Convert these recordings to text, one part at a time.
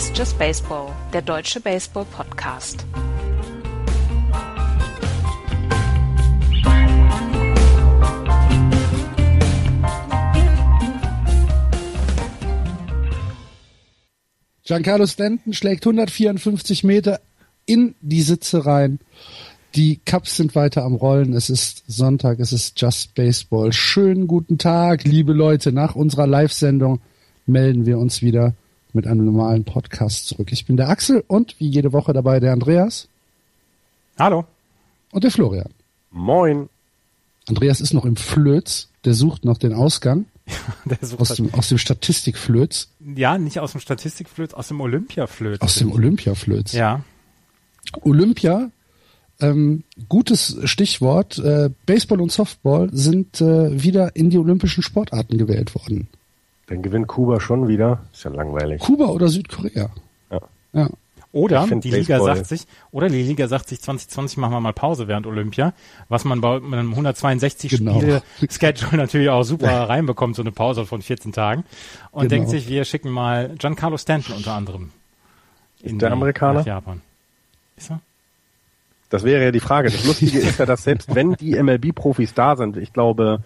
Ist Just Baseball, der deutsche Baseball-Podcast. Giancarlo Stanton schlägt 154 Meter in die Sitze rein. Die Cups sind weiter am Rollen. Es ist Sonntag, es ist Just Baseball. Schönen guten Tag, liebe Leute. Nach unserer Live-Sendung melden wir uns wieder mit einem normalen Podcast zurück. Ich bin der Axel und wie jede Woche dabei der Andreas. Hallo. Und der Florian. Moin. Andreas ist noch im Flöz. Der sucht noch den Ausgang. aus, dem, aus dem Statistikflöz. Ja, nicht aus dem Statistikflöz, aus dem Olympiaflöz. Aus dem Olympiaflöz. Ja. Olympia, ähm, gutes Stichwort. Äh, Baseball und Softball sind äh, wieder in die olympischen Sportarten gewählt worden. Dann gewinnt Kuba schon wieder. Ist ja langweilig. Kuba oder Südkorea? Ja. ja. Oder die Liga Baseball. sagt sich, oder die Liga sagt sich 2020 machen wir mal Pause während Olympia, was man bei einem 162 genau. Spiele Schedule natürlich auch super reinbekommt, so eine Pause von 14 Tagen. Und genau. denkt sich, wir schicken mal Giancarlo Stanton unter anderem in der Amerikaner? Japan. Ist er? Das wäre ja die Frage. Das Lustige ist ja, dass selbst wenn die MLB-Profis da sind, ich glaube,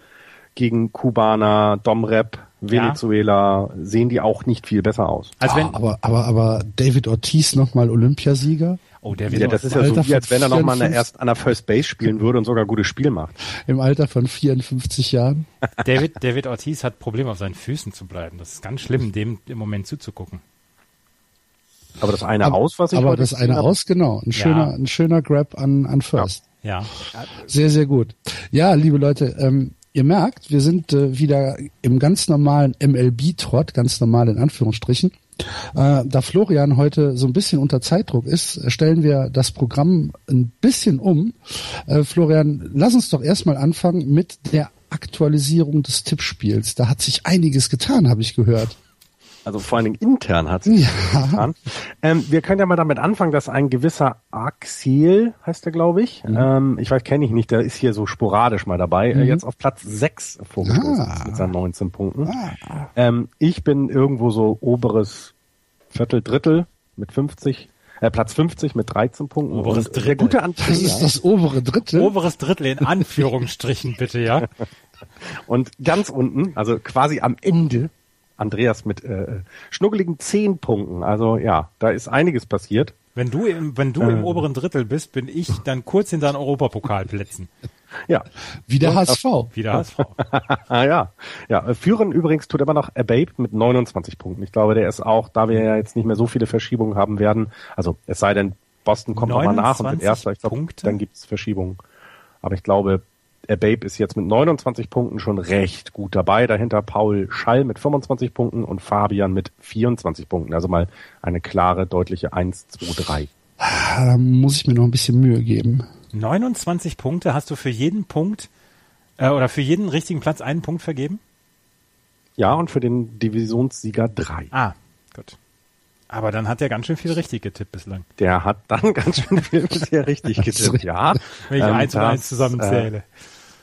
gegen Kubaner, Domrep, Venezuela ja. sehen die auch nicht viel besser aus. Also wenn, oh, aber, aber, aber David Ortiz nochmal Olympiasieger? Oh, der wird ja, das ist ja so wie, als wenn er nochmal erst an der First Base spielen würde und sogar ein gutes Spiel macht. Im Alter von 54 Jahren. David, David Ortiz hat Probleme auf seinen Füßen zu bleiben. Das ist ganz schlimm, dem im Moment zuzugucken. Aber das eine aber, Aus, was ich Aber das eine habe. Aus, genau. Ein schöner, ja. ein schöner Grab an, an First. Ja. ja. Sehr, sehr gut. Ja, liebe Leute, ähm, Ihr merkt, wir sind äh, wieder im ganz normalen MLB-Trott, ganz normal in Anführungsstrichen. Äh, da Florian heute so ein bisschen unter Zeitdruck ist, stellen wir das Programm ein bisschen um. Äh, Florian, lass uns doch erstmal anfangen mit der Aktualisierung des Tippspiels. Da hat sich einiges getan, habe ich gehört. Also vor allen Dingen intern hat sich ja. getan. Ähm, wir können ja mal damit anfangen, dass ein gewisser Axel, heißt der, glaube ich, mhm. ähm, ich weiß, kenne ich nicht, der ist hier so sporadisch mal dabei, äh, mhm. äh, jetzt auf Platz 6 vorgestoßen ah. mit seinen 19 Punkten. Ah. Ähm, ich bin irgendwo so oberes Viertel, Drittel mit 50 äh, Platz 50 mit 13 Punkten. Oberes Drittel. Der gute Anteil, das ist das obere Drittel. Oberes Drittel in Anführungsstrichen bitte, ja. Und ganz unten, also quasi am Ende Andreas mit äh, schnuckeligen zehn Punkten. Also ja, da ist einiges passiert. Wenn du im, wenn du äh, im oberen Drittel bist, bin ich dann kurz hinter den Europapokalplätzen. Ja. Wie der HSV. Wie der HSV. ja. Ja. Führen übrigens tut immer noch Ababe mit 29 Punkten. Ich glaube, der ist auch, da wir ja jetzt nicht mehr so viele Verschiebungen haben werden, also es sei denn, Boston kommt nochmal nach und wird erster, ich glaube, dann gibt's Verschiebungen. Aber ich glaube, Babe ist jetzt mit 29 Punkten schon recht gut dabei. Dahinter Paul Schall mit 25 Punkten und Fabian mit 24 Punkten. Also mal eine klare, deutliche 1, 2, 3. Da muss ich mir noch ein bisschen Mühe geben. 29 Punkte hast du für jeden Punkt äh, oder für jeden richtigen Platz einen Punkt vergeben? Ja, und für den Divisionssieger drei. Ah, gut. Aber dann hat er ganz schön viel richtig getippt bislang. Der hat dann ganz schön viel bisher richtig getippt, ja. Wenn ich ähm, eins und eins zusammenzähle. Äh,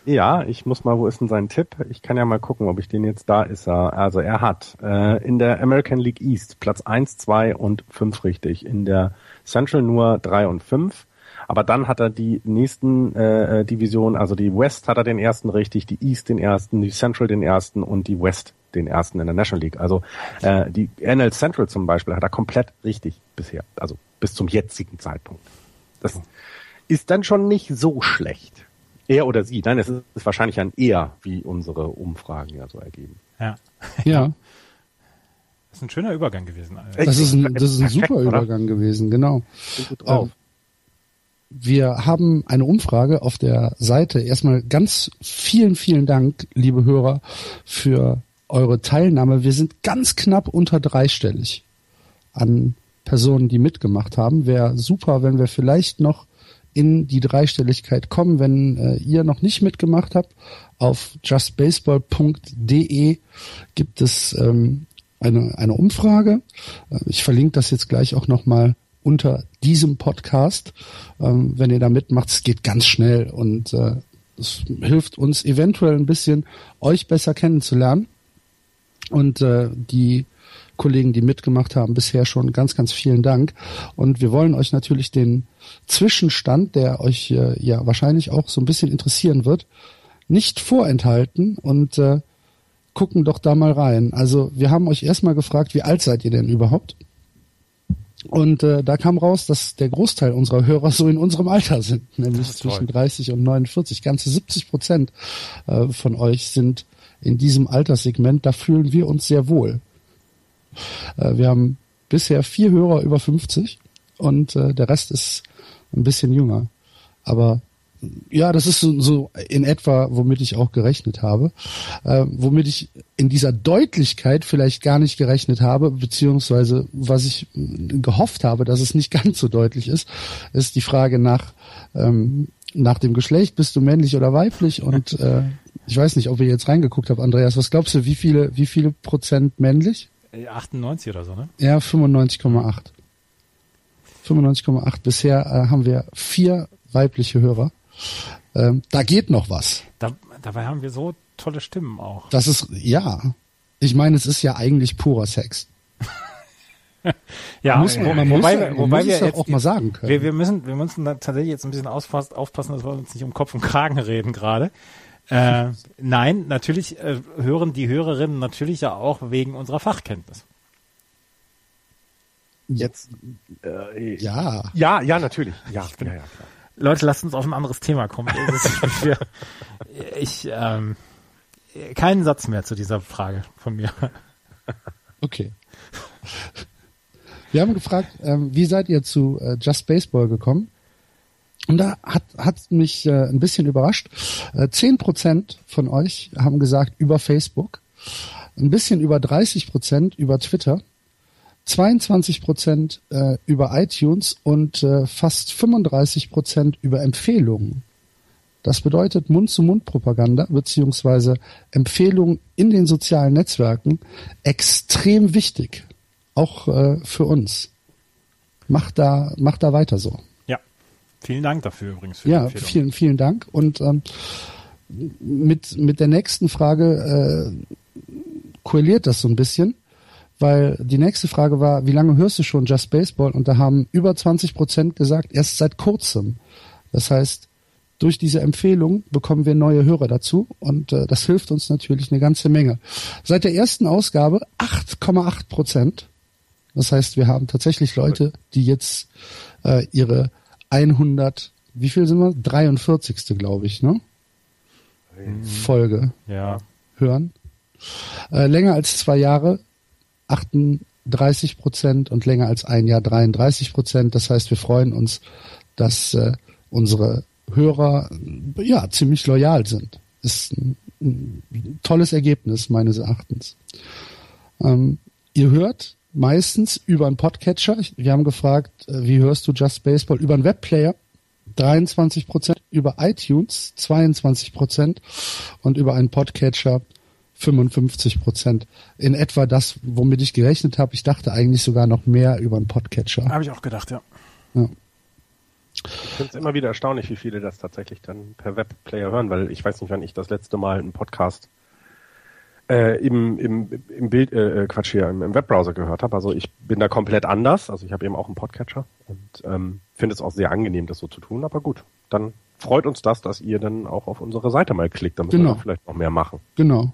ja, ich muss mal, wo ist denn sein Tipp? Ich kann ja mal gucken, ob ich den jetzt da ist. Er. Also er hat äh, in der American League East Platz eins, zwei und fünf richtig. In der Central nur drei und fünf. Aber dann hat er die nächsten äh, äh, Divisionen, also die West hat er den ersten richtig, die East den ersten, die Central den ersten und die West den ersten in der National League. Also äh, die NL Central zum Beispiel hat er komplett richtig bisher, also bis zum jetzigen Zeitpunkt. Das ist dann schon nicht so schlecht. Er oder sie. Nein, es ist wahrscheinlich ein Er, wie unsere Umfragen ja so ergeben. Ja. Ja. Das ist ein schöner Übergang gewesen. Das ist ein, das ist ein super? Übergang gewesen, genau. Ähm, wir haben eine Umfrage auf der Seite. Erstmal ganz vielen, vielen Dank, liebe Hörer, für eure Teilnahme. Wir sind ganz knapp unter dreistellig an Personen, die mitgemacht haben. Wäre super, wenn wir vielleicht noch in die Dreistelligkeit kommen, wenn äh, ihr noch nicht mitgemacht habt. Auf justbaseball.de gibt es ähm, eine, eine Umfrage. Äh, ich verlinke das jetzt gleich auch nochmal unter diesem Podcast. Ähm, wenn ihr da mitmacht, es geht ganz schnell und äh, es hilft uns eventuell ein bisschen, euch besser kennenzulernen. Und äh, die Kollegen, die mitgemacht haben, bisher schon ganz, ganz vielen Dank. Und wir wollen euch natürlich den Zwischenstand, der euch äh, ja wahrscheinlich auch so ein bisschen interessieren wird, nicht vorenthalten und äh, gucken doch da mal rein. Also wir haben euch erstmal gefragt, wie alt seid ihr denn überhaupt? Und äh, da kam raus, dass der Großteil unserer Hörer so in unserem Alter sind, nämlich zwischen toll. 30 und 49. Ganze 70 Prozent äh, von euch sind in diesem Alterssegment. Da fühlen wir uns sehr wohl. Äh, wir haben bisher vier Hörer über 50 und äh, der Rest ist ein bisschen jünger. Aber ja, das ist so, so in etwa, womit ich auch gerechnet habe. Äh, womit ich in dieser Deutlichkeit vielleicht gar nicht gerechnet habe, beziehungsweise was ich gehofft habe, dass es nicht ganz so deutlich ist, ist die Frage nach, ähm, nach dem Geschlecht, bist du männlich oder weiblich? Und äh, ich weiß nicht, ob ihr jetzt reingeguckt habt, Andreas, was glaubst du, wie viele, wie viele Prozent männlich? 98 oder so, ne? Ja, 95,8. 95,8. Bisher äh, haben wir vier weibliche Hörer. Ähm, da geht noch was. Da, dabei haben wir so tolle Stimmen auch. Das ist, ja. Ich meine, es ist ja eigentlich purer Sex. ja, muss man, man wobei, muss, wobei muss wir jetzt, auch mal sagen können. Wir, wir müssen, wir müssen tatsächlich jetzt ein bisschen aufpassen, dass wir uns nicht um Kopf und Kragen reden gerade. Äh, nein, natürlich äh, hören die Hörerinnen natürlich ja auch wegen unserer Fachkenntnis. Jetzt, äh, ja. Ja, ja, natürlich. Ja, ja, ja, klar. Leute, lasst uns auf ein anderes Thema kommen. ich, ähm, keinen Satz mehr zu dieser Frage von mir. Okay. Wir haben gefragt, ähm, wie seid ihr zu äh, Just Baseball gekommen? Und da hat, hat mich äh, ein bisschen überrascht. Äh, zehn äh, Prozent von euch haben gesagt über Facebook, ein bisschen über 30 Prozent über Twitter 22 Prozent äh, über iTunes und äh, fast 35 Prozent über Empfehlungen. Das bedeutet Mund-zu-Mund-Propaganda beziehungsweise Empfehlungen in den sozialen Netzwerken extrem wichtig, auch äh, für uns. Macht da, macht da weiter so. Vielen Dank dafür übrigens. Für ja, vielen, vielen Dank. Und ähm, mit mit der nächsten Frage äh, korreliert das so ein bisschen weil die nächste Frage war, wie lange hörst du schon Just Baseball? Und da haben über 20 Prozent gesagt, erst seit kurzem. Das heißt, durch diese Empfehlung bekommen wir neue Hörer dazu und äh, das hilft uns natürlich eine ganze Menge. Seit der ersten Ausgabe 8,8 Prozent. Das heißt, wir haben tatsächlich Leute, die jetzt äh, ihre 100, wie viel sind wir? 43. glaube ich, ne? Mhm. Folge ja. hören. Äh, länger als zwei Jahre 38 Prozent und länger als ein Jahr 33 Prozent. Das heißt, wir freuen uns, dass äh, unsere Hörer ja ziemlich loyal sind. Ist ein, ein tolles Ergebnis meines Erachtens. Ähm, ihr hört meistens über einen Podcatcher. Wir haben gefragt, äh, wie hörst du Just Baseball? Über einen Webplayer. 23 Prozent über iTunes, 22 Prozent und über einen Podcatcher 55 Prozent. In etwa das, womit ich gerechnet habe. Ich dachte eigentlich sogar noch mehr über einen Podcatcher. Habe ich auch gedacht, ja. ja. Ich finde es immer wieder erstaunlich, wie viele das tatsächlich dann per Webplayer hören, weil ich weiß nicht, wann ich das letzte Mal einen Podcast äh, im, im, im Bild, äh, äh, Quatsch hier, im, im Webbrowser gehört habe. Also ich bin da komplett anders. Also ich habe eben auch einen Podcatcher und ähm, finde es auch sehr angenehm, das so zu tun. Aber gut, dann freut uns das, dass ihr dann auch auf unsere Seite mal klickt. Dann müssen genau. wir vielleicht noch mehr machen. Genau.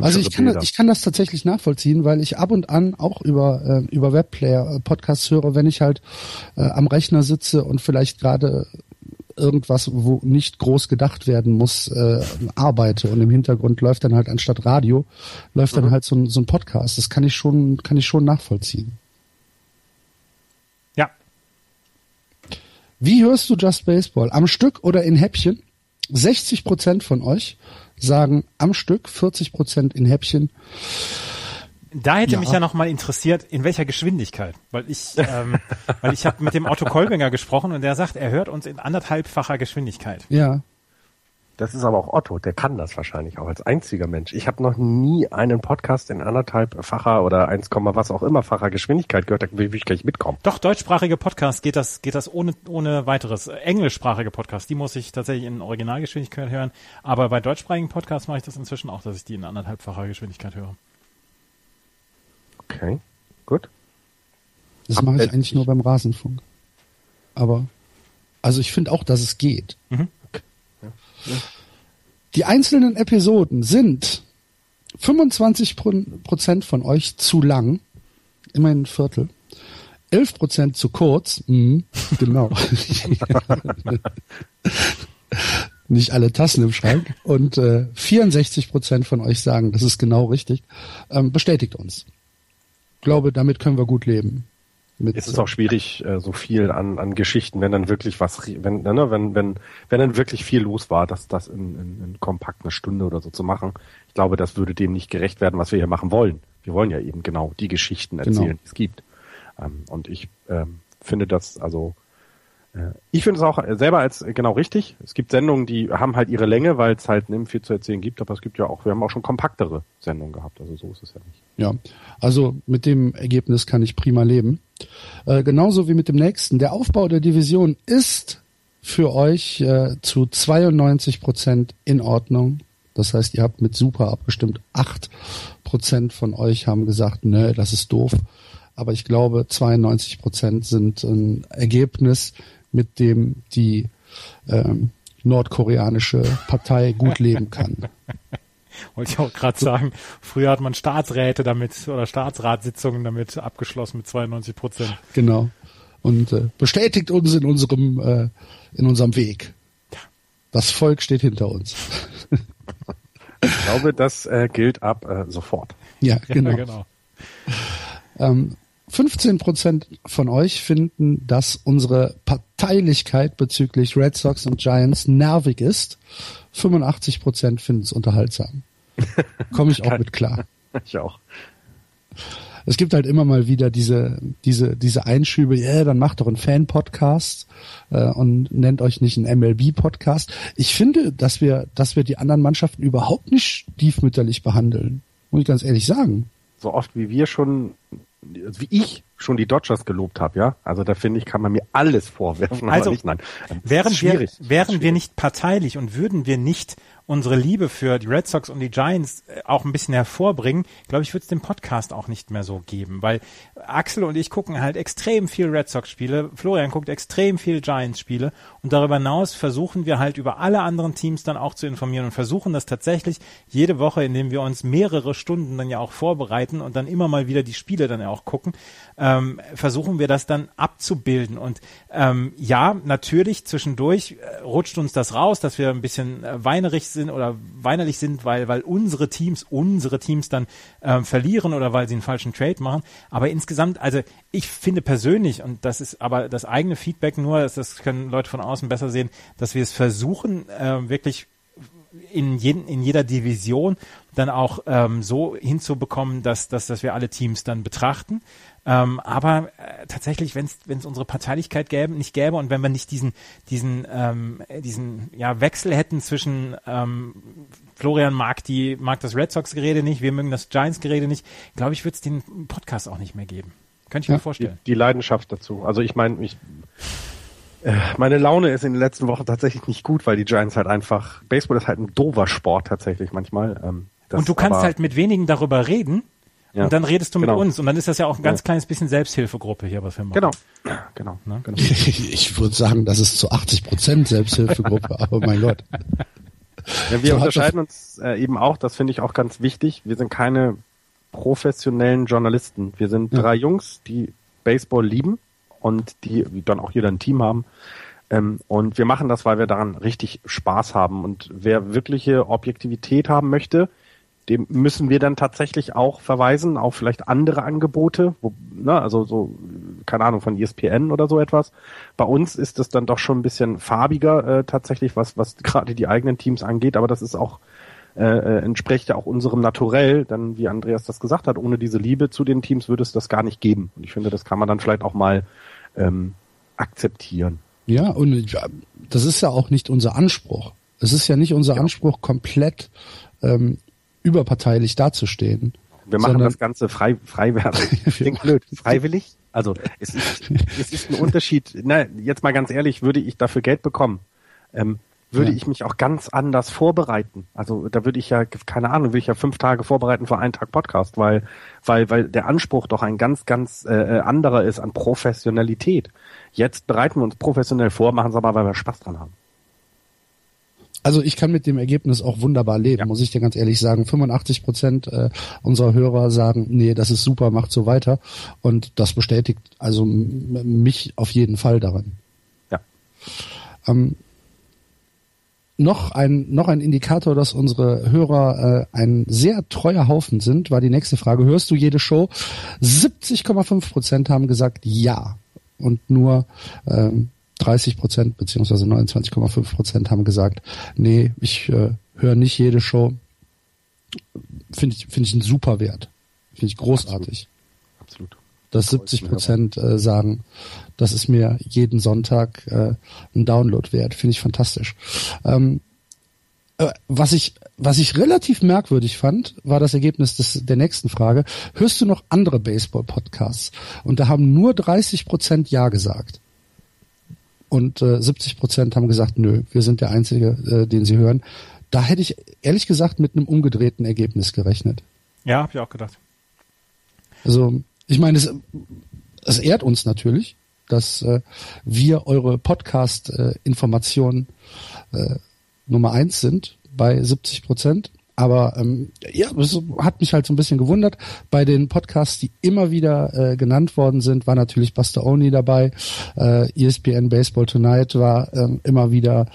Also ich kann, das, ich kann das tatsächlich nachvollziehen, weil ich ab und an auch über, äh, über Webplayer äh, Podcasts höre, wenn ich halt äh, am Rechner sitze und vielleicht gerade irgendwas, wo nicht groß gedacht werden muss, äh, arbeite und im Hintergrund läuft dann halt anstatt Radio, läuft mhm. dann halt so ein, so ein Podcast. Das kann ich schon, kann ich schon nachvollziehen. Ja. Wie hörst du Just Baseball? Am Stück oder in Häppchen? 60 Prozent von euch sagen am Stück, 40 Prozent in Häppchen. Da hätte ja. mich ja noch mal interessiert, in welcher Geschwindigkeit, weil ich, ähm, weil ich habe mit dem Otto Kolbinger gesprochen und der sagt, er hört uns in anderthalbfacher Geschwindigkeit. Ja. Das ist aber auch Otto, der kann das wahrscheinlich auch als einziger Mensch. Ich habe noch nie einen Podcast in anderthalbfacher oder 1, was auch immer facher Geschwindigkeit gehört, da will ich gleich mitkommen. Doch, deutschsprachige Podcast geht das, geht das ohne, ohne weiteres. Englischsprachige Podcast, die muss ich tatsächlich in Originalgeschwindigkeit hören. Aber bei deutschsprachigen Podcasts mache ich das inzwischen auch, dass ich die in anderthalbfacher Geschwindigkeit höre. Okay. Gut. Das mache ich eigentlich nur beim Rasenfunk. Aber, also ich finde auch, dass es geht. Mhm. Ja. Ja. Die einzelnen Episoden sind 25 Prozent von euch zu lang, immerhin ein Viertel. 11 Prozent zu kurz, mhm, genau. Nicht alle Tassen im Schrank. Und äh, 64 Prozent von euch sagen, das ist genau richtig. Ähm, bestätigt uns. Ich glaube, damit können wir gut leben. Mit, es ist auch schwierig, äh, so viel an, an Geschichten, wenn dann wirklich was, wenn, ne, wenn, wenn, wenn dann wirklich viel los war, dass das in, in, in kompakt eine Stunde oder so zu machen. Ich glaube, das würde dem nicht gerecht werden, was wir hier machen wollen. Wir wollen ja eben genau die Geschichten genau. erzählen, genau. die es gibt. Ähm, und ich ähm, finde das, also ich finde es auch selber als genau richtig. Es gibt Sendungen, die haben halt ihre Länge, weil es halt ne, viel zu erzählen gibt, aber es gibt ja auch, wir haben auch schon kompaktere Sendungen gehabt, also so ist es ja nicht. Ja, also mit dem Ergebnis kann ich prima leben. Äh, genauso wie mit dem nächsten. Der Aufbau der Division ist für euch äh, zu 92 Prozent in Ordnung. Das heißt, ihr habt mit super abgestimmt. Acht Prozent von euch haben gesagt, nö, das ist doof. Aber ich glaube, 92 Prozent sind ein Ergebnis, mit dem die ähm, nordkoreanische Partei gut leben kann. Wollte ich auch gerade sagen, früher hat man Staatsräte damit oder Staatsratssitzungen damit abgeschlossen mit 92 Prozent. Genau. Und äh, bestätigt uns in unserem äh, in unserem Weg. Das Volk steht hinter uns. ich glaube, das äh, gilt ab äh, sofort. Ja, genau. Ja, genau. Ähm, 15 Prozent von euch finden, dass unsere Parteilichkeit bezüglich Red Sox und Giants nervig ist. 85 Prozent finden es unterhaltsam. Komme ich auch mit klar. Ich auch. Es gibt halt immer mal wieder diese, diese, diese Einschübe, ja, yeah, dann macht doch einen Fan-Podcast äh, und nennt euch nicht einen MLB-Podcast. Ich finde, dass wir, dass wir die anderen Mannschaften überhaupt nicht stiefmütterlich behandeln. Muss ich ganz ehrlich sagen. So oft wie wir schon wie ich schon die Dodgers gelobt habe, ja. Also da finde ich, kann man mir alles vorwerfen. Also, nicht, nein. Wären, wir, wären wir nicht parteilich und würden wir nicht unsere Liebe für die Red Sox und die Giants äh, auch ein bisschen hervorbringen, glaube ich, wird es den Podcast auch nicht mehr so geben, weil Axel und ich gucken halt extrem viel Red Sox Spiele, Florian guckt extrem viel Giants Spiele und darüber hinaus versuchen wir halt über alle anderen Teams dann auch zu informieren und versuchen das tatsächlich jede Woche, indem wir uns mehrere Stunden dann ja auch vorbereiten und dann immer mal wieder die Spiele dann ja auch gucken, ähm, versuchen wir das dann abzubilden und ähm, ja, natürlich zwischendurch äh, rutscht uns das raus, dass wir ein bisschen äh, weinerig sind oder weinerlich sind, weil, weil unsere Teams, unsere Teams dann ähm, verlieren oder weil sie einen falschen Trade machen. Aber insgesamt, also ich finde persönlich, und das ist aber das eigene Feedback nur, das, das können Leute von außen besser sehen, dass wir es versuchen, äh, wirklich in, jeden, in jeder Division dann auch ähm, so hinzubekommen, dass, dass, dass wir alle Teams dann betrachten. Ähm, aber äh, tatsächlich, wenn es unsere Parteilichkeit gäbe, nicht gäbe und wenn wir nicht diesen, diesen, ähm, diesen ja, Wechsel hätten zwischen ähm, Florian mag die, mag das Red Sox-Gerede nicht, wir mögen das Giants-Gerede nicht, glaube ich, wird es den Podcast auch nicht mehr geben. Könnte ich ja, mir vorstellen. Die, die, Leidenschaft dazu. Also ich meine, ich äh, meine Laune ist in den letzten Wochen tatsächlich nicht gut, weil die Giants halt einfach, Baseball ist halt ein dover Sport tatsächlich manchmal. Ähm, und du kannst halt mit wenigen darüber reden ja. Und dann redest du mit genau. uns. Und dann ist das ja auch ein ganz ja. kleines bisschen Selbsthilfegruppe hier, was wir machen. Genau. Genau. Ne? genau. Ich würde sagen, das ist zu 80 Prozent Selbsthilfegruppe, aber mein Gott. Ja, wir so unterscheiden uns äh, eben auch, das finde ich auch ganz wichtig. Wir sind keine professionellen Journalisten. Wir sind ja. drei Jungs, die Baseball lieben und die dann auch jeder ein Team haben. Ähm, und wir machen das, weil wir daran richtig Spaß haben. Und wer wirkliche Objektivität haben möchte, dem müssen wir dann tatsächlich auch verweisen auf vielleicht andere Angebote, wo, ne, also so, keine Ahnung, von ESPN oder so etwas. Bei uns ist es dann doch schon ein bisschen farbiger äh, tatsächlich, was, was gerade die eigenen Teams angeht, aber das ist auch, äh, äh, entspricht ja auch unserem Naturell, dann wie Andreas das gesagt hat, ohne diese Liebe zu den Teams würde es das gar nicht geben. Und ich finde, das kann man dann vielleicht auch mal ähm, akzeptieren. Ja, und das ist ja auch nicht unser Anspruch. Es ist ja nicht unser ja. Anspruch, komplett ähm, überparteilich dazustehen. Wir machen das Ganze frei, freiwillig. Klingt blöd. Freiwillig? Also, es ist, es ist ein Unterschied. Na, jetzt mal ganz ehrlich, würde ich dafür Geld bekommen? Ähm, würde ja. ich mich auch ganz anders vorbereiten. Also da würde ich ja, keine Ahnung, würde ich ja fünf Tage vorbereiten für einen Tag Podcast, weil, weil, weil der Anspruch doch ein ganz, ganz äh, äh anderer ist an Professionalität. Jetzt bereiten wir uns professionell vor, machen es aber, weil wir Spaß dran haben. Also ich kann mit dem Ergebnis auch wunderbar leben, ja. muss ich dir ganz ehrlich sagen. 85 Prozent äh, unserer Hörer sagen, nee, das ist super, macht so weiter. Und das bestätigt also mich auf jeden Fall daran. Ja. Ähm, noch ein, noch ein Indikator, dass unsere Hörer äh, ein sehr treuer Haufen sind, war die nächste Frage. Hörst du jede Show? 70,5 Prozent haben gesagt ja. Und nur ähm, 30 Prozent beziehungsweise 29,5 Prozent haben gesagt, nee, ich äh, höre nicht jede Show. Finde ich, finde ich einen super Wert. Finde ich großartig. Absolut. Absolut. Dass 70 Prozent äh, sagen, das ist mir jeden Sonntag äh, ein Download wert. Finde ich fantastisch. Ähm, äh, was ich, was ich relativ merkwürdig fand, war das Ergebnis des, der nächsten Frage. Hörst du noch andere Baseball-Podcasts? Und da haben nur 30 Prozent Ja gesagt. Und äh, 70 Prozent haben gesagt, nö, wir sind der Einzige, äh, den sie hören. Da hätte ich ehrlich gesagt mit einem umgedrehten Ergebnis gerechnet. Ja, habe ich auch gedacht. Also, ich meine, es, es ehrt uns natürlich, dass äh, wir eure Podcast-Informationen äh, äh, Nummer eins sind bei 70 Prozent. Aber ähm, ja, es hat mich halt so ein bisschen gewundert. Bei den Podcasts, die immer wieder äh, genannt worden sind, war natürlich Buster Only dabei. Äh, ESPN Baseball Tonight war ähm, immer wieder,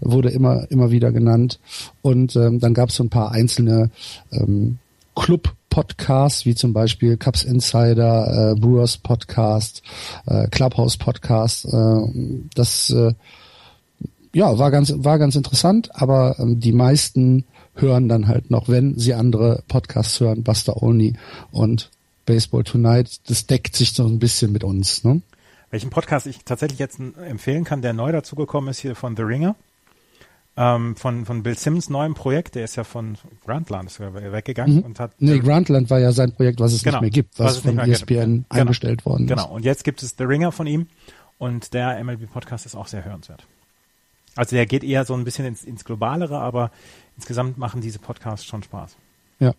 wurde immer, immer wieder genannt. Und ähm, dann gab es so ein paar einzelne ähm, Club Podcasts, wie zum Beispiel Cups Insider, äh, Brewers Podcast, äh, Clubhouse Podcast. Äh, das äh, ja war ganz war ganz interessant, aber ähm, die meisten hören dann halt noch, wenn sie andere Podcasts hören, Buster Only und Baseball Tonight. Das deckt sich so ein bisschen mit uns. Ne? Welchen Podcast ich tatsächlich jetzt empfehlen kann, der neu dazugekommen ist hier von The Ringer ähm, von, von Bill Simmons neuem Projekt, der ist ja von Grantland weggegangen mhm. und hat. Nee, Grantland war ja sein Projekt, was es genau, nicht mehr gibt, was, was von ESPN gibt. Genau. eingestellt genau. worden ist. Genau, und jetzt gibt es The Ringer von ihm und der MLB-Podcast ist auch sehr hörenswert. Also der geht eher so ein bisschen ins, ins Globalere, aber insgesamt machen diese Podcasts schon Spaß. Ja.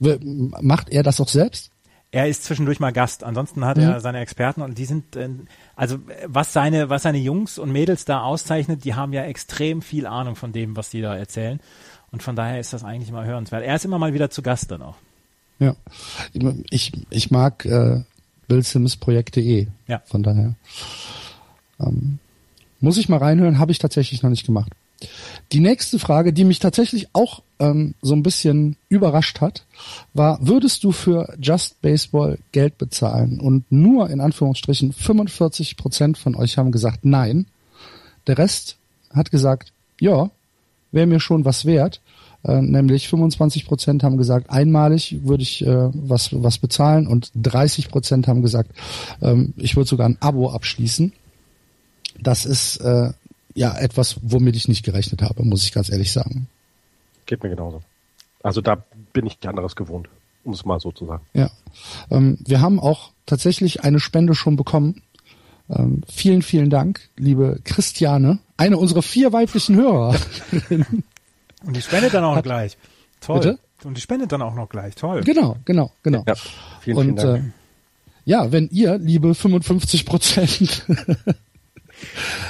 Macht er das auch selbst? Er ist zwischendurch mal Gast. Ansonsten hat mhm. er seine Experten und die sind, äh, also was seine, was seine Jungs und Mädels da auszeichnet, die haben ja extrem viel Ahnung von dem, was die da erzählen. Und von daher ist das eigentlich mal hörenswert. Er ist immer mal wieder zu Gast dann auch. Ja, ich, ich mag äh, Bill Sims Projekt.de. Ja. Von daher. Ähm, muss ich mal reinhören, habe ich tatsächlich noch nicht gemacht. Die nächste Frage, die mich tatsächlich auch ähm, so ein bisschen überrascht hat, war, würdest du für Just Baseball Geld bezahlen? Und nur in Anführungsstrichen 45 Prozent von euch haben gesagt nein. Der Rest hat gesagt, ja, wäre mir schon was wert. Äh, nämlich 25 Prozent haben gesagt, einmalig würde ich äh, was, was bezahlen und 30 Prozent haben gesagt, ähm, ich würde sogar ein Abo abschließen. Das ist äh, ja etwas, womit ich nicht gerechnet habe, muss ich ganz ehrlich sagen. Geht mir genauso. Also da bin ich anderes gewohnt, um es mal so zu sagen. Ja. Ähm, wir haben auch tatsächlich eine Spende schon bekommen. Ähm, vielen, vielen Dank, liebe Christiane, eine unserer vier weiblichen Hörer. Und die spendet dann auch noch gleich. Toll. Bitte? Und die spendet dann auch noch gleich. Toll. Genau, genau, genau. Ja, vielen, Und, vielen Dank. Äh, ja, wenn ihr, liebe 55 Prozent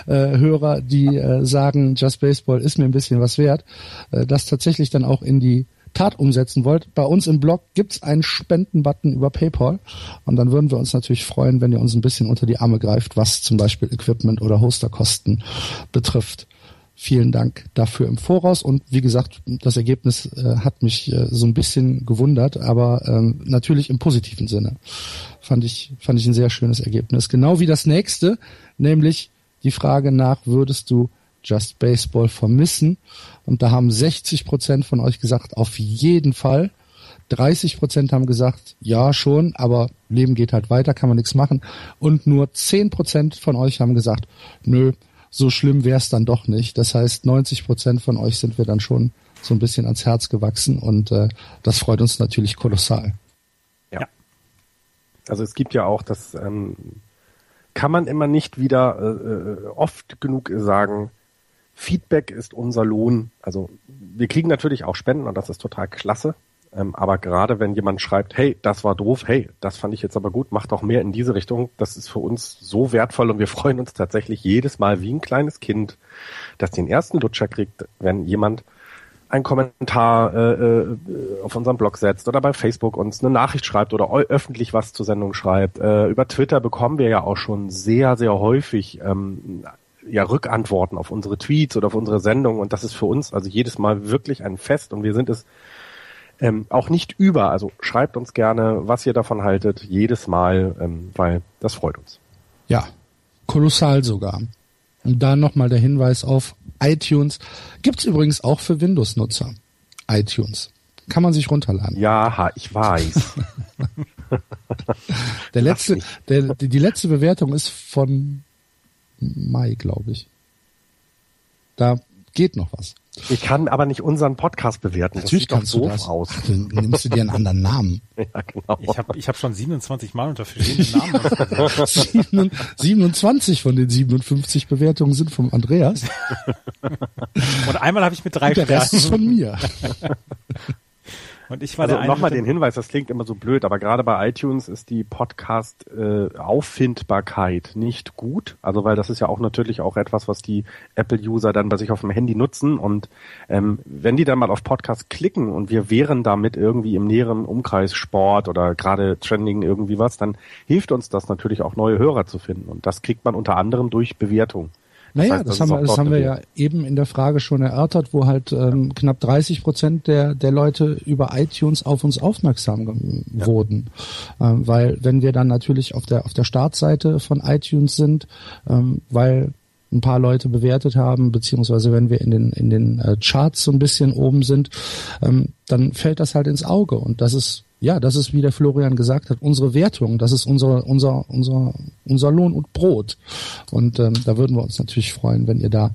äh, Hörer, die äh, sagen, Just Baseball ist mir ein bisschen was wert, äh, das tatsächlich dann auch in die Tat umsetzen wollt. Bei uns im Blog gibt's einen Spendenbutton über PayPal und dann würden wir uns natürlich freuen, wenn ihr uns ein bisschen unter die Arme greift, was zum Beispiel Equipment oder Hosterkosten betrifft. Vielen Dank dafür im Voraus und wie gesagt, das Ergebnis äh, hat mich äh, so ein bisschen gewundert, aber ähm, natürlich im positiven Sinne. Fand ich, fand ich ein sehr schönes Ergebnis. Genau wie das nächste, nämlich die Frage nach, würdest du Just Baseball vermissen? Und da haben 60 Prozent von euch gesagt, auf jeden Fall. 30 Prozent haben gesagt, ja schon, aber Leben geht halt weiter, kann man nichts machen. Und nur 10 Prozent von euch haben gesagt, nö, so schlimm wäre es dann doch nicht. Das heißt, 90 Prozent von euch sind wir dann schon so ein bisschen ans Herz gewachsen und äh, das freut uns natürlich kolossal. Ja. Also es gibt ja auch das ähm, kann man immer nicht wieder äh, äh, oft genug sagen, Feedback ist unser Lohn. Also wir kriegen natürlich auch Spenden und das ist total klasse. Ähm, aber gerade wenn jemand schreibt, hey, das war doof, hey, das fand ich jetzt aber gut, mach doch mehr in diese Richtung, das ist für uns so wertvoll und wir freuen uns tatsächlich jedes Mal wie ein kleines Kind, das den ersten Lutscher kriegt, wenn jemand einen Kommentar äh, äh, auf unserem Blog setzt oder bei Facebook uns eine Nachricht schreibt oder öffentlich was zur Sendung schreibt. Äh, über Twitter bekommen wir ja auch schon sehr, sehr häufig ähm, ja Rückantworten auf unsere Tweets oder auf unsere Sendung und das ist für uns also jedes Mal wirklich ein Fest und wir sind es ähm, auch nicht über. Also schreibt uns gerne, was ihr davon haltet, jedes Mal, ähm, weil das freut uns. Ja, kolossal sogar. Und da nochmal der Hinweis auf iTunes. Gibt's übrigens auch für Windows-Nutzer. iTunes. Kann man sich runterladen. Ja, ich weiß. der letzte, der, die letzte Bewertung ist von Mai, glaube ich. Da geht noch was. Ich kann aber nicht unseren Podcast bewerten. Natürlich das sieht kannst doof aus. Ach, dann nimmst du dir einen anderen Namen. ja, genau. Ich habe ich hab schon 27 Mal unter verschiedenen Namen. 27 von den 57 Bewertungen sind vom Andreas. Und einmal habe ich mit drei Und Der Rest ist von mir. Und ich war also nochmal den Hinweis, das klingt immer so blöd, aber gerade bei iTunes ist die Podcast-Auffindbarkeit äh, nicht gut. Also weil das ist ja auch natürlich auch etwas, was die Apple-User dann bei sich auf dem Handy nutzen. Und ähm, wenn die dann mal auf Podcast klicken und wir wären damit irgendwie im näheren Umkreis Sport oder gerade Trending irgendwie was, dann hilft uns das natürlich auch neue Hörer zu finden. Und das kriegt man unter anderem durch Bewertung. Naja, das, das haben wir, das haben wir ja eben in der Frage schon erörtert, wo halt ähm, knapp 30 Prozent der, der Leute über iTunes auf uns aufmerksam ja. wurden. Ähm, weil wenn wir dann natürlich auf der, auf der Startseite von iTunes sind, ähm, weil ein paar Leute bewertet haben, beziehungsweise wenn wir in den, in den äh, Charts so ein bisschen oben sind, ähm, dann fällt das halt ins Auge. Und das ist ja, das ist, wie der Florian gesagt hat, unsere Wertung, das ist unser, unser, unser, unser Lohn und Brot. Und ähm, da würden wir uns natürlich freuen, wenn ihr da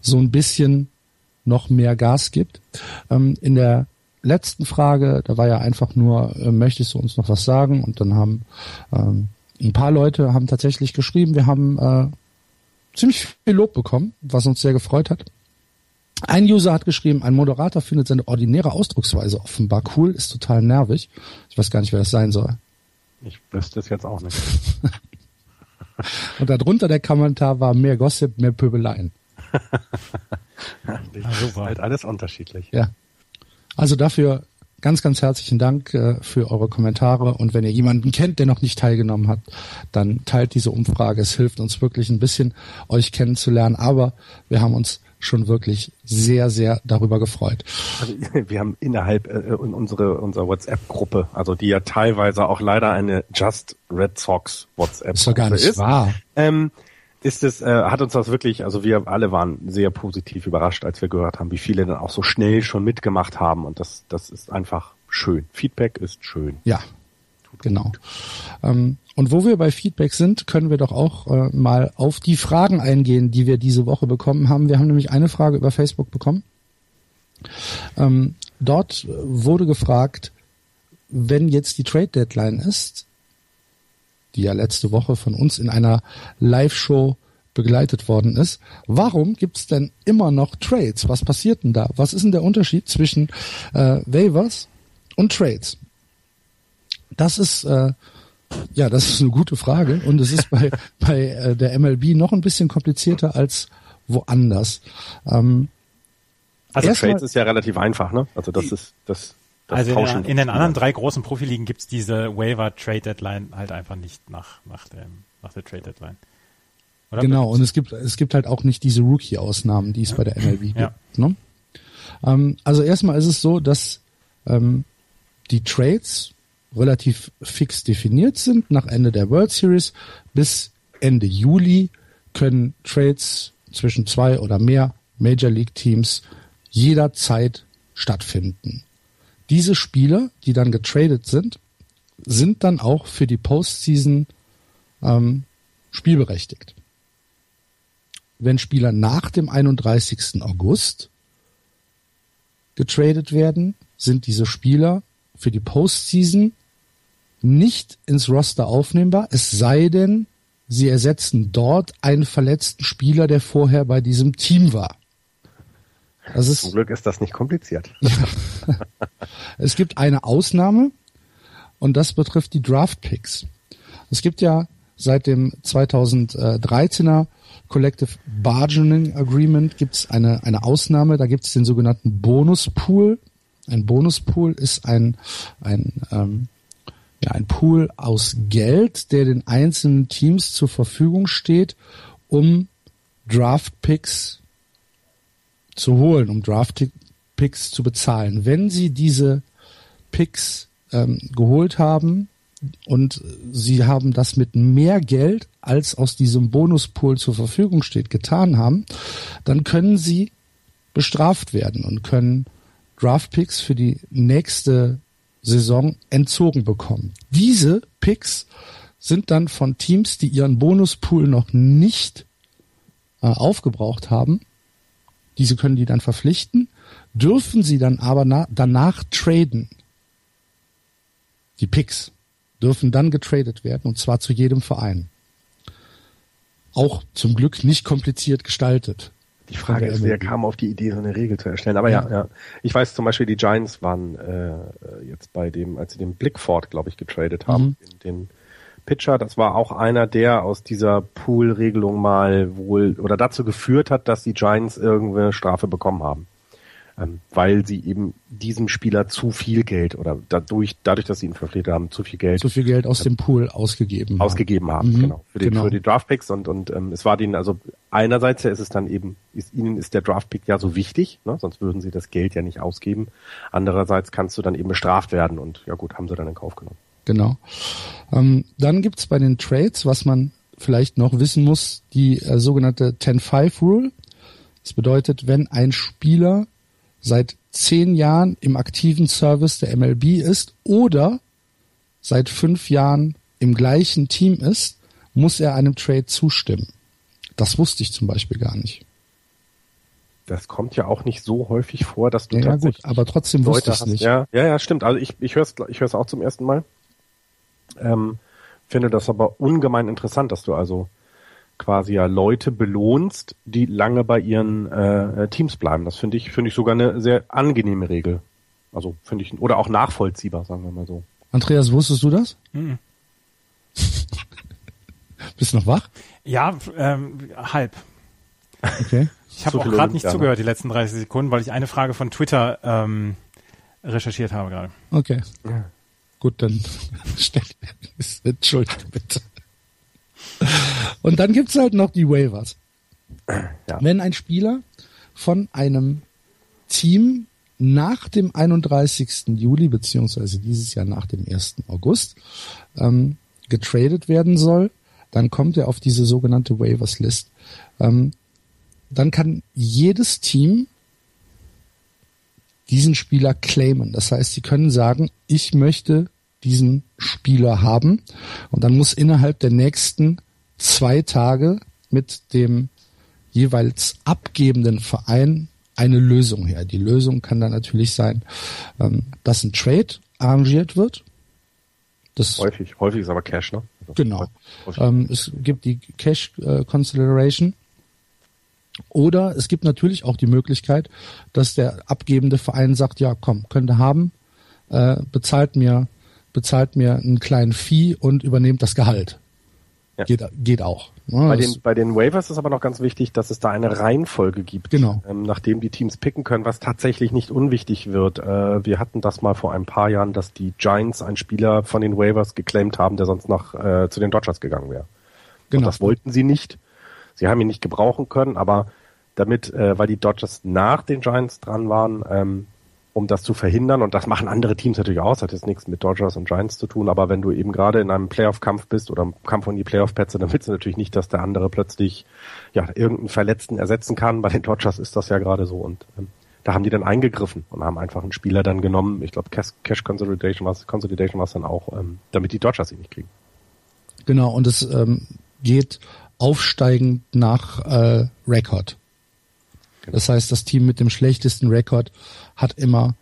so ein bisschen noch mehr Gas gibt. Ähm, in der letzten Frage, da war ja einfach nur, äh, möchtest du uns noch was sagen? Und dann haben ähm, ein paar Leute haben tatsächlich geschrieben, wir haben äh, ziemlich viel Lob bekommen, was uns sehr gefreut hat. Ein User hat geschrieben, ein Moderator findet seine ordinäre Ausdrucksweise offenbar cool, ist total nervig. Ich weiß gar nicht, wer das sein soll. Ich wüsste es jetzt auch nicht. Und darunter der Kommentar war mehr Gossip, mehr Pöbeleien. das ist halt alles unterschiedlich. Ja. Also dafür ganz, ganz herzlichen Dank äh, für eure Kommentare. Und wenn ihr jemanden kennt, der noch nicht teilgenommen hat, dann teilt diese Umfrage. Es hilft uns wirklich ein bisschen, euch kennenzulernen. Aber wir haben uns schon wirklich sehr, sehr darüber gefreut. Also, wir haben innerhalb äh, unsere, unserer WhatsApp-Gruppe, also die ja teilweise auch leider eine Just Red Sox WhatsApp-Gruppe ist. Ist doch gar nicht ist, wahr. Ähm, ist es, äh, hat uns das wirklich, also wir alle waren sehr positiv überrascht, als wir gehört haben, wie viele dann auch so schnell schon mitgemacht haben und das, das ist einfach schön. Feedback ist schön. Ja, genau. Ähm, und wo wir bei Feedback sind, können wir doch auch äh, mal auf die Fragen eingehen, die wir diese Woche bekommen haben. Wir haben nämlich eine Frage über Facebook bekommen. Ähm, dort wurde gefragt, wenn jetzt die Trade Deadline ist, die ja letzte Woche von uns in einer Live-Show begleitet worden ist, warum gibt's denn immer noch Trades? Was passiert denn da? Was ist denn der Unterschied zwischen äh, Waivers und Trades? Das ist äh, ja, das ist eine gute Frage und es ist bei, bei äh, der MLB noch ein bisschen komplizierter als woanders. Ähm, also Trades ist ja relativ einfach, ne? Also das ist das. Das also in, der, in den anderen drei großen Profiligen gibt's diese Waiver Trade Deadline halt einfach nicht nach nach dem nach der Trade Deadline. Oder genau und es gibt es gibt halt auch nicht diese Rookie Ausnahmen, die es bei der MLB gibt. Ja. Ne? Ähm, also erstmal ist es so, dass ähm, die Trades relativ fix definiert sind. Nach Ende der World Series bis Ende Juli können Trades zwischen zwei oder mehr Major League Teams jederzeit stattfinden. Diese Spieler, die dann getradet sind, sind dann auch für die Postseason ähm, spielberechtigt. Wenn Spieler nach dem 31. August getradet werden, sind diese Spieler für die Postseason nicht ins Roster aufnehmbar, es sei denn, sie ersetzen dort einen verletzten Spieler, der vorher bei diesem Team war. Das ist, Zum Glück ist das nicht kompliziert. es gibt eine Ausnahme und das betrifft die Draft Picks. Es gibt ja seit dem 2013er Collective Bargaining Agreement gibt es eine, eine Ausnahme, da gibt es den sogenannten Bonuspool. Ein Bonuspool ist ein, ein, ähm, ja, ein Pool aus Geld, der den einzelnen Teams zur Verfügung steht, um Draft Picks zu holen, um Draft Picks zu bezahlen. Wenn sie diese Picks ähm, geholt haben und sie haben das mit mehr Geld, als aus diesem Bonuspool zur Verfügung steht, getan haben, dann können sie bestraft werden und können Draft Picks für die nächste Saison entzogen bekommen. Diese Picks sind dann von Teams, die ihren Bonuspool noch nicht äh, aufgebraucht haben, diese können die dann verpflichten, dürfen sie dann aber na, danach traden. Die Picks dürfen dann getradet werden und zwar zu jedem Verein. Auch zum Glück nicht kompliziert gestaltet. Die Frage ist, wer kam auf die Idee, so eine Regel zu erstellen. Aber ja, ja. ja. Ich weiß zum Beispiel, die Giants waren äh, jetzt bei dem, als sie den Blickford, glaube ich, getradet haben, mhm. den Pitcher. Das war auch einer, der aus dieser Pool-Regelung mal wohl oder dazu geführt hat, dass die Giants irgendeine Strafe bekommen haben. Ähm, weil sie eben diesem Spieler zu viel Geld oder dadurch, dadurch, dass sie ihn verpflichtet haben, zu viel Geld. Zu viel Geld aus dem Pool ausgegeben Ausgegeben haben, mhm, genau. Für, den, genau. für die Draftpicks und, und ähm, es war denen, also einerseits ist es dann eben, ist, ihnen ist der Draftpick ja so wichtig, ne? sonst würden sie das Geld ja nicht ausgeben. Andererseits kannst du dann eben bestraft werden und ja gut, haben sie dann in Kauf genommen. Genau. Ähm, dann gibt's bei den Trades, was man vielleicht noch wissen muss, die äh, sogenannte 10-5 Rule. Das bedeutet, wenn ein Spieler seit zehn Jahren im aktiven Service der MLB ist oder seit fünf Jahren im gleichen Team ist, muss er einem Trade zustimmen. Das wusste ich zum Beispiel gar nicht. Das kommt ja auch nicht so häufig vor, dass du ja, tatsächlich gut, aber trotzdem wusste ich es nicht. Ja, ja, ja, stimmt. Also ich, ich höre es ich hör's auch zum ersten Mal. Ähm, finde das aber ungemein interessant, dass du also quasi ja Leute belohnst, die lange bei ihren äh, Teams bleiben. Das finde ich, finde ich sogar eine sehr angenehme Regel. Also finde ich, oder auch nachvollziehbar, sagen wir mal so. Andreas, wusstest du das? Mhm. Bist du noch wach? Ja, ähm, halb. Okay. Ich habe auch gerade nicht zugehört die letzten 30 Sekunden, weil ich eine Frage von Twitter ähm, recherchiert habe gerade. Okay. Ja. Gut, dann stell, entschuldige bitte. Und dann gibt's halt noch die Waivers. Ja. Wenn ein Spieler von einem Team nach dem 31. Juli beziehungsweise dieses Jahr nach dem 1. August ähm, getradet werden soll, dann kommt er auf diese sogenannte Waivers List. Ähm, dann kann jedes Team diesen Spieler claimen. Das heißt, sie können sagen, ich möchte diesen Spieler haben und dann muss innerhalb der nächsten zwei Tage mit dem jeweils abgebenden Verein eine Lösung her. Die Lösung kann dann natürlich sein, ähm, dass ein Trade arrangiert wird. Das häufig, häufig ist aber Cash, ne? Also genau. Ähm, es gibt die Cash äh, Consideration oder es gibt natürlich auch die Möglichkeit, dass der abgebende Verein sagt, ja, komm, könnte haben, äh, bezahlt mir, bezahlt mir einen kleinen Fee und übernehmt das Gehalt. Ja. Geht, geht auch. Ne? Bei, den, bei den Waivers ist aber noch ganz wichtig, dass es da eine Reihenfolge gibt, genau. ähm, nachdem die Teams picken können, was tatsächlich nicht unwichtig wird. Äh, wir hatten das mal vor ein paar Jahren, dass die Giants einen Spieler von den Waivers geclaimed haben, der sonst noch äh, zu den Dodgers gegangen wäre. Genau. Und das wollten sie nicht. Sie haben ihn nicht gebrauchen können, aber damit, äh, weil die Dodgers nach den Giants dran waren, ähm, um das zu verhindern. Und das machen andere Teams natürlich auch. Das hat jetzt nichts mit Dodgers und Giants zu tun. Aber wenn du eben gerade in einem Playoff-Kampf bist oder im Kampf um die Playoff-Plätze, dann willst du natürlich nicht, dass der andere plötzlich ja irgendeinen Verletzten ersetzen kann. Bei den Dodgers ist das ja gerade so. Und ähm, da haben die dann eingegriffen und haben einfach einen Spieler dann genommen. Ich glaube, Cash, Cash Consolidation war Consolidation war es dann auch, ähm, damit die Dodgers ihn nicht kriegen. Genau. Und es ähm, geht aufsteigend nach äh, Rekord. Genau. Das heißt, das Team mit dem schlechtesten Rekord hat immer,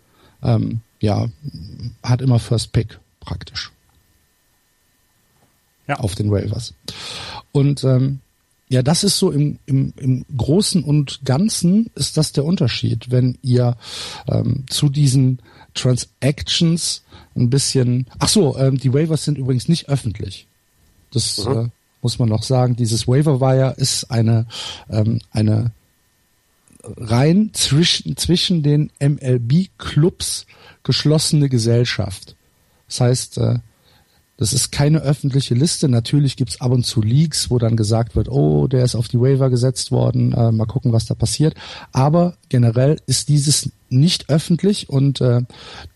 ähm, ja, hat immer First Pick praktisch. Ja. Auf den Waivers. Und ähm, ja, das ist so im, im, im Großen und Ganzen ist das der Unterschied, wenn ihr ähm, zu diesen Transactions ein bisschen. Ach so, ähm, die Waivers sind übrigens nicht öffentlich. Das mhm. äh, muss man noch sagen. Dieses Waiver Wire ist eine ähm, eine rein zwischen zwischen den MLB Clubs geschlossene Gesellschaft. Das heißt, äh, das ist keine öffentliche Liste. Natürlich gibt's ab und zu Leaks, wo dann gesagt wird, oh, der ist auf die Waiver gesetzt worden, äh, mal gucken, was da passiert. Aber generell ist dieses nicht öffentlich und äh,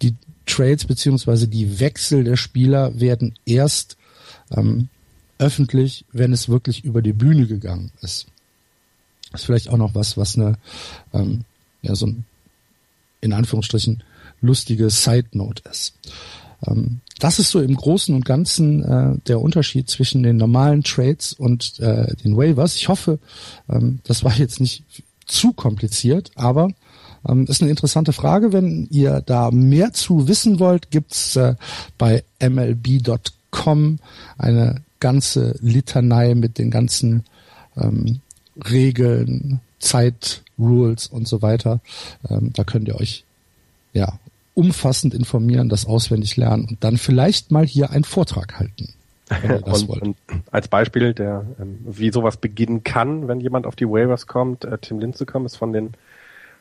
die Trades beziehungsweise die Wechsel der Spieler werden erst ähm, öffentlich, wenn es wirklich über die Bühne gegangen ist. Das ist vielleicht auch noch was, was eine, ähm, ja, so ein, in Anführungsstrichen, lustige Side Note ist. Ähm, das ist so im Großen und Ganzen äh, der Unterschied zwischen den normalen Trades und äh, den Waivers. Ich hoffe, ähm, das war jetzt nicht zu kompliziert, aber ähm, ist eine interessante Frage. Wenn ihr da mehr zu wissen wollt, gibt's äh, bei mlb.com eine ganze Litanei mit den ganzen ähm, Regeln, Zeitrules und so weiter. Ähm, da könnt ihr euch ja umfassend informieren, das auswendig lernen und dann vielleicht mal hier einen Vortrag halten. und, und, als Beispiel, der, ähm, wie sowas beginnen kann, wenn jemand auf die Waivers kommt, äh, Tim Lincecum ist von den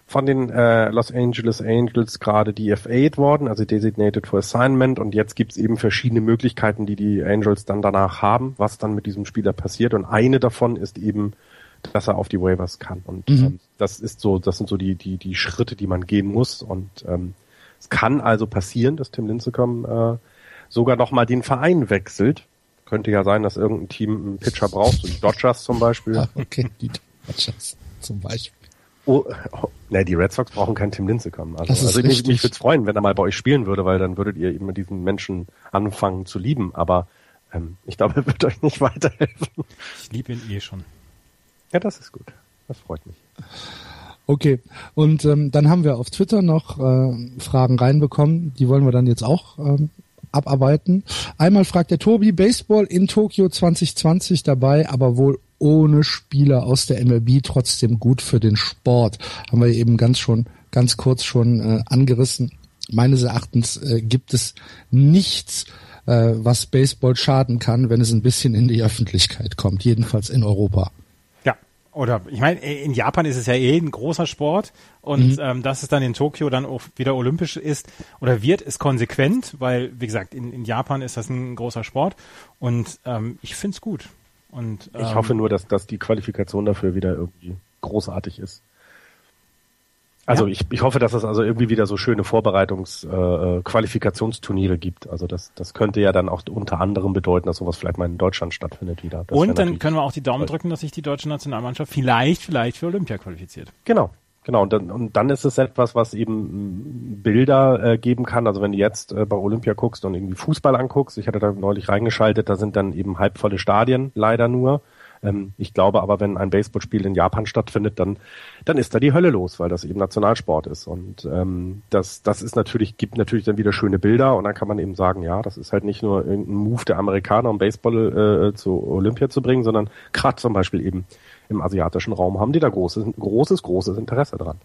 von den äh, Los Angeles Angels gerade DFA'd worden, also Designated for Assignment und jetzt gibt's eben verschiedene Möglichkeiten, die die Angels dann danach haben, was dann mit diesem Spieler passiert und eine davon ist eben, dass er auf die Waivers kann und mhm. ähm, das ist so, das sind so die die die Schritte, die man gehen muss und ähm, es kann also passieren, dass Tim Lincecum äh, sogar noch mal den Verein wechselt. Könnte ja sein, dass irgendein Team einen Pitcher braucht, so die Dodgers zum Beispiel. Ah, okay, die Dodgers zum Beispiel. Oh, oh, ne, die Red Sox brauchen keinen Tim Lincecum. Also, also mich, mich würde es freuen, wenn er mal bei euch spielen würde, weil dann würdet ihr eben diesen Menschen anfangen zu lieben. Aber ähm, ich glaube, er wird euch nicht weiterhelfen. Ich liebe ihn eh schon. Ja, das ist gut. Das freut mich. Okay, und ähm, dann haben wir auf Twitter noch äh, Fragen reinbekommen, die wollen wir dann jetzt auch ähm, abarbeiten. Einmal fragt der Tobi, Baseball in Tokio 2020 dabei, aber wohl ohne Spieler aus der MLB trotzdem gut für den Sport. Haben wir eben ganz schon, ganz kurz schon äh, angerissen. Meines Erachtens äh, gibt es nichts, äh, was Baseball schaden kann, wenn es ein bisschen in die Öffentlichkeit kommt, jedenfalls in Europa. Oder ich meine, in Japan ist es ja eh ein großer Sport und mhm. ähm, dass es dann in Tokio dann auch wieder olympisch ist oder wird, ist konsequent, weil, wie gesagt, in, in Japan ist das ein großer Sport und ähm, ich find's gut. Und, ähm, ich hoffe nur, dass, dass die Qualifikation dafür wieder irgendwie großartig ist. Also ja. ich, ich hoffe, dass es also irgendwie wieder so schöne Vorbereitungs-, äh, äh, gibt. Also das, das könnte ja dann auch unter anderem bedeuten, dass sowas vielleicht mal in Deutschland stattfindet wieder. Das Und dann können wir auch die Daumen drücken, dass sich die deutsche Nationalmannschaft vielleicht, vielleicht für Olympia qualifiziert. Genau. Genau, und dann, und dann ist es etwas, was eben Bilder äh, geben kann. Also wenn du jetzt äh, bei Olympia guckst und irgendwie Fußball anguckst, ich hatte da neulich reingeschaltet, da sind dann eben halbvolle Stadien, leider nur. Ähm, ich glaube aber, wenn ein Baseballspiel in Japan stattfindet, dann, dann ist da die Hölle los, weil das eben Nationalsport ist. Und ähm, das, das ist natürlich, gibt natürlich dann wieder schöne Bilder und dann kann man eben sagen, ja, das ist halt nicht nur irgendein Move der Amerikaner, um Baseball äh, zu Olympia zu bringen, sondern gerade zum Beispiel eben im asiatischen Raum haben die da großes, großes, großes Interesse dran.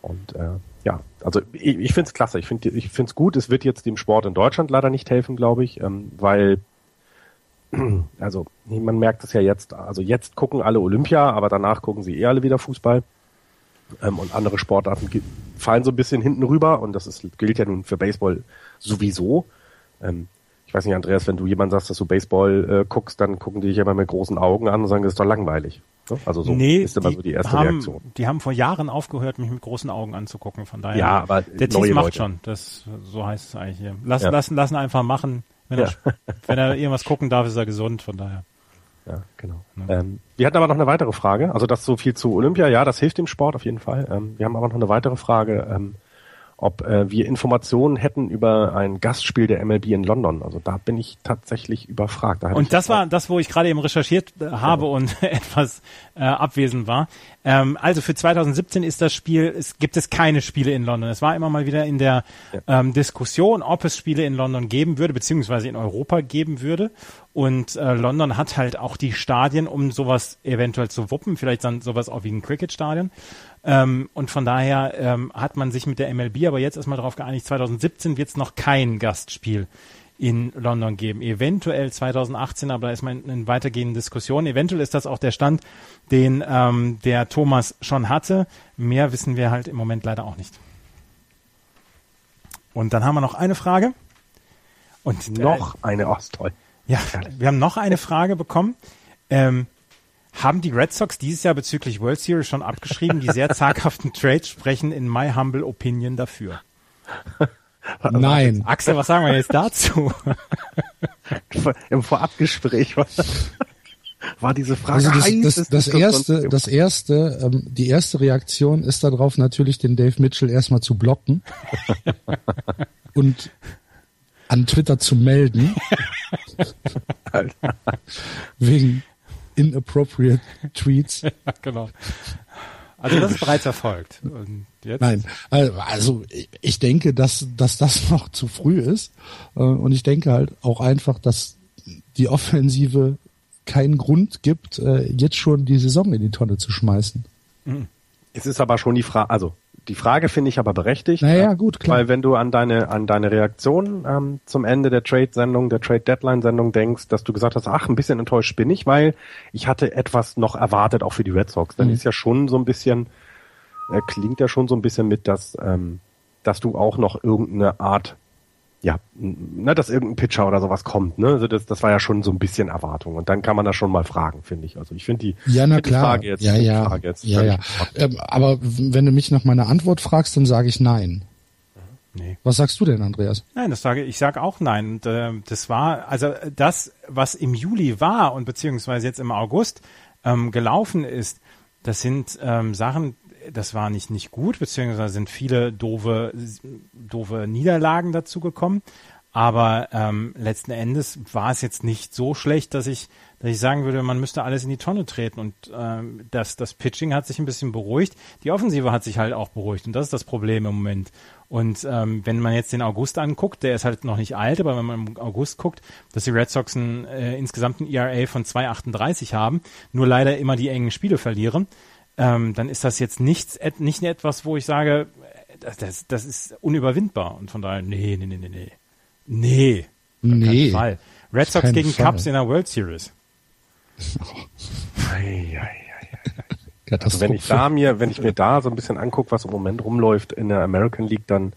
Und äh, ja, also ich, ich finde es klasse, ich finde ich finde es gut. Es wird jetzt dem Sport in Deutschland leider nicht helfen, glaube ich, ähm, weil also man merkt es ja jetzt, also jetzt gucken alle Olympia, aber danach gucken sie eh alle wieder Fußball. Ähm, und andere Sportarten fallen so ein bisschen hinten rüber und das ist, gilt ja nun für Baseball sowieso. Ähm, ich weiß nicht, Andreas, wenn du jemand sagst, dass du Baseball äh, guckst, dann gucken die dich immer mit großen Augen an und sagen, das ist doch langweilig. Also so nee, ist immer so die erste haben, Reaktion. Die haben vor Jahren aufgehört, mich mit großen Augen anzugucken. Von daher. Ja, aber der Tief macht Leute. schon. Das so heißt es eigentlich hier. Lass, ja. lassen, lassen einfach machen. Wenn, ja. er, wenn er irgendwas gucken darf, ist er gesund, von daher. Ja, genau. Ja. Ähm, wir hatten aber noch eine weitere Frage. Also das so viel zu Olympia. Ja, das hilft dem Sport auf jeden Fall. Ähm, wir haben aber noch eine weitere Frage. Ähm, ob äh, wir Informationen hätten über ein Gastspiel der MLB in London. Also da bin ich tatsächlich überfragt. Da und das war das, wo ich gerade eben recherchiert äh, habe ja. und etwas äh, abwesend war. Ähm, also für 2017 ist das Spiel, es gibt es keine Spiele in London. Es war immer mal wieder in der ja. ähm, Diskussion, ob es Spiele in London geben würde, beziehungsweise in Europa geben würde. Und äh, London hat halt auch die Stadien, um sowas eventuell zu wuppen, vielleicht dann sowas auch wie ein Cricket-Stadion. Ähm, und von daher ähm, hat man sich mit der MLB aber jetzt erstmal darauf geeinigt, 2017 wird es noch kein Gastspiel in London geben. Eventuell 2018, aber da ist man in weitergehenden Diskussionen. Eventuell ist das auch der Stand, den ähm, der Thomas schon hatte. Mehr wissen wir halt im Moment leider auch nicht. Und dann haben wir noch eine Frage. Und noch äh, eine, oh, toll. Ja, wir haben noch eine Frage bekommen. Ähm, haben die Red Sox dieses Jahr bezüglich World Series schon abgeschrieben? Die sehr zaghaften Trades sprechen in my humble opinion dafür. Nein. Axel, was sagen wir jetzt dazu? Im Vorabgespräch war, war diese Frage. Also das, das, das erste, das erste, ähm, die erste Reaktion ist darauf natürlich, den Dave Mitchell erstmal zu blocken und an Twitter zu melden. Wegen inappropriate Tweets. Ja, genau. Also das ist bereits erfolgt. Nein, also ich denke, dass, dass das noch zu früh ist. Äh, und ich denke halt auch einfach, dass die Offensive keinen Grund gibt, äh, jetzt schon die Saison in die Tonne zu schmeißen. Es ist aber schon die Frage, also die Frage finde ich aber berechtigt. Naja, gut, klar. Weil wenn du an deine, an deine Reaktion ähm, zum Ende der Trade-Sendung, der Trade-Deadline-Sendung denkst, dass du gesagt hast, ach, ein bisschen enttäuscht bin ich, weil ich hatte etwas noch erwartet, auch für die Red Sox. Dann mhm. ist ja schon so ein bisschen, äh, klingt ja schon so ein bisschen mit, dass, ähm, dass du auch noch irgendeine Art ja, ne, dass irgendein Pitcher oder sowas kommt, ne? Also das, das war ja schon so ein bisschen Erwartung. Und dann kann man das schon mal fragen, finde ich. Also ich finde die, ja, na klar. Frage jetzt, ja, ja, Frage jetzt ja, ja. Ähm, aber wenn du mich nach meiner Antwort fragst, dann sage ich nein. Nee. Was sagst du denn, Andreas? Nein, das sage ich sage auch nein. Und, äh, das war also das, was im Juli war und beziehungsweise jetzt im August ähm, gelaufen ist. Das sind ähm, Sachen, das war nicht, nicht gut, beziehungsweise sind viele doofe, doofe Niederlagen dazu gekommen. Aber ähm, letzten Endes war es jetzt nicht so schlecht, dass ich, dass ich sagen würde, man müsste alles in die Tonne treten. Und ähm, das, das Pitching hat sich ein bisschen beruhigt. Die Offensive hat sich halt auch beruhigt. Und das ist das Problem im Moment. Und ähm, wenn man jetzt den August anguckt, der ist halt noch nicht alt, aber wenn man im August guckt, dass die Red Sox ein, äh, insgesamt ein ERA von 2,38 haben, nur leider immer die engen Spiele verlieren, ähm, dann ist das jetzt nichts, nicht etwas, wo ich sage, das, das, das ist unüberwindbar. Und von daher, nee, nee, nee, nee, nee. Nee. Nee. Fall. Red Sox gegen Fall. Cubs in der World Series. also wenn ich da mir, wenn ich mir da so ein bisschen angucke, was im Moment rumläuft in der American League, dann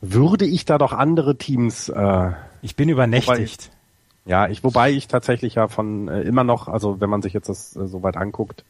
würde ich da doch andere Teams. Äh, ich bin übernächtigt. Wobei, ja, ich, wobei ich tatsächlich ja von äh, immer noch, also wenn man sich jetzt das äh, so weit anguckt,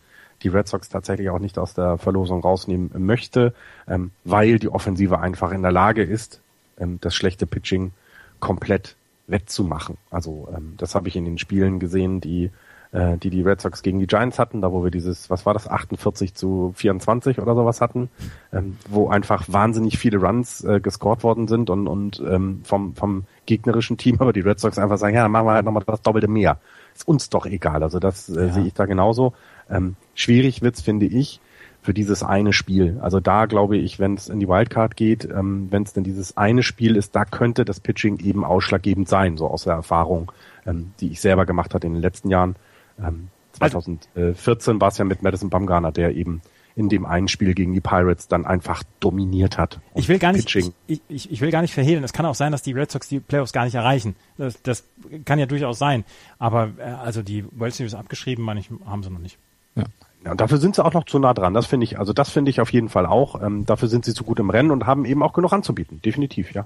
die Red Sox tatsächlich auch nicht aus der Verlosung rausnehmen möchte, ähm, weil die Offensive einfach in der Lage ist, ähm, das schlechte Pitching komplett wettzumachen. Also ähm, das habe ich in den Spielen gesehen, die äh, die die Red Sox gegen die Giants hatten, da wo wir dieses, was war das, 48 zu 24 oder sowas hatten, ähm, wo einfach wahnsinnig viele Runs äh, gescored worden sind und, und ähm, vom, vom gegnerischen Team, aber die Red Sox einfach sagen, ja, dann machen wir halt nochmal das Doppelte mehr. Ist uns doch egal. Also das äh, ja. sehe ich da genauso. Ähm, schwierig wird's, finde ich, für dieses eine Spiel. Also da glaube ich, wenn es in die Wildcard geht, ähm, wenn es denn dieses eine Spiel ist, da könnte das Pitching eben ausschlaggebend sein, so aus der Erfahrung, ähm, die ich selber gemacht hatte in den letzten Jahren. Ähm, 2014 war es ja mit Madison Bumgarner, der eben in dem einen Spiel gegen die Pirates dann einfach dominiert hat. Ich will gar nicht, ich, ich, ich, will gar nicht verhehlen. Es kann auch sein, dass die Red Sox die Playoffs gar nicht erreichen. Das, das kann ja durchaus sein. Aber äh, also die World Series abgeschrieben, meine ich, haben sie noch nicht. Ja. Ja, und dafür sind sie auch noch zu nah dran. Das finde ich, also das finde ich auf jeden Fall auch. Ähm, dafür sind sie zu gut im Rennen und haben eben auch genug anzubieten. Definitiv, ja.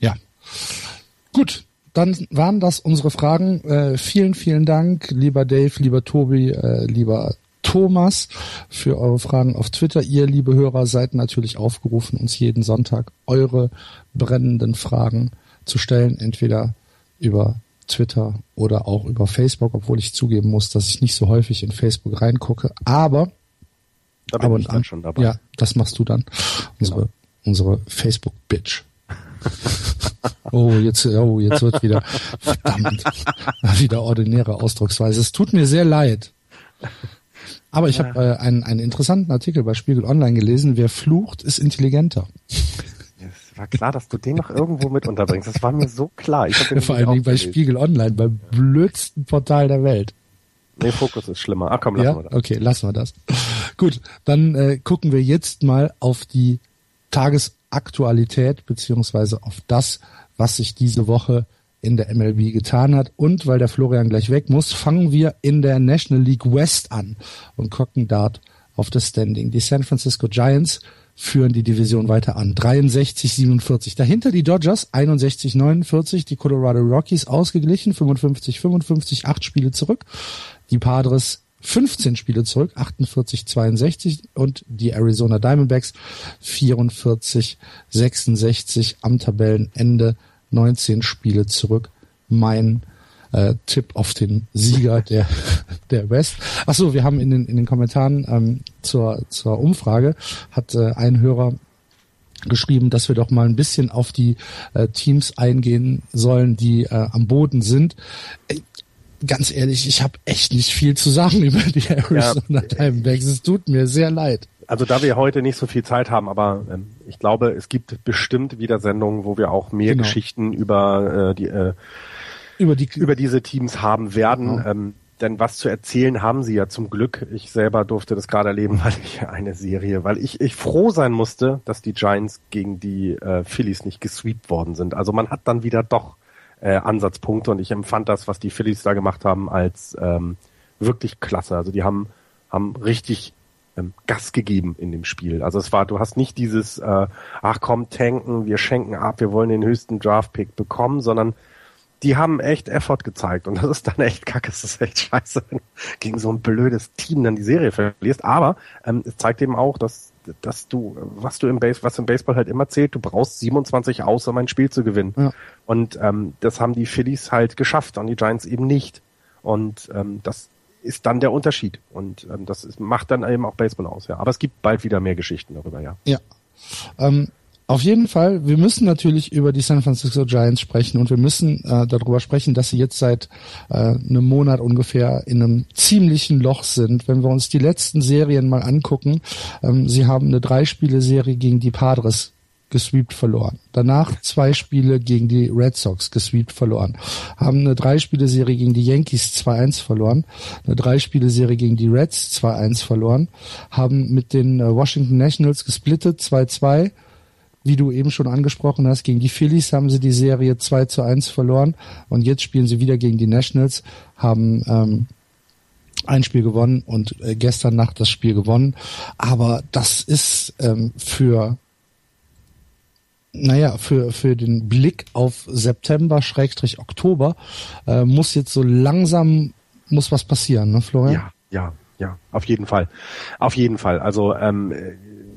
Ja. Gut. Dann waren das unsere Fragen. Äh, vielen, vielen Dank, lieber Dave, lieber Tobi, äh, lieber Thomas, für eure Fragen auf Twitter. Ihr, liebe Hörer, seid natürlich aufgerufen, uns jeden Sonntag eure brennenden Fragen zu stellen, entweder über Twitter oder auch über Facebook, obwohl ich zugeben muss, dass ich nicht so häufig in Facebook reingucke, aber da bin aber ich dann schon dabei. Ja, das machst du dann. Unsere, genau. unsere Facebook-Bitch. oh, jetzt, oh, jetzt wird wieder, verdammt, wieder ordinäre Ausdrucksweise. Es tut mir sehr leid. Aber ich ja. habe äh, einen, einen interessanten Artikel bei Spiegel Online gelesen. Wer flucht, ist intelligenter. war klar, dass du den noch irgendwo mit unterbringst. Das war mir so klar. Ich ja, vor allen Dingen bei Spiegel Online, beim blödsten Portal der Welt. Nee, Fokus ist schlimmer. Ach komm, lassen ja? wir das. Okay, lassen wir das. Gut, dann äh, gucken wir jetzt mal auf die Tagesaktualität beziehungsweise auf das, was sich diese Woche in der MLB getan hat. Und weil der Florian gleich weg muss, fangen wir in der National League West an und gucken dort auf das Standing. Die San Francisco Giants führen die Division weiter an. 63-47. Dahinter die Dodgers 61-49. Die Colorado Rockies ausgeglichen 55-55. Acht Spiele zurück. Die Padres 15 Spiele zurück, 48-62 und die Arizona Diamondbacks 44-66 am Tabellenende 19 Spiele zurück. Mein äh, Tipp auf den Sieger der der West. Ach so, wir haben in den in den Kommentaren ähm, zur zur Umfrage hat äh, ein Hörer geschrieben, dass wir doch mal ein bisschen auf die äh, Teams eingehen sollen, die äh, am Boden sind. Äh, ganz ehrlich, ich habe echt nicht viel zu sagen über die Arizona ja, Diamondbacks. Es tut mir sehr leid. Also da wir heute nicht so viel Zeit haben, aber ähm, ich glaube, es gibt bestimmt wieder Sendungen, wo wir auch mehr genau. Geschichten über äh, die äh, über die über diese Teams haben werden. Genau. Ähm, denn was zu erzählen haben sie ja zum Glück. Ich selber durfte das gerade erleben, weil ich eine Serie, weil ich, ich froh sein musste, dass die Giants gegen die äh, Phillies nicht gesweept worden sind. Also man hat dann wieder doch äh, Ansatzpunkte und ich empfand das, was die Phillies da gemacht haben, als ähm, wirklich klasse. Also die haben haben richtig ähm, Gas gegeben in dem Spiel. Also es war, du hast nicht dieses, äh, ach komm, tanken, wir schenken ab, wir wollen den höchsten Draft-Pick bekommen, sondern die haben echt Effort gezeigt und das ist dann echt kacke, es ist echt scheiße, wenn du gegen so ein blödes Team dann die Serie verlierst. Aber ähm, es zeigt eben auch, dass dass du, was du im Base, was im Baseball halt immer zählt, du brauchst 27 aus, um ein Spiel zu gewinnen. Ja. Und ähm, das haben die Phillies halt geschafft und die Giants eben nicht. Und ähm, das ist dann der Unterschied. Und ähm, das ist, macht dann eben auch Baseball aus, ja. Aber es gibt bald wieder mehr Geschichten darüber, ja. Ja. Ähm, auf jeden Fall, wir müssen natürlich über die San Francisco Giants sprechen und wir müssen äh, darüber sprechen, dass sie jetzt seit äh, einem Monat ungefähr in einem ziemlichen Loch sind. Wenn wir uns die letzten Serien mal angucken, ähm, sie haben eine Drei-Spiele-Serie gegen die Padres gesweept verloren. Danach zwei Spiele gegen die Red Sox gesweept verloren. Haben eine Drei-Spiele-Serie gegen die Yankees 2-1 verloren. Eine Drei-Spiele-Serie gegen die Reds 2-1 verloren. Haben mit den äh, Washington Nationals gesplittet 2-2. Wie du eben schon angesprochen hast, gegen die Phillies haben sie die Serie 2 zu 1 verloren und jetzt spielen sie wieder gegen die Nationals, haben ähm, ein Spiel gewonnen und äh, gestern Nacht das Spiel gewonnen. Aber das ist ähm, für naja, für, für den Blick auf September, Schrägstrich Oktober, äh, muss jetzt so langsam, muss was passieren, ne, Florian? Ja, ja, ja, auf jeden Fall. Auf jeden Fall. Also, ähm,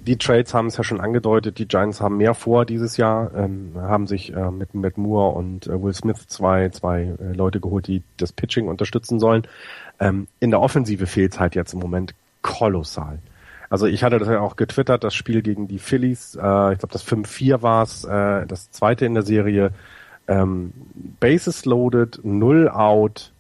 die Trades haben es ja schon angedeutet, die Giants haben mehr vor dieses Jahr, ähm, haben sich äh, mit, mit Moore und äh, Will Smith zwei, zwei äh, Leute geholt, die das Pitching unterstützen sollen. Ähm, in der Offensive fehlt es halt jetzt im Moment kolossal. Also ich hatte das ja auch getwittert, das Spiel gegen die Phillies, äh, ich glaube das 5-4 war es, äh, das zweite in der Serie. Ähm, Bases loaded, null out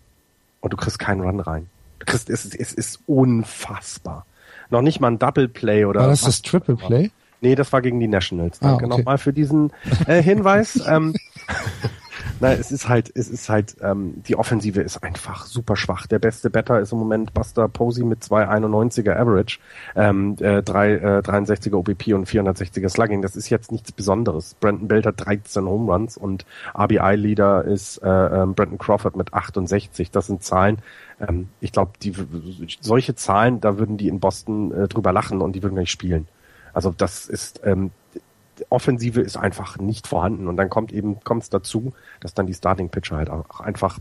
und du kriegst keinen Run rein. Du kriegst, es, es ist unfassbar. Noch nicht mal ein Double Play oder. War das das Triple Play? Nee, das war gegen die Nationals. Danke ah, okay. nochmal für diesen äh, Hinweis. ähm, Nein, es ist halt, es ist halt, ähm, die Offensive ist einfach super schwach. Der beste Better ist im Moment Buster Posey mit 291er Average, ähm, äh, 3, äh, 63er OBP und 460er Slugging. Das ist jetzt nichts Besonderes. Brandon Belt hat 13 Home Runs und RBI-Leader ist äh, äh, Brandon Crawford mit 68. Das sind Zahlen, ähm, ich glaube, die solche Zahlen, da würden die in Boston äh, drüber lachen und die würden nicht spielen. Also das ist ähm, Offensive ist einfach nicht vorhanden und dann kommt eben kommt es dazu, dass dann die Starting Pitcher halt auch einfach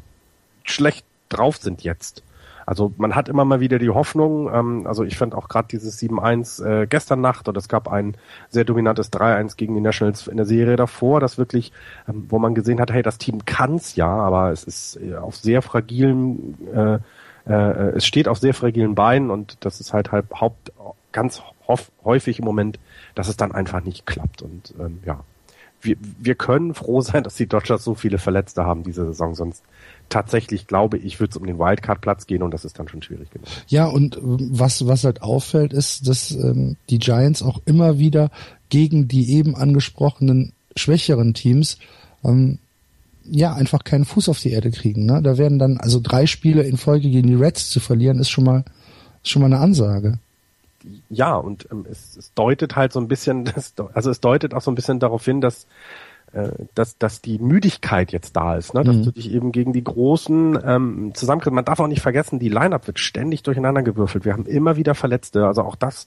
schlecht drauf sind jetzt. Also man hat immer mal wieder die Hoffnung, ähm, also ich fand auch gerade dieses 7-1 äh, gestern Nacht oder es gab ein sehr dominantes 3-1 gegen die Nationals in der Serie davor, das wirklich, ähm, wo man gesehen hat, hey, das Team kann's ja, aber es ist äh, auf sehr fragilen, äh, äh, es steht auf sehr fragilen Beinen und das ist halt halt Haupt ganz häufig im Moment dass es dann einfach nicht klappt. Und ähm, ja, wir, wir können froh sein, dass die Dodgers so viele Verletzte haben diese Saison, sonst tatsächlich glaube ich, wird es um den Wildcard-Platz gehen und das ist dann schon schwierig genug. Ja, und ähm, was, was halt auffällt, ist, dass ähm, die Giants auch immer wieder gegen die eben angesprochenen schwächeren Teams ähm, ja einfach keinen Fuß auf die Erde kriegen. Ne? Da werden dann also drei Spiele in Folge gegen die Reds zu verlieren, ist schon mal ist schon mal eine Ansage. Ja, und ähm, es, es deutet halt so ein bisschen, das, also es deutet auch so ein bisschen darauf hin, dass äh, dass, dass die Müdigkeit jetzt da ist, ne? dass mhm. du dich eben gegen die Großen ähm, zusammenkriegst. Man darf auch nicht vergessen, die Line-Up wird ständig durcheinander gewürfelt. Wir haben immer wieder Verletzte. Also auch das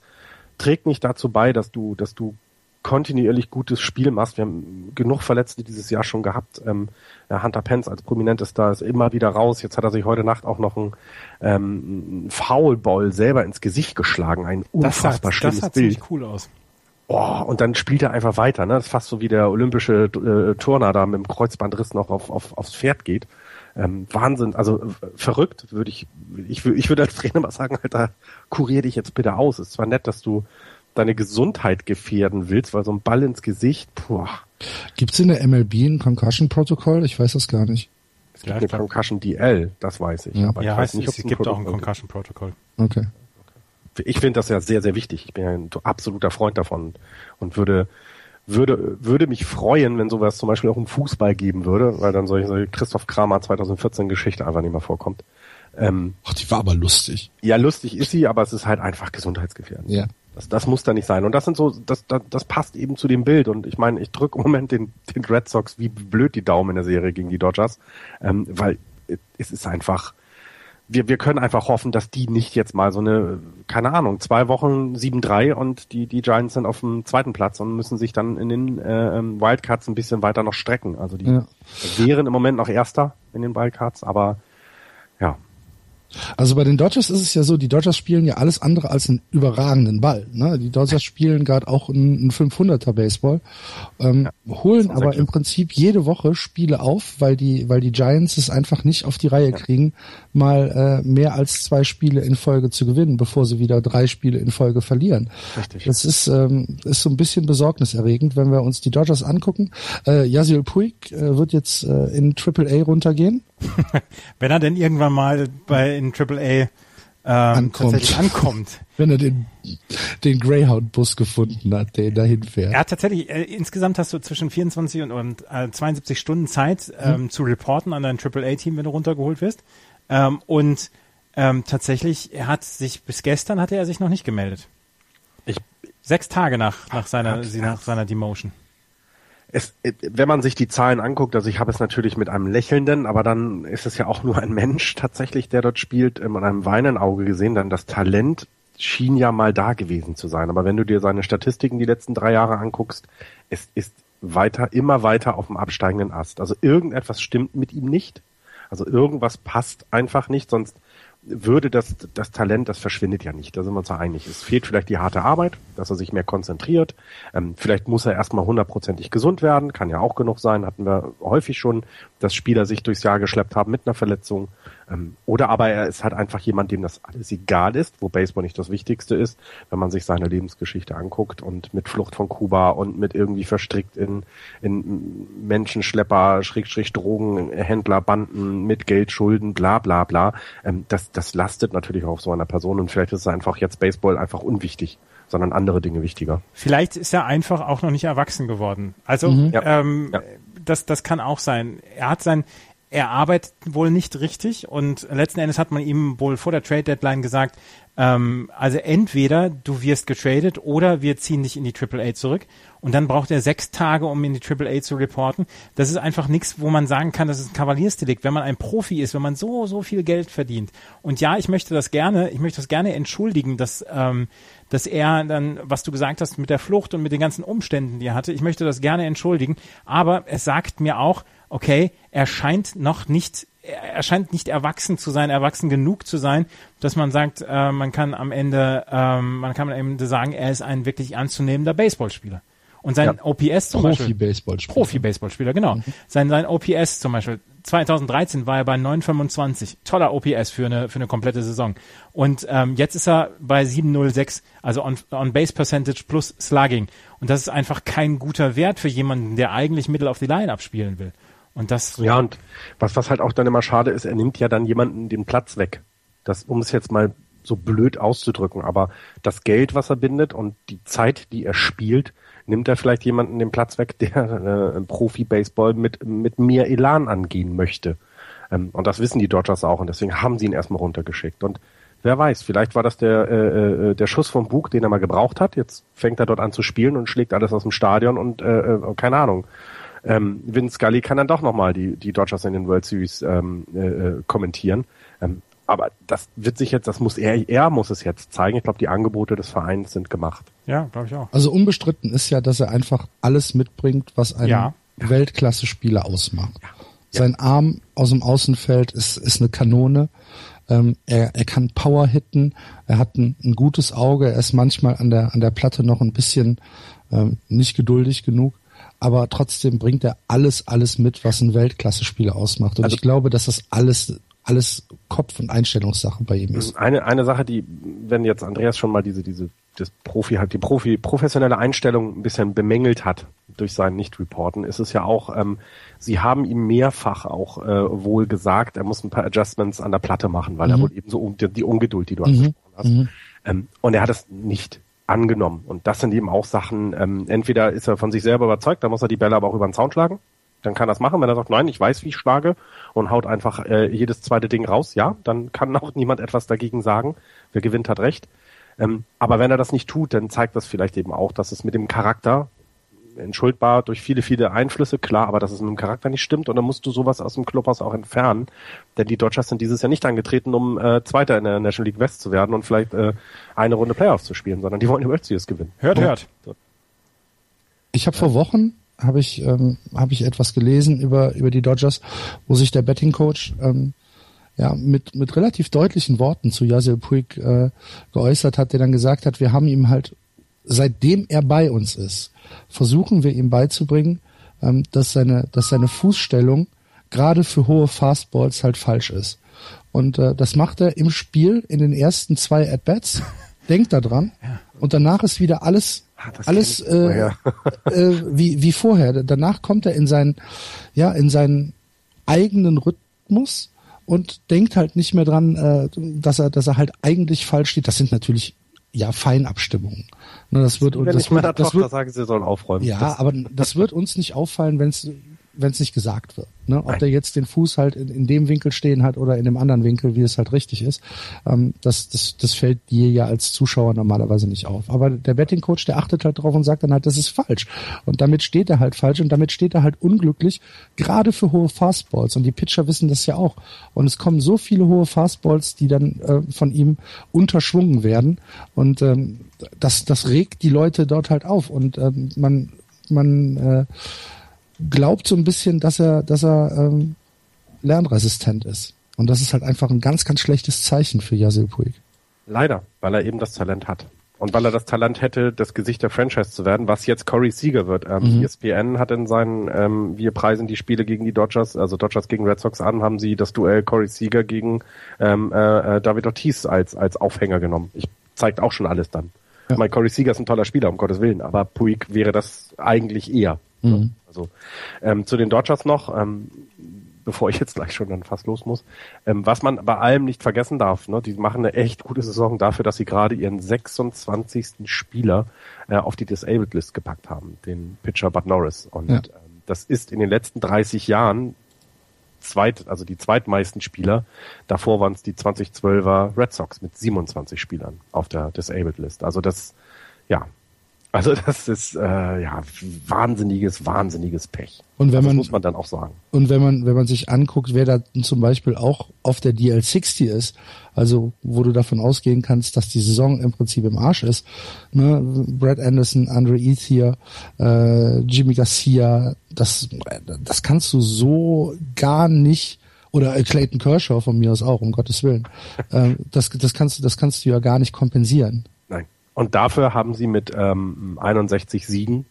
trägt nicht dazu bei, dass du, dass du kontinuierlich gutes Spiel machst. Wir haben genug Verletzte dieses Jahr schon gehabt. Ähm, Hunter Pence als prominentester ist immer wieder raus. Jetzt hat er sich heute Nacht auch noch einen, ähm, Foulball selber ins Gesicht geschlagen. Ein unfassbar das schlimmes das sah Bild. cool aus. Oh, und dann spielt er einfach weiter. Ne? Das ist fast so wie der olympische äh, Turner da mit dem Kreuzbandriss noch auf, auf, aufs Pferd geht. Ähm, Wahnsinn, also äh, verrückt würde ich, ich, ich würde als Trainer mal sagen, Alter, kurier dich jetzt bitte aus. Ist zwar nett, dass du deine Gesundheit gefährden willst, weil so ein Ball ins Gesicht, puh. Gibt es in der MLB ein Concussion-Protokoll? Ich weiß das gar nicht. Es gibt ja, eine Concussion DL, das weiß ich. Ja, aber ja, ich weiß nicht, ob es gibt auch ein Concussion-Protokoll. Okay. Ich finde das ja sehr, sehr wichtig. Ich bin ja ein absoluter Freund davon und würde würde, würde mich freuen, wenn sowas zum Beispiel auch im Fußball geben würde, weil dann solche, solche Christoph Kramer 2014 Geschichte einfach nicht mehr vorkommt. Ähm, Ach, die war aber lustig. Ja, lustig ist sie, aber es ist halt einfach gesundheitsgefährdend. Ja. Das, das muss da nicht sein. Und das sind so, das, das, das passt eben zu dem Bild. Und ich meine, ich drücke im Moment den, den Red Sox wie blöd die Daumen in der Serie gegen die Dodgers, ähm, weil es ist einfach, wir, wir können einfach hoffen, dass die nicht jetzt mal so eine, keine Ahnung, zwei Wochen 7-3 und die, die Giants sind auf dem zweiten Platz und müssen sich dann in den äh, ähm, Wildcards ein bisschen weiter noch strecken. Also die ja. wären im Moment noch Erster in den Wildcards, aber ja, also bei den Dodgers ist es ja so, die Dodgers spielen ja alles andere als einen überragenden Ball. Ne? Die Dodgers spielen gerade auch einen 500er Baseball, ähm, ja, holen aber im Prinzip jede Woche Spiele auf, weil die, weil die Giants es einfach nicht auf die Reihe ja. kriegen, mal äh, mehr als zwei Spiele in Folge zu gewinnen, bevor sie wieder drei Spiele in Folge verlieren. Richtig. Das ist, ähm, ist so ein bisschen besorgniserregend, wenn wir uns die Dodgers angucken. Äh, Yasil Puig äh, wird jetzt äh, in Triple A runtergehen. wenn er denn irgendwann mal bei in Triple A ähm, ankommt. tatsächlich ankommt. Wenn er den, den Greyhound-Bus gefunden hat, der ihn dahin fährt. Ja, tatsächlich. Äh, insgesamt hast du zwischen 24 und, und äh, 72 Stunden Zeit ähm, hm. zu reporten an dein Triple A-Team, wenn du runtergeholt wirst. Ähm, und ähm, tatsächlich, er hat sich bis gestern hatte er sich noch nicht gemeldet. Ich, Sechs Tage nach nach seiner nach seiner Demotion es, wenn man sich die Zahlen anguckt, also ich habe es natürlich mit einem lächelnden, aber dann ist es ja auch nur ein Mensch tatsächlich, der dort spielt, mit einem weinenden Auge gesehen, dann das Talent schien ja mal da gewesen zu sein. Aber wenn du dir seine Statistiken die letzten drei Jahre anguckst, es ist weiter, immer weiter auf dem absteigenden Ast. Also irgendetwas stimmt mit ihm nicht. Also irgendwas passt einfach nicht, sonst würde das, das Talent, das verschwindet ja nicht, da sind wir uns ja einig. Es fehlt vielleicht die harte Arbeit, dass er sich mehr konzentriert. Ähm, vielleicht muss er erstmal hundertprozentig gesund werden, kann ja auch genug sein, hatten wir häufig schon, dass Spieler sich durchs Jahr geschleppt haben mit einer Verletzung. Ähm, oder aber er ist halt einfach jemand, dem das alles egal ist, wo Baseball nicht das Wichtigste ist, wenn man sich seine Lebensgeschichte anguckt und mit Flucht von Kuba und mit irgendwie verstrickt in, in Menschenschlepper, Schrägstrich Drogenhändler, Banden mit Geldschulden, bla bla bla. Ähm, das, das lastet natürlich auch auf so einer Person und vielleicht ist es einfach jetzt Baseball einfach unwichtig sondern andere Dinge wichtiger. Vielleicht ist er einfach auch noch nicht erwachsen geworden. Also mhm. ähm, ja. das, das kann auch sein. Er hat sein, er arbeitet wohl nicht richtig und letzten Endes hat man ihm wohl vor der Trade Deadline gesagt, ähm, also entweder du wirst getradet oder wir ziehen dich in die AAA zurück und dann braucht er sechs Tage, um in die AAA zu reporten. Das ist einfach nichts, wo man sagen kann, das ist ein Kavaliersdelikt. Wenn man ein Profi ist, wenn man so, so viel Geld verdient. Und ja, ich möchte das gerne, ich möchte das gerne entschuldigen, dass, ähm, dass er dann, was du gesagt hast, mit der Flucht und mit den ganzen Umständen, die er hatte, ich möchte das gerne entschuldigen. Aber es sagt mir auch, okay, er scheint noch nicht, er scheint nicht erwachsen zu sein, erwachsen genug zu sein, dass man sagt, äh, man kann am Ende, ähm, man kann am Ende sagen, er ist ein wirklich ernstzunehmender Baseballspieler. Und sein ja. OPS zum Profi Baseballspieler. Profi-Baseballspieler, genau. Mhm. Sein, sein OPS zum Beispiel, 2013 war er bei 9,25. Toller OPS für eine, für eine komplette Saison. Und ähm, jetzt ist er bei 7,06, also on, on Base Percentage plus Slugging. Und das ist einfach kein guter Wert für jemanden, der eigentlich Mittel auf die Line abspielen will. Und das. Ja, und was, was halt auch dann immer schade ist, er nimmt ja dann jemanden den Platz weg. Das, um es jetzt mal so blöd auszudrücken, aber das Geld, was er bindet und die Zeit, die er spielt, nimmt er vielleicht jemanden den Platz weg, der äh, Profi-Baseball mit, mit mehr Elan angehen möchte. Ähm, und das wissen die Dodgers auch und deswegen haben sie ihn erstmal runtergeschickt. Und wer weiß, vielleicht war das der, äh, äh, der Schuss vom Bug, den er mal gebraucht hat. Jetzt fängt er dort an zu spielen und schlägt alles aus dem Stadion und äh, äh, keine Ahnung. Ähm, Vince Scully kann dann doch nochmal die, die Dodgers in den World Series ähm, äh, äh, kommentieren. Ähm, aber das wird sich jetzt, das muss er, er muss es jetzt zeigen. Ich glaube, die Angebote des Vereins sind gemacht. Ja, glaube ich auch. Also unbestritten ist ja, dass er einfach alles mitbringt, was einen ja. Weltklasse-Spieler ausmacht. Ja. Sein Arm aus dem Außenfeld ist, ist eine Kanone. Ähm, er, er kann Power hitten, er hat ein, ein, gutes Auge, er ist manchmal an der, an der Platte noch ein bisschen ähm, nicht geduldig genug, aber trotzdem bringt er alles, alles mit, was ein Weltklasse-Spieler ausmacht. Und also, ich glaube, dass das alles alles Kopf- und Einstellungssache bei ihm ist. Eine, eine Sache, die, wenn jetzt Andreas schon mal diese, diese, das Profi hat, die Profi, professionelle Einstellung ein bisschen bemängelt hat durch sein Nicht-Reporten, ist es ja auch, ähm, sie haben ihm mehrfach auch äh, wohl gesagt, er muss ein paar Adjustments an der Platte machen, weil mhm. er wohl eben so die, die Ungeduld, die du mhm. angesprochen hast. Mhm. Ähm, und er hat es nicht angenommen. Und das sind eben auch Sachen, ähm, entweder ist er von sich selber überzeugt, da muss er die Bälle aber auch über den Zaun schlagen, dann kann er das machen. Wenn er sagt, nein, ich weiß, wie ich schlage und haut einfach äh, jedes zweite Ding raus, ja, dann kann auch niemand etwas dagegen sagen. Wer gewinnt, hat recht. Ähm, aber wenn er das nicht tut, dann zeigt das vielleicht eben auch, dass es mit dem Charakter entschuldbar durch viele, viele Einflüsse, klar, aber dass es mit dem Charakter nicht stimmt und dann musst du sowas aus dem Clubhaus auch entfernen. Denn die Dodgers sind dieses Jahr nicht angetreten, um äh, Zweiter in der National League West zu werden und vielleicht äh, eine Runde Playoffs zu spielen, sondern die wollen die World Series gewinnen. Hört, hört. Ich habe vor Wochen habe ich, ähm, hab ich etwas gelesen über, über die Dodgers, wo sich der Betting Coach ähm, ja, mit, mit relativ deutlichen Worten zu Yasiel Puig äh, geäußert hat, der dann gesagt hat, wir haben ihm halt, seitdem er bei uns ist, versuchen wir ihm beizubringen, ähm, dass, seine, dass seine Fußstellung gerade für hohe Fastballs halt falsch ist. Und äh, das macht er im Spiel in den ersten zwei At-Bats, denkt da dran ja. und danach ist wieder alles Ah, das alles äh, äh, wie, wie vorher. Danach kommt er in seinen, ja, in seinen eigenen Rhythmus und denkt halt nicht mehr dran, äh, dass er, dass er halt eigentlich falsch steht. Das sind natürlich ja Feinabstimmungen. Ne, das wird, Wenn das ich meiner Tochter wird, sage, sie sollen aufräumen. Ja, das, aber das wird uns nicht auffallen, wenn es wenn es nicht gesagt wird. Ne? Ob Nein. der jetzt den Fuß halt in, in, dem Winkel stehen hat oder in dem anderen Winkel, wie es halt richtig ist, ähm, das, das, das fällt dir ja als Zuschauer normalerweise nicht auf. Aber der Betting Coach, der achtet halt drauf und sagt dann halt, das ist falsch. Und damit steht er halt falsch und damit steht er halt unglücklich, gerade für hohe Fastballs. Und die Pitcher wissen das ja auch. Und es kommen so viele hohe Fastballs, die dann äh, von ihm unterschwungen werden. Und ähm, das, das regt die Leute dort halt auf. Und ähm, man, man äh, glaubt so ein bisschen, dass er, dass er ähm, lernresistent ist. Und das ist halt einfach ein ganz, ganz schlechtes Zeichen für Yasil Puig. Leider, weil er eben das Talent hat. Und weil er das Talent hätte, das Gesicht der Franchise zu werden, was jetzt Corey Seager wird. Ähm, mhm. ESPN hat in seinen, ähm, wir preisen die Spiele gegen die Dodgers, also Dodgers gegen Red Sox an, haben sie das Duell Corey Seager gegen ähm, äh, äh David Ortiz als, als Aufhänger genommen. Ich zeigt auch schon alles dann. Ja. Mein Corey Seager ist ein toller Spieler, um Gottes Willen, aber Puig wäre das eigentlich eher. Mhm. Also ähm, zu den Dodgers noch, ähm, bevor ich jetzt gleich schon dann fast los muss. Ähm, was man bei allem nicht vergessen darf, ne, die machen eine echt gute Saison dafür, dass sie gerade ihren 26. Spieler äh, auf die Disabled List gepackt haben, den Pitcher Bud Norris. Und ja. ähm, das ist in den letzten 30 Jahren zweit, also die zweitmeisten Spieler. Davor waren es die 2012er Red Sox mit 27 Spielern auf der Disabled List. Also das, ja, also das ist äh, ja wahnsinniges, wahnsinniges Pech. Und wenn also man muss man dann auch sagen. Und wenn man wenn man sich anguckt, wer da zum Beispiel auch auf der DL60 ist, also wo du davon ausgehen kannst, dass die Saison im Prinzip im Arsch ist, ne? Brad Anderson, Andre Ethier, äh, Jimmy Garcia, das das kannst du so gar nicht oder Clayton Kershaw von mir aus auch, um Gottes Willen. äh, das das kannst du das kannst du ja gar nicht kompensieren. Und dafür haben sie mit ähm, 61 Siegen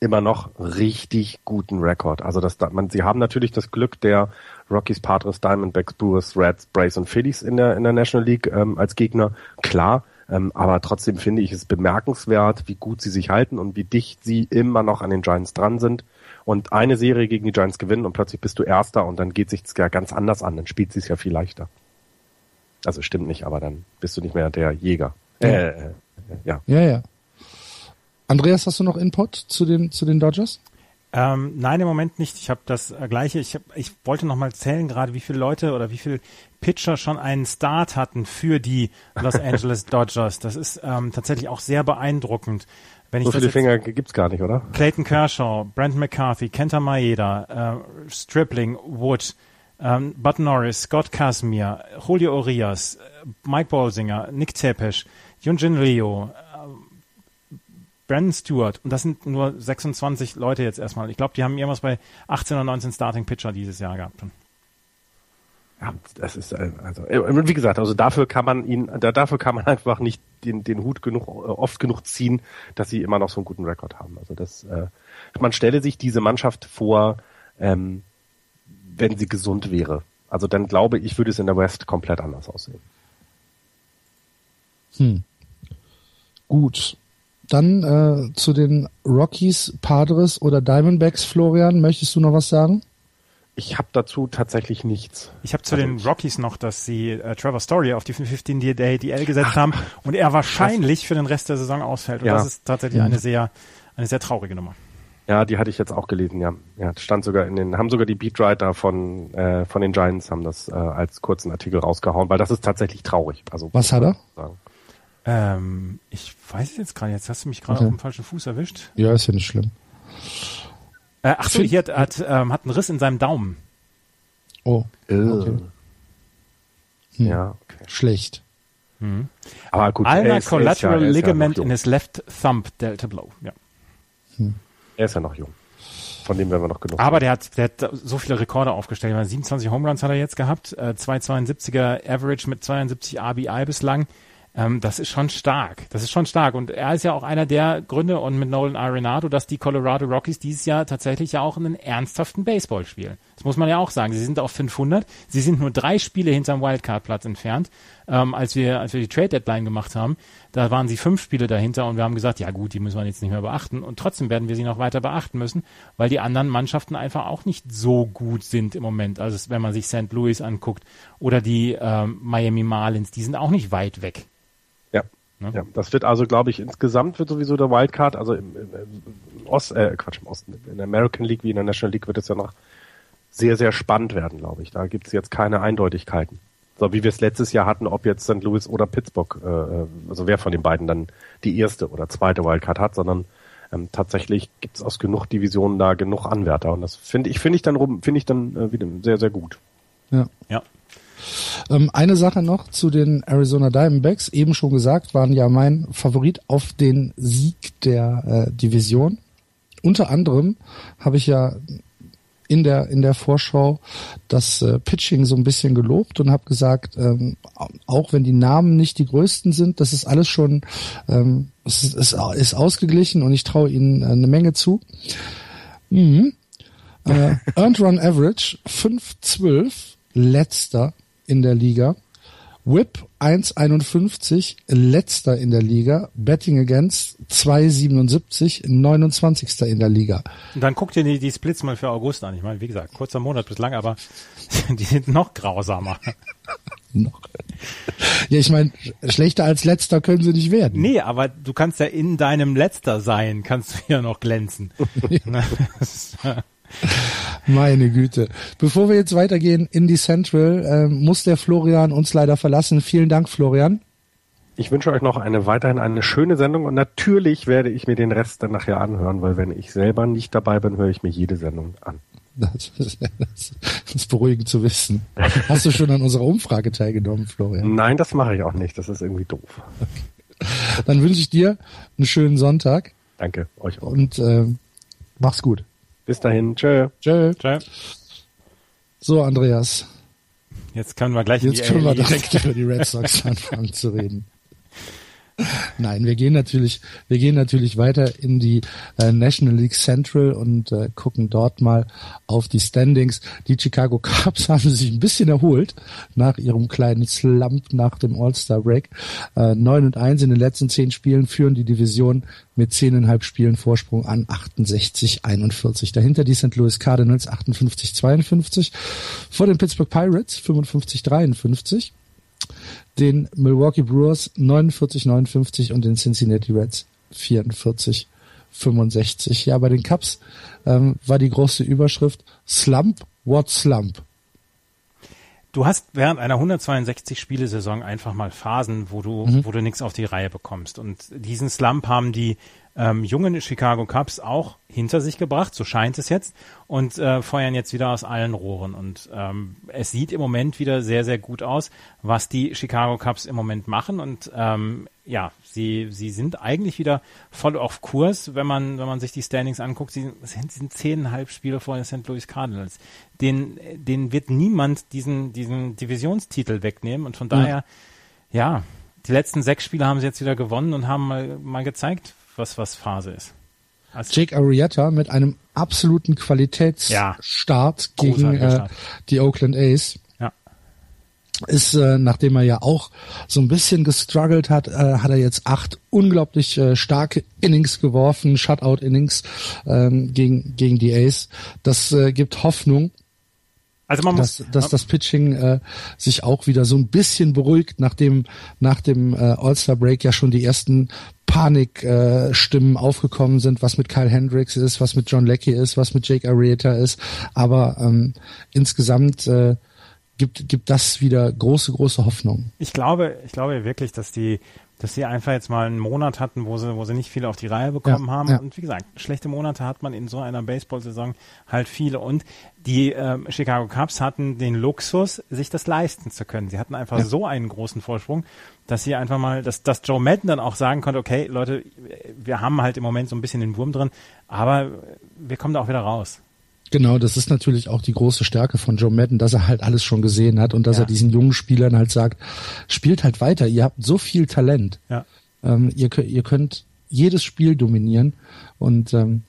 immer noch richtig guten Rekord. Also das, man, sie haben natürlich das Glück der Rockies, Padres, Diamondbacks, Brewers, Reds, Braves und Phillies in der in der National League ähm, als Gegner. Klar, ähm, aber trotzdem finde ich es bemerkenswert, wie gut sie sich halten und wie dicht sie immer noch an den Giants dran sind. Und eine Serie gegen die Giants gewinnen und plötzlich bist du Erster und dann geht sich's ja ganz anders an. Dann spielt sie es ja viel leichter. Also stimmt nicht, aber dann bist du nicht mehr der Jäger. Äh, äh, ja. Ja, ja. Andreas, hast du noch Input zu den, zu den Dodgers? Ähm, nein, im Moment nicht. Ich habe das äh, gleiche. Ich, hab, ich wollte noch mal zählen, gerade wie viele Leute oder wie viele Pitcher schon einen Start hatten für die Los Angeles Dodgers. Das ist ähm, tatsächlich auch sehr beeindruckend. Wenn so viele Finger gibt's gar nicht, oder? Clayton Kershaw, Brent McCarthy, Kenta Maeda, äh, Stripling, Wood, ähm, Bud Norris, Scott Casimir, Julio Urias, Mike Bolsinger, Nick Tepesch, Yunjin Ryu, äh, Brandon Stewart. Und das sind nur 26 Leute jetzt erstmal. Ich glaube, die haben irgendwas bei 18 oder 19 Starting Pitcher dieses Jahr gehabt. Ja, das ist äh, also äh, wie gesagt, also dafür kann man ihn, dafür kann man einfach nicht den, den Hut genug oft genug ziehen, dass sie immer noch so einen guten Rekord haben. Also das, äh, man stelle sich diese Mannschaft vor, ähm, wenn sie gesund wäre. Also dann glaube ich, würde es in der West komplett anders aussehen. Hm. Gut. Dann äh, zu den Rockies, Padres oder Diamondbacks, Florian, möchtest du noch was sagen? Ich habe dazu tatsächlich nichts. Ich habe zu also den Rockies noch, dass sie äh, Trevor Story auf die 15 Day DL gesetzt Ach, haben und er wahrscheinlich für den Rest der Saison ausfällt. Und ja. das ist tatsächlich eine sehr, eine sehr traurige Nummer. Ja, die hatte ich jetzt auch gelesen, ja. Ja, stand sogar in den, haben sogar die Beatwriter von, äh, von den Giants haben das äh, als kurzen Artikel rausgehauen, weil das ist tatsächlich traurig. Also, Was hat er? Ähm, ich weiß es jetzt gerade, jetzt hast du mich gerade okay. auf dem falschen Fuß erwischt. Ja, ist ja nicht schlimm. Äh, ach so, hier hat, hat, ähm, hat einen Riss in seinem Daumen. Oh, äh. okay. Hm. Ja, okay. Schlecht. Hm. Aber gut, Ulnar Collateral ja, Ligament ja in his left thumb Delta Blow. Ja. Hm. Er ist ja noch jung. Von dem werden wir noch genug. Aber der hat, der hat so viele Rekorde aufgestellt. 27 Home Runs hat er jetzt gehabt, äh, 272er Average mit 72 RBI bislang. Ähm, das ist schon stark. Das ist schon stark. Und er ist ja auch einer der Gründe und mit Nolan Arenado, dass die Colorado Rockies dieses Jahr tatsächlich ja auch einen ernsthaften Baseball spielen. Das muss man ja auch sagen. Sie sind auf 500. Sie sind nur drei Spiele hinterm Wildcard-Platz entfernt. Ähm, als wir, als wir die Trade Deadline gemacht haben, da waren sie fünf Spiele dahinter und wir haben gesagt, ja gut, die müssen wir jetzt nicht mehr beachten. Und trotzdem werden wir sie noch weiter beachten müssen, weil die anderen Mannschaften einfach auch nicht so gut sind im Moment. Also wenn man sich St. Louis anguckt oder die ähm, Miami Marlins, die sind auch nicht weit weg. Ne? Ja, das wird also, glaube ich, insgesamt wird sowieso der Wildcard, also im, im, im Ost, äh, Quatsch, im Osten, in der American League wie in der National League wird es ja noch sehr, sehr spannend werden, glaube ich. Da gibt es jetzt keine Eindeutigkeiten. So wie wir es letztes Jahr hatten, ob jetzt St. Louis oder Pittsburgh, äh, äh, also wer von den beiden dann die erste oder zweite Wildcard hat, sondern ähm, tatsächlich gibt es aus genug Divisionen da genug Anwärter und das finde ich finde ich dann rum finde ich dann äh, wieder sehr sehr gut. Ja. Ja. Ähm, eine Sache noch zu den Arizona Diamondbacks. Eben schon gesagt, waren ja mein Favorit auf den Sieg der äh, Division. Unter anderem habe ich ja in der in der Vorschau das äh, Pitching so ein bisschen gelobt und habe gesagt, ähm, auch wenn die Namen nicht die größten sind, das ist alles schon ähm, es ist, es ist ausgeglichen und ich traue ihnen äh, eine Menge zu. Mhm. Äh, Earned Run Average 5,12, letzter in der Liga. Whip 1,51, letzter in der Liga. Betting Against 2,77, 29. in der Liga. Und dann guck dir die, die Splits mal für August an. Ich meine, wie gesagt, kurzer Monat bislang, aber die sind noch grausamer. noch. Ja, ich meine, schlechter als letzter können sie nicht werden. Nee, aber du kannst ja in deinem letzter sein, kannst du ja noch glänzen. Meine Güte. Bevor wir jetzt weitergehen in die Central, äh, muss der Florian uns leider verlassen. Vielen Dank, Florian. Ich wünsche euch noch eine weiterhin eine schöne Sendung und natürlich werde ich mir den Rest dann nachher anhören, weil wenn ich selber nicht dabei bin, höre ich mir jede Sendung an. Das ist, das ist beruhigend zu wissen. Hast du schon an unserer Umfrage teilgenommen, Florian? Nein, das mache ich auch nicht. Das ist irgendwie doof. Okay. Dann wünsche ich dir einen schönen Sonntag. Danke, euch auch. Und äh, mach's gut. Bis dahin. Tschö. Tschö. Tschö. So, Andreas. Jetzt können wir gleich Jetzt können wir direkt über die Red Sox anfangen zu reden. Nein, wir gehen natürlich, wir gehen natürlich weiter in die äh, National League Central und äh, gucken dort mal auf die Standings. Die Chicago Cubs haben sich ein bisschen erholt nach ihrem kleinen Slump nach dem All-Star Break. Äh, 9 und 1 in den letzten zehn Spielen führen die Division mit zehneinhalb Spielen Vorsprung an 68, 41. Dahinter die St. Louis Cardinals 58, 52. Vor den Pittsburgh Pirates 55, 53. den Milwaukee Brewers 49-59 und den Cincinnati Reds 44 65. Ja, bei den Cups ähm, war die große Überschrift Slump, what Slump? Du hast während einer 162 Spielesaison einfach mal Phasen, wo du, mhm. wo du nichts auf die Reihe bekommst. Und diesen Slump haben die ähm, jungen Chicago Cubs auch hinter sich gebracht, so scheint es jetzt, und äh, feuern jetzt wieder aus allen Rohren. Und ähm, es sieht im Moment wieder sehr, sehr gut aus, was die Chicago Cubs im Moment machen. Und ähm, ja, sie, sie sind eigentlich wieder voll auf Kurs, wenn man, wenn man sich die Standings anguckt. Sie sind, sind zehneinhalb Spiele vor den St. Louis Cardinals. Den, den wird niemand diesen, diesen Divisionstitel wegnehmen. Und von daher, ja, ja die letzten sechs Spiele haben sie jetzt wieder gewonnen und haben mal, mal gezeigt, was, was Phase ist. Also Jake Arrieta mit einem absoluten Qualitätsstart ja, gegen äh, die Oakland A's. Ja. Ist, äh, nachdem er ja auch so ein bisschen gestruggelt hat, äh, hat er jetzt acht unglaublich äh, starke Innings geworfen, Shutout-Innings ähm, gegen, gegen die A's. Das äh, gibt Hoffnung. Also man muss, dass, dass das Pitching äh, sich auch wieder so ein bisschen beruhigt, nachdem nach dem äh, All-Star Break ja schon die ersten Panikstimmen äh, aufgekommen sind, was mit Kyle Hendricks ist, was mit John Leckie ist, was mit Jake Arrieta ist. Aber ähm, insgesamt äh, gibt, gibt das wieder große, große Hoffnung. Ich glaube, ich glaube wirklich, dass die dass sie einfach jetzt mal einen Monat hatten, wo sie, wo sie nicht viel auf die Reihe bekommen ja, haben. Ja. Und wie gesagt, schlechte Monate hat man in so einer Baseball-Saison halt viele. Und die äh, Chicago Cubs hatten den Luxus, sich das leisten zu können. Sie hatten einfach ja. so einen großen Vorsprung, dass sie einfach mal, dass, dass Joe Madden dann auch sagen konnte, okay, Leute, wir haben halt im Moment so ein bisschen den Wurm drin, aber wir kommen da auch wieder raus. Genau, das ist natürlich auch die große Stärke von Joe Madden, dass er halt alles schon gesehen hat und dass ja. er diesen jungen Spielern halt sagt, spielt halt weiter, ihr habt so viel Talent. Ja. Ähm, ihr, ihr könnt jedes Spiel dominieren und ähm,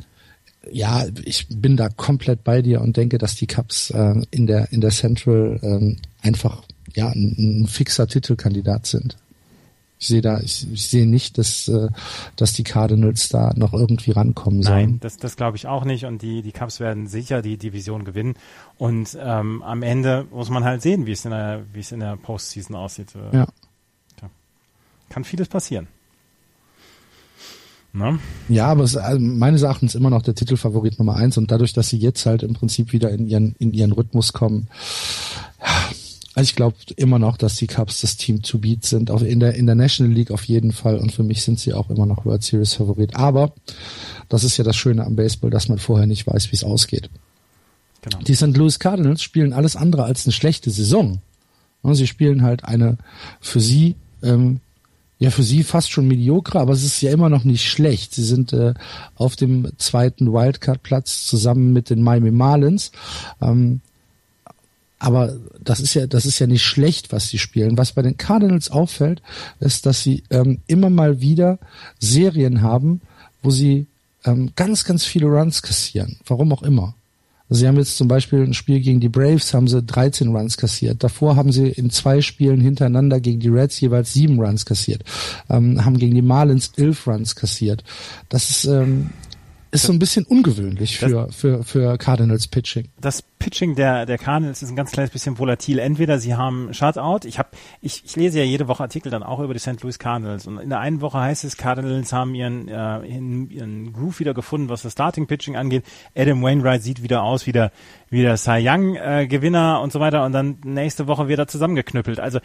ja, ich bin da komplett bei dir und denke, dass die Cups äh, in der in der Central ähm, einfach ja ein, ein fixer Titelkandidat sind. Ich sehe da, ich, ich sehe nicht, dass, äh, dass die Cardinals da noch irgendwie rankommen sollen. Nein, das, das glaube ich auch nicht. Und die, die Cubs werden sicher die Division gewinnen. Und ähm, am Ende muss man halt sehen, wie es in der, wie es in der Postseason aussieht. Äh, ja. Tja. Kann vieles passieren. Na? Ja, aber es ist also meines Erachtens immer noch der Titelfavorit Nummer eins und dadurch, dass sie jetzt halt im Prinzip wieder in ihren, in ihren Rhythmus kommen, also ich glaube immer noch, dass die Cubs das Team to beat sind. Auch in der, in der National League auf jeden Fall. Und für mich sind sie auch immer noch World Series Favorit. Aber das ist ja das Schöne am Baseball, dass man vorher nicht weiß, wie es ausgeht. Genau. Die St. Louis Cardinals spielen alles andere als eine schlechte Saison. Sie spielen halt eine für sie ähm, ja für sie fast schon mediokre, aber es ist ja immer noch nicht schlecht. Sie sind äh, auf dem zweiten Wildcard-Platz zusammen mit den Miami Marlins. Ähm, aber das ist ja, das ist ja nicht schlecht, was sie spielen. Was bei den Cardinals auffällt, ist, dass sie ähm, immer mal wieder Serien haben, wo sie ähm, ganz, ganz viele Runs kassieren. Warum auch immer. Also sie haben jetzt zum Beispiel ein Spiel gegen die Braves, haben sie 13 Runs kassiert. Davor haben sie in zwei Spielen hintereinander gegen die Reds jeweils sieben Runs kassiert. Ähm, haben gegen die Marlins elf Runs kassiert. Das ist, ähm, ist so ein bisschen ungewöhnlich für, das, für, für Cardinals Pitching. Das Pitching der, der Cardinals ist ein ganz kleines bisschen volatil. Entweder sie haben Shutout, ich habe, ich, ich lese ja jede Woche Artikel dann auch über die St. Louis Cardinals und in der einen Woche heißt es, Cardinals haben ihren, äh, ihren, ihren Groove wieder gefunden, was das Starting Pitching angeht. Adam Wainwright sieht wieder aus wie der, wie der Cy Young äh, Gewinner und so weiter und dann nächste Woche wird er zusammengeknüppelt. Also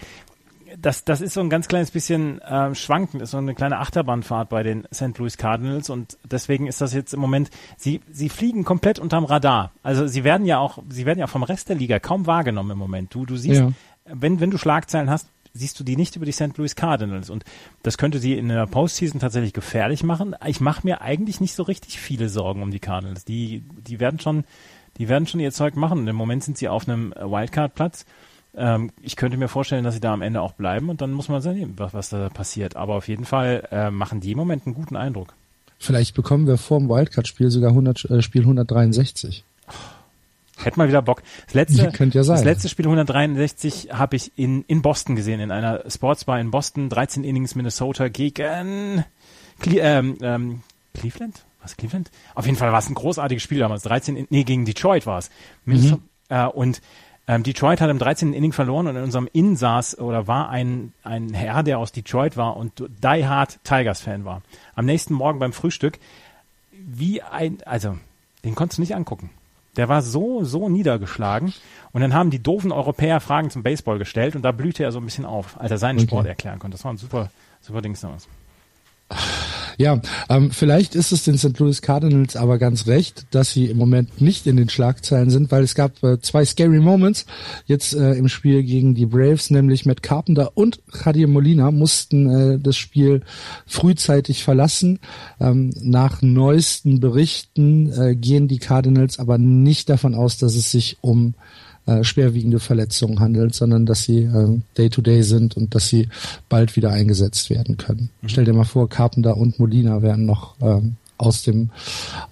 das, das ist so ein ganz kleines bisschen äh, schwankend, ist so eine kleine Achterbahnfahrt bei den St. Louis Cardinals und deswegen ist das jetzt im Moment, sie, sie fliegen komplett unterm Radar. Also sie werden ja auch, sie werden ja vom Rest der Liga kaum wahrgenommen im Moment. Du, du siehst, ja. wenn, wenn du Schlagzeilen hast, siehst du die nicht über die St. Louis Cardinals und das könnte sie in der Postseason tatsächlich gefährlich machen. Ich mache mir eigentlich nicht so richtig viele Sorgen um die Cardinals. Die, die werden schon, die werden schon ihr Zeug machen. Im Moment sind sie auf einem Wildcard-Platz ähm, ich könnte mir vorstellen, dass sie da am Ende auch bleiben und dann muss man sehen, was, was da passiert. Aber auf jeden Fall äh, machen die im Moment einen guten Eindruck. Vielleicht bekommen wir vor dem Wildcard-Spiel sogar 100, äh, Spiel 163. Hätte mal wieder Bock. Das letzte, ja das letzte Spiel 163 habe ich in, in Boston gesehen, in einer Sportsbar in Boston, 13 Innings Minnesota gegen Cle ähm, ähm, Cleveland? Was Cleveland? Auf jeden Fall war es ein großartiges Spiel damals. 13, nee, gegen Detroit war es. Mhm. Äh, und Ähm, Detroit hat im 13. Inning verloren und in unserem Inn saß oder war ein, ein Herr, der aus Detroit war und die hard Tigers-Fan war. Am nächsten Morgen beim Frühstück, wie ein, also, den konntest du nicht angucken. Der war so, so niedergeschlagen. Und dann haben die doofen Europäer Fragen zum Baseball gestellt und da blühte er so ein bisschen auf, als er seinen okay. Sport erklären konnte. Das war ein super, super Ding damals. Ja, ähm, vielleicht ist es den St. Louis Cardinals aber ganz recht, dass sie im Moment nicht in den Schlagzeilen sind, weil es gab äh, zwei scary Moments jetzt äh, im Spiel gegen die Braves, nämlich Matt Carpenter und Javier Molina mussten äh, das Spiel frühzeitig verlassen. Ähm, nach neuesten Berichten äh, gehen die Cardinals aber nicht davon aus, dass es sich um äh, schwerwiegende Verletzungen handelt, sondern dass sie äh, Day-to-Day -Day sind und dass sie bald wieder eingesetzt werden können. Mhm. Stell dir mal vor, Carpenter und Molina werden noch ähm, aus dem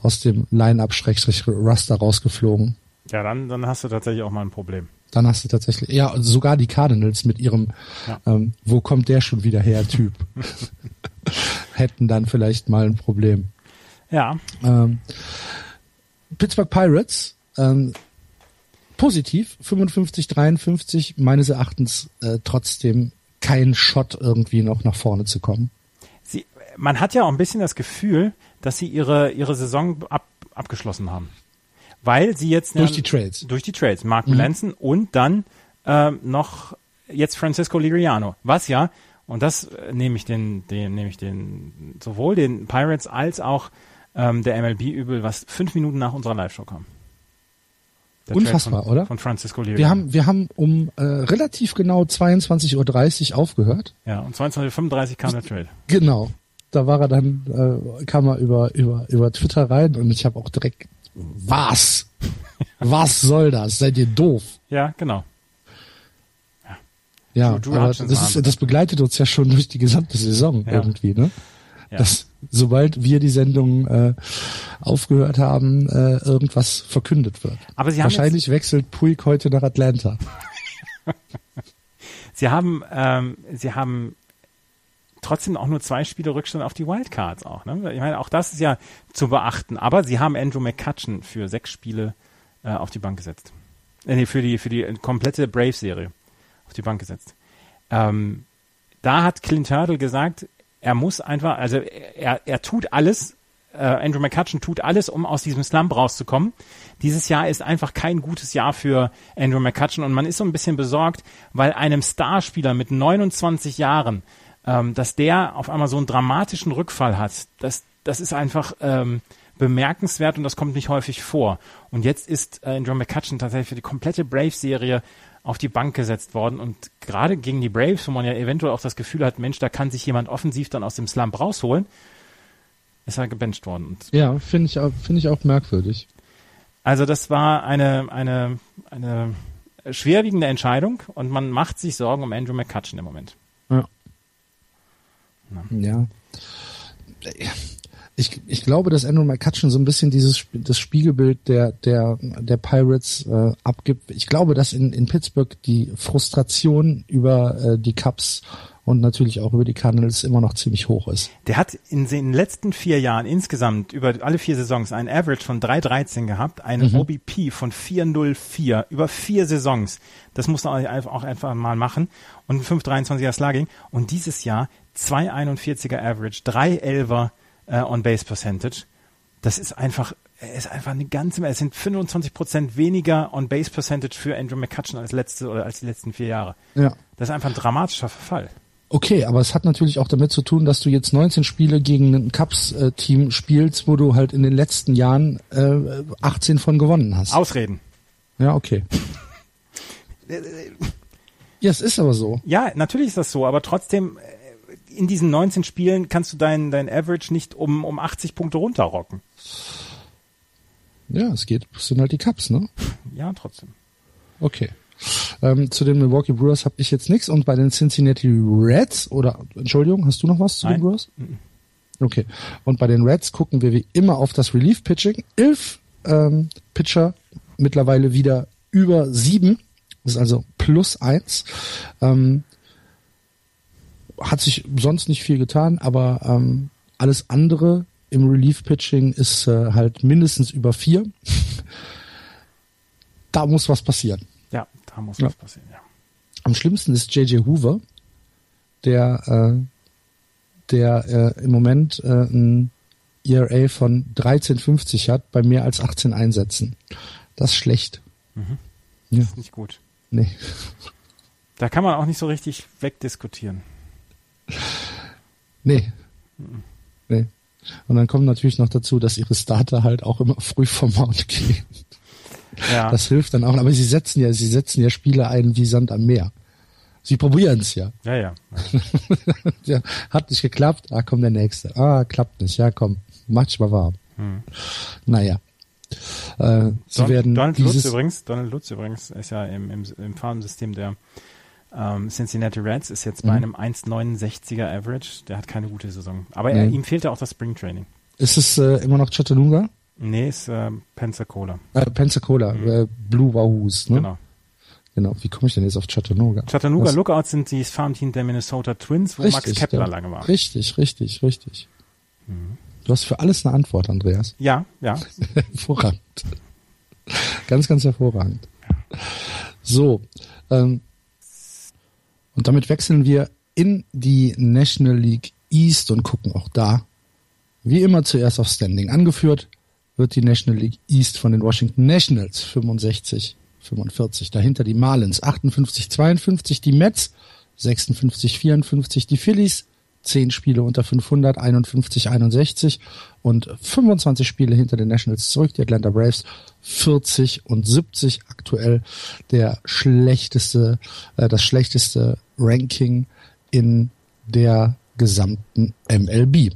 aus dem Line-Up-Raster rausgeflogen. Ja, dann, dann hast du tatsächlich auch mal ein Problem. Dann hast du tatsächlich, ja, sogar die Cardinals mit ihrem, ja. ähm, wo kommt der schon wieder her, Typ, hätten dann vielleicht mal ein Problem. Ja. Ähm, Pittsburgh Pirates ähm, positiv, 55, 53, meines Erachtens äh, trotzdem kein Shot irgendwie noch nach vorne zu kommen. Sie, man hat ja auch ein bisschen das Gefühl, dass sie ihre, ihre Saison ab, abgeschlossen haben. Weil sie jetzt durch die Trades. Durch die Trades. Mark mhm. Melanson und dann äh, noch jetzt Francisco Liriano. Was ja, und das äh, nehme ich den, den, nehme ich den, sowohl den Pirates als auch ähm, der MLB übel, was fünf Minuten nach unserer Live-Show kam. Der Unfassbar, von, oder? Von Francisco Liriano. Wir haben, wir haben um äh, relativ genau 22.30 Uhr aufgehört. Ja, und 22.35 Uhr kam der Trade. Genau. Da war er dann, äh, kam er über, über, über Twitter rein und ich habe auch direkt, was? was soll das? Seid ihr doof? Ja, genau. Ja, ja aber das, ist, das begleitet uns ja schon durch die gesamte Saison ja. irgendwie, ne? Ja. Das, sobald wir die Sendung äh, aufgehört haben, äh, irgendwas verkündet wird. Aber Sie haben Wahrscheinlich wechselt Puig heute nach Atlanta. Sie haben, ähm, Sie haben trotzdem auch nur zwei Spiele Rückstand auf die Wildcards auch. Ne? Ich meine, auch das ist ja zu beachten. Aber Sie haben Andrew McCutcheon für sechs Spiele äh, auf die Bank gesetzt. Äh, nee, für die für die komplette Brave-Serie auf die Bank gesetzt. Ähm, da hat Clint Hurdle gesagt, er muss einfach, also er, er tut alles, äh, Andrew McCutcheon tut alles, um aus diesem Slump rauszukommen. Dieses Jahr ist einfach kein gutes Jahr für Andrew McCutcheon und man ist so ein bisschen besorgt, weil einem Starspieler mit 29 Jahren, ähm, dass der auf einmal so einen dramatischen Rückfall hat, das, das ist einfach ähm, bemerkenswert und das kommt nicht häufig vor. Und jetzt ist äh, Andrew McCutcheon tatsächlich für die komplette Brave-Serie auf die Bank gesetzt worden. Und gerade gegen die Braves, wo man ja eventuell auch das Gefühl hat, Mensch, da kann sich jemand offensiv dann aus dem Slump rausholen, ist er gebencht worden. Und ja, finde ich, auch, finde ich auch merkwürdig. Also das war eine, eine, eine schwerwiegende Entscheidung und man macht sich Sorgen um Andrew McCutcheon im Moment. Ja. Ja ich, ich glaube, dass Andrew McCutcheon so ein bisschen dieses das Spiegelbild der der der Pirates äh, abgibt. Ich glaube, dass in in Pittsburgh die Frustration über äh, die Cups und natürlich auch über die Cardinals immer noch ziemlich hoch ist. Der hat in den letzten vier Jahren insgesamt über alle vier Saisons ein Average von 3,13 gehabt, einen mhm. OBP von 4,04 über vier Saisons. Das muss man auch einfach mal machen und ein 5,23er Slugging und dieses Jahr 2,41er Average, 3,11er äh, On-Base Percentage. Das ist einfach, er ist einfach eine ganze, es sind 25 Prozent weniger On-Base Percentage für Andrew McCutcheon als letzte oder als die letzten vier Jahre. Ja. Das ist einfach ein dramatischer Verfall. Okay, aber es hat natürlich auch damit zu tun, dass du jetzt 19 Spiele gegen ein Cups-Team spielst, wo du halt in den letzten Jahren äh, 18 von gewonnen hast. Ausreden. Ja, okay. ja, es ist aber so. Ja, natürlich ist das so, aber trotzdem, in diesen 19 Spielen kannst du dein, dein Average nicht um, um 80 Punkte runterrocken. Ja, es geht, es sind halt die Cups, ne? Ja, trotzdem. Okay. Ähm, zu den Milwaukee Brewers habe ich jetzt nichts und bei den Cincinnati Reds oder Entschuldigung, hast du noch was zu Nein. den Brewers? Mhm. Okay. Und bei den Reds gucken wir wie immer auf das Relief Pitching. Elf ähm, Pitcher mittlerweile wieder über sieben. Das ist also plus eins. Ähm, hat sich sonst nicht viel getan, aber ähm, alles andere im Relief-Pitching ist äh, halt mindestens über vier. da muss was passieren. Ja, Da muss ja. was passieren, ja. Am schlimmsten ist JJ Hoover, der, äh, der äh, im Moment äh, ein ERA von 13,50 hat bei mehr als 18 Einsätzen. Das ist schlecht. Mhm. Das ja. ist nicht gut. Nee. Da kann man auch nicht so richtig wegdiskutieren. Nee. Nee. Und dann kommt natürlich noch dazu, dass ihre Starter halt auch immer früh vom Mount gehen. Ja. Das hilft dann auch. Aber sie setzen ja, sie setzen ja Spiele ein wie Sand am Meer. Sie probieren es ja. Ja, ja. ja. Hat nicht geklappt. Ah, komm der nächste. Ah, klappt nicht. Ja, komm. Mach mal warm. Hm. Naja. Äh, sie Don, werden Donald Lutz übrigens, Donald Lutz übrigens ist ja im, im, im Farmsystem der ähm, Cincinnati Reds, ist jetzt mhm. bei einem 1,69er Average. Der hat keine gute Saison. Aber er, ihm fehlte auch das Spring Training. Ist es äh, immer noch Chattanooga? Nee, ist äh, Pensacola. Äh, Pensacola, mhm. äh, Blue Wahoos, ne? Genau. Genau. Wie komme ich denn jetzt auf Chattanooga? Chattanooga Was? Lookouts sind die Farmteam der Minnesota Twins, wo richtig, Max Kepler ja. lange war. Richtig, richtig, richtig. Mhm. Du hast für alles eine Antwort, Andreas. Ja, ja. hervorragend. Ganz, ganz hervorragend. So. Ähm, und damit wechseln wir in die National League East und gucken auch da, wie immer zuerst auf Standing. Angeführt wird die National League East von den Washington Nationals 65, 45. Dahinter die Marlins 58, 52, die Mets 56, 54, die Phillies 10 Spiele unter 500, 51, 61 und 25 Spiele hinter den Nationals zurück. Die Atlanta Braves 40 und 70 aktuell der schlechteste, äh, das schlechteste Ranking in der gesamten MLB.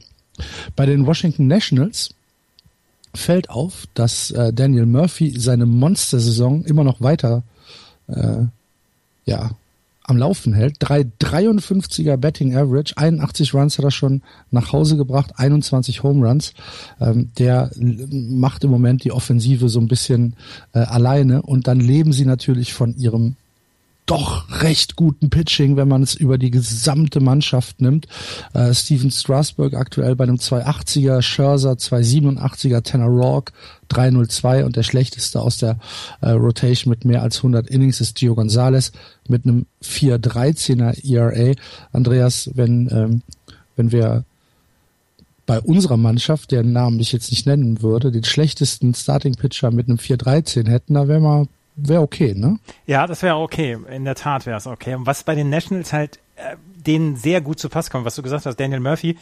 Bei den Washington Nationals fällt auf, dass äh, Daniel Murphy seine Monster-Saison immer noch weiter äh, ja, am Laufen hält. 353er Betting Average, 81 Runs hat er schon nach Hause gebracht, 21 Home Runs. Ähm, der macht im Moment die Offensive so ein bisschen äh, alleine und dann leben sie natürlich von ihrem doch recht guten Pitching, wenn man es über die gesamte Mannschaft nimmt. Äh, Steven Strasburg aktuell bei einem 280er, Scherzer 287er, Tanner Rock 302 und der schlechteste aus der äh, Rotation mit mehr als 100 Innings ist Gio Gonzalez mit einem 413er ERA. Andreas, wenn ähm, wenn wir bei unserer Mannschaft, deren Namen ich jetzt nicht nennen würde, den schlechtesten Starting Pitcher mit einem 413 hätten, da wären wir wäre okay, ne? Ja, das wäre okay. In der Tat wäre es okay. Und was bei den Nationals halt äh, denen sehr gut zu Pass kommt, was du gesagt hast, Daniel Murphy,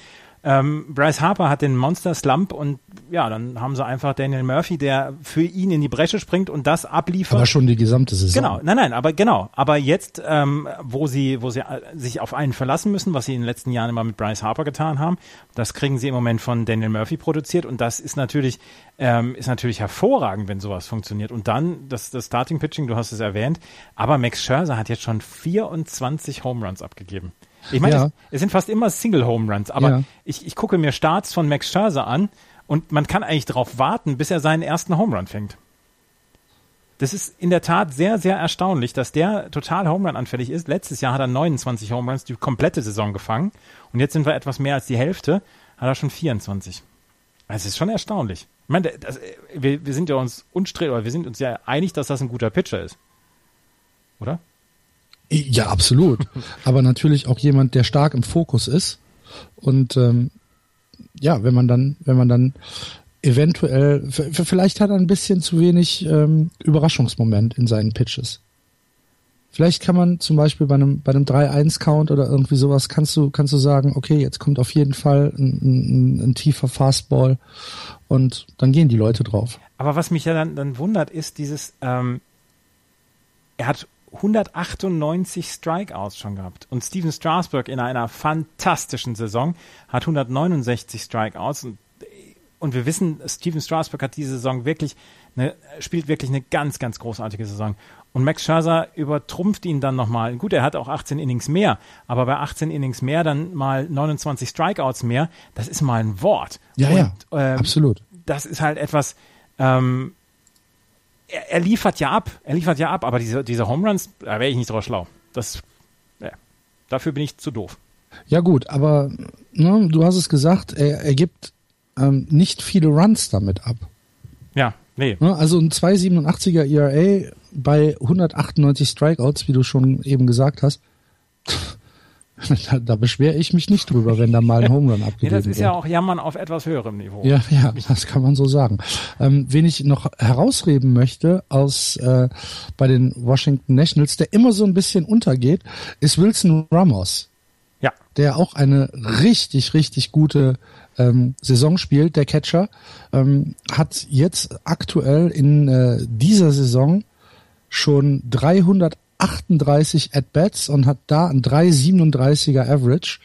ähm, Bryce Harper hat den Monster Slump und ja, dann haben sie einfach Daniel Murphy, der für ihn in die Bresche springt und das abliefert. Aber schon die gesamte Saison. Genau, nein, nein, aber genau. Aber jetzt, ähm, wo sie, wo sie äh, sich auf einen verlassen müssen, was sie in den letzten Jahren immer mit Bryce Harper getan haben, das kriegen sie im Moment von Daniel Murphy produziert und das ist natürlich, ähm, ist natürlich hervorragend, wenn sowas funktioniert. Und dann das, das Starting Pitching, du hast es erwähnt, aber Max Scherzer hat jetzt schon 24 Home Runs abgegeben. Ich meine, ja. es, es, sind fast immer Single-Home Runs, aber ja. ich, ich gucke mir Starts von Max Scherzer an und man kann eigentlich darauf warten, bis er seinen ersten Home Run fängt. Das ist in der Tat sehr, sehr erstaunlich, dass der total Home Run anfällig ist. Letztes Jahr hat er 29 Home Runs die komplette Saison gefangen und jetzt sind wir etwas mehr als die Hälfte, hat er schon 24. Also es ist schon erstaunlich. Ich meine, das, wir, wir sind ja uns unstrittig, oder wir sind uns ja einig, dass das ein guter Pitcher ist. Oder? Ja, absolut. Aber natürlich auch jemand, der stark im Fokus ist. Und ähm, ja, wenn man dann, wenn man dann eventuell, vielleicht hat er ein bisschen zu wenig ähm, Überraschungsmoment in seinen Pitches. Vielleicht kann man zum Beispiel bei einem, bei einem 3-1-Count oder irgendwie sowas, kannst du, kannst du sagen, okay, jetzt kommt auf jeden Fall ein, ein, ein tiefer Fastball und dann gehen die Leute drauf. Aber was mich ja dann, dann wundert, ist dieses, ähm, er hat 198 Strikeouts schon gehabt. Und Steven Strasburg in einer fantastischen Saison hat 169 Strikeouts. Und, und wir wissen, Steven Strasburg hat diese Saison wirklich, eine, spielt wirklich eine ganz, ganz großartige Saison. Und Max Scherzer übertrumpft ihn dann nochmal. Gut, er hat auch 18 Innings mehr, aber bei 18 Innings mehr dann mal 29 Strikeouts mehr, das ist mal ein Wort. Ja, und, ja, ähm, absolut. Das ist halt etwas, ähm, er, er, liefert ja ab, er liefert ja ab, aber diese, diese Home Runs, da wäre ich nicht drauf schlau. Das, ja, dafür bin ich zu doof. Ja gut, aber ne, du hast es gesagt, er, er gibt ähm, nicht viele Runs damit ab. Ja, nee. Ne, also ein 2,87er ERA bei 198 Strikeouts, wie du schon eben gesagt hast, da, da beschwere ich mich nicht drüber, wenn da mal ein Home Run abgegeben wird. nee, das ist ja auch Jammern auf etwas höherem Niveau. Ja, ja, das kann man so sagen. Ähm, wen ich noch herausreden möchte aus äh, bei den Washington Nationals, der immer so ein bisschen untergeht, ist Wilson Ramos. Ja. Der auch eine richtig, richtig gute ähm, Saison spielt, der Catcher, ähm, hat jetzt aktuell in äh, dieser Saison schon 300 38 At-Bats und hat da ein 3,37er Average,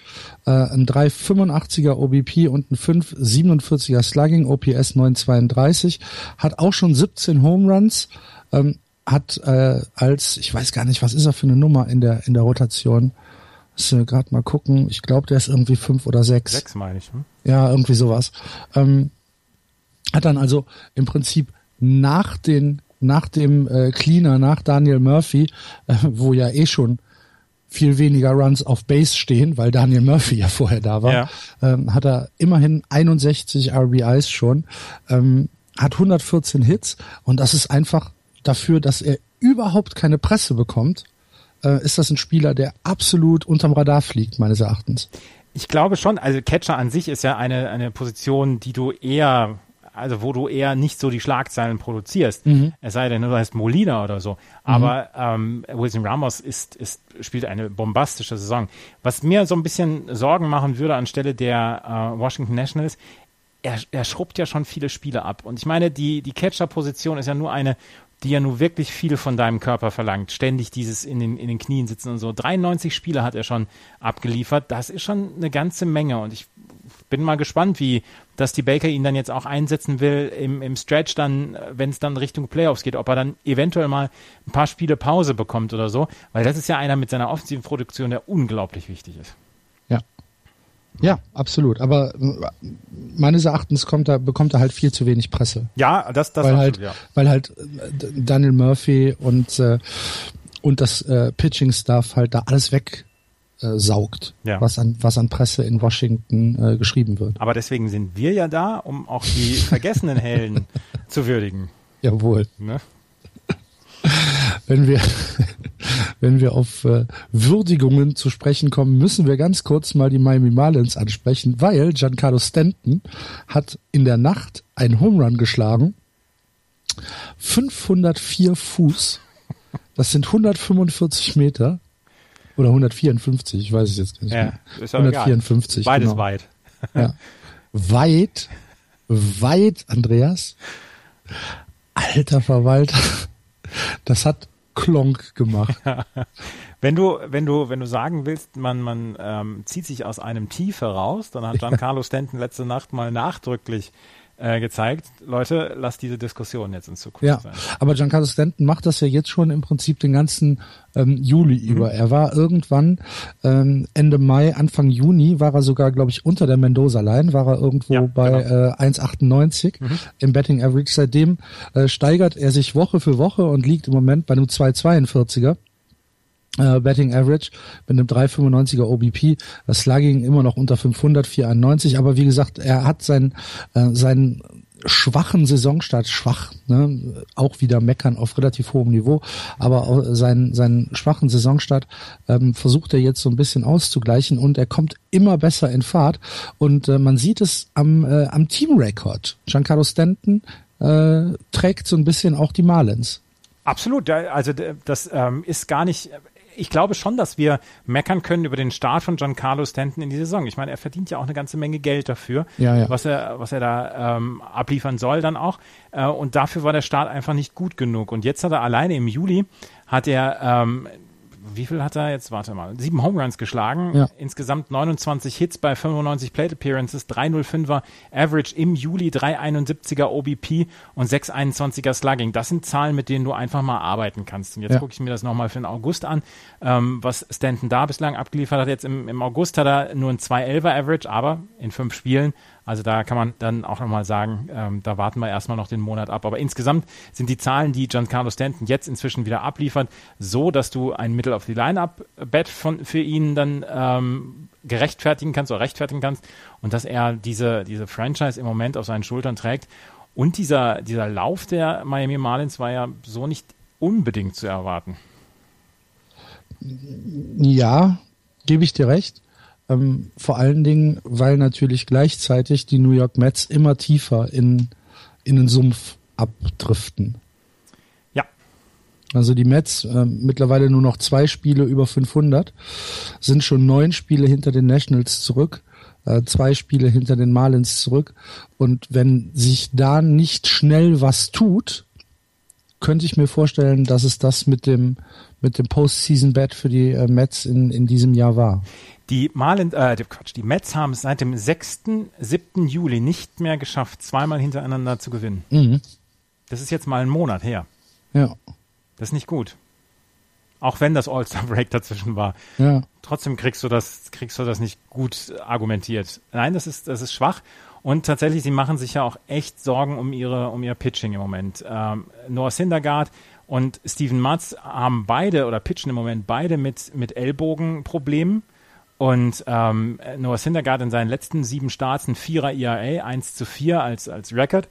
äh, ein 3,85er OBP und ein 5,47er Slugging, OPS 9,32, hat auch schon 17 Home Runs, ähm, hat äh, als, ich weiß gar nicht, was ist er für eine Nummer in der, in der Rotation, Lass wir gerade mal gucken, ich glaube, der ist irgendwie fünf oder sechs. Sechs meine ich. Hm? Ja, irgendwie sowas. Ähm, hat dann also im Prinzip nach den nach dem äh, Cleaner, nach Daniel Murphy, äh, wo ja eh schon viel weniger Runs auf Base stehen, weil Daniel Murphy ja vorher da war, ja. ähm, hat er immerhin 61 RBIs schon, ähm, hat 114 Hits und das ist einfach dafür, dass er überhaupt keine Presse bekommt, äh, ist das ein Spieler, der absolut unterm Radar fliegt, meines Erachtens. Ich glaube schon, also Catcher an sich ist ja eine, eine Position, die du eher also wo du eher nicht so die Schlagzeilen produzierst. Mhm. Es sei denn, du heißt Molina oder so. Aber mhm. ähm, Wilson Ramos ist, ist, spielt eine bombastische Saison. Was mir so ein bisschen Sorgen machen würde anstelle der äh, Washington Nationals, er, er schrubbt ja schon viele Spiele ab. Und ich meine, die, die Catcher-Position ist ja nur eine, die ja nur wirklich viel von deinem Körper verlangt. Ständig dieses in den, in den Knien sitzen und so. 93 Spiele hat er schon abgeliefert. Das ist schon eine ganze Menge. Und ich bin mal gespannt, wie dass die Baker ihn dann jetzt auch einsetzen will im, im Stretch dann, wenn es dann Richtung Playoffs geht, ob er dann eventuell mal ein paar Spiele Pause bekommt oder so, weil das ist ja einer mit seiner offensiven Produktion, der unglaublich wichtig ist. Ja. Absolut. Aber meines Erachtens kommt er, bekommt er halt viel zu wenig Presse. Ja, das, das weil absolut, halt, ja. weil halt äh, Daniel Murphy und äh, und das äh, Pitching Staff halt da alles weg äh, saugt, ja. was, an, was an Presse in Washington äh, geschrieben wird. Aber deswegen sind wir ja da, um auch die vergessenen Helden zu würdigen. Jawohl. Ne? Wenn wir, wenn wir auf äh, Würdigungen zu sprechen kommen, müssen wir ganz kurz mal die Miami Marlins ansprechen, weil Giancarlo Stanton hat in der Nacht einen Home Run geschlagen. 504 Fuß. Das sind 145 Meter oder 154, ich weiß es jetzt nicht. Ja, ist 154. Egal. Beides genau. weit. Ja. Weit, weit, Andreas. Alter Verwalter. Das hat Klonk gemacht. wenn du, wenn du, wenn du sagen willst, man, man ähm, zieht sich aus einem Tief heraus, dann hat Giancarlo Stanton letzte Nacht mal nachdrücklich äh, gezeigt, Leute, lasst diese Diskussion jetzt in Zukunft ja, sein. Aber Giancarlo Stanton macht das ja jetzt schon im Prinzip den ganzen ähm, Juli mhm. über. Er war irgendwann ähm, Ende Mai, Anfang Juni, war er sogar, glaube ich, unter der Mendoza-Line, war er irgendwo ja, bei genau. äh, 1,98 mhm. im Betting Average. Seitdem äh, steigert er sich Woche für Woche und liegt im Moment bei einem 2,42er äh, Betting Average mit einem 3,95er OBP. Das Slugging immer noch unter 500, 491. Aber wie gesagt, er hat seinen, äh, seinen schwachen Saisonstart, schwach, ne, auch wieder meckern auf relativ hohem Niveau, aber seinen, seinen schwachen Saisonstart ähm, versucht er jetzt so ein bisschen auszugleichen und er kommt immer besser in Fahrt und äh, man sieht es am, äh, am Teamrekord. Giancarlo Stanton äh, trägt so ein bisschen auch die Marlins. Absolut, also das ähm, ist gar nicht ich glaube schon, dass wir meckern können über den Start von Giancarlo Stanton in die Saison. Ich meine, er verdient ja auch eine ganze Menge Geld dafür, ja, ja. was er, was er da ähm, abliefern soll dann auch. Äh, und dafür war der Start einfach nicht gut genug. Und jetzt hat er alleine im Juli hat er ähm, wie viel hat er jetzt? Warte mal. Sieben Home Runs geschlagen. Ja. Insgesamt 29 Hits bei 95 Plate Appearances, 305er Average im Juli, 371er OBP und 621er Slugging. Das sind Zahlen, mit denen du einfach mal arbeiten kannst. Und jetzt ja. gucke ich mir das nochmal für den August an, ähm, was Stanton da bislang abgeliefert hat. Jetzt im, im August hat er nur ein 211er Average, aber in fünf Spielen also da kann man dann auch nochmal sagen, ähm, da warten wir erstmal noch den Monat ab. Aber insgesamt sind die Zahlen, die Giancarlo Stanton jetzt inzwischen wieder abliefert, so, dass du ein Mittel auf die Line-Up-Bet für ihn dann ähm, gerechtfertigen kannst oder rechtfertigen kannst und dass er diese, diese Franchise im Moment auf seinen Schultern trägt. Und dieser, dieser Lauf der Miami Marlins war ja so nicht unbedingt zu erwarten. Ja, gebe ich dir recht. Ähm, vor allen Dingen, weil natürlich gleichzeitig die New York Mets immer tiefer in, in den Sumpf abdriften. Ja. Also die Mets äh, mittlerweile nur noch zwei Spiele über 500, sind schon neun Spiele hinter den Nationals zurück, äh, zwei Spiele hinter den Marlins zurück. Und wenn sich da nicht schnell was tut, könnte ich mir vorstellen, dass es das mit dem mit dem Postseason-Bet für die äh, Mets in, in diesem Jahr war. Die Marlins, äh, Quatsch, die Mets haben es seit dem 6., 7. Juli nicht mehr geschafft, zweimal hintereinander zu gewinnen. Mhm. Das ist jetzt mal ein Monat her. Ja. Das ist nicht gut. Auch wenn das All-Star-Break dazwischen war. Ja. Trotzdem kriegst du das, kriegst du das nicht gut argumentiert. Nein, das ist, das ist schwach. Und tatsächlich, sie machen sich ja auch echt Sorgen um ihre, um ihr Pitching im Moment. Ähm, Noah Syndergaard und Steven Matz haben beide oder pitchen im Moment beide mit, mit Ellbogenproblemen. Und ähm, Noah Syndergaard in seinen letzten sieben Starts ein Vierer ERA, 1 zu 4 als, als Record.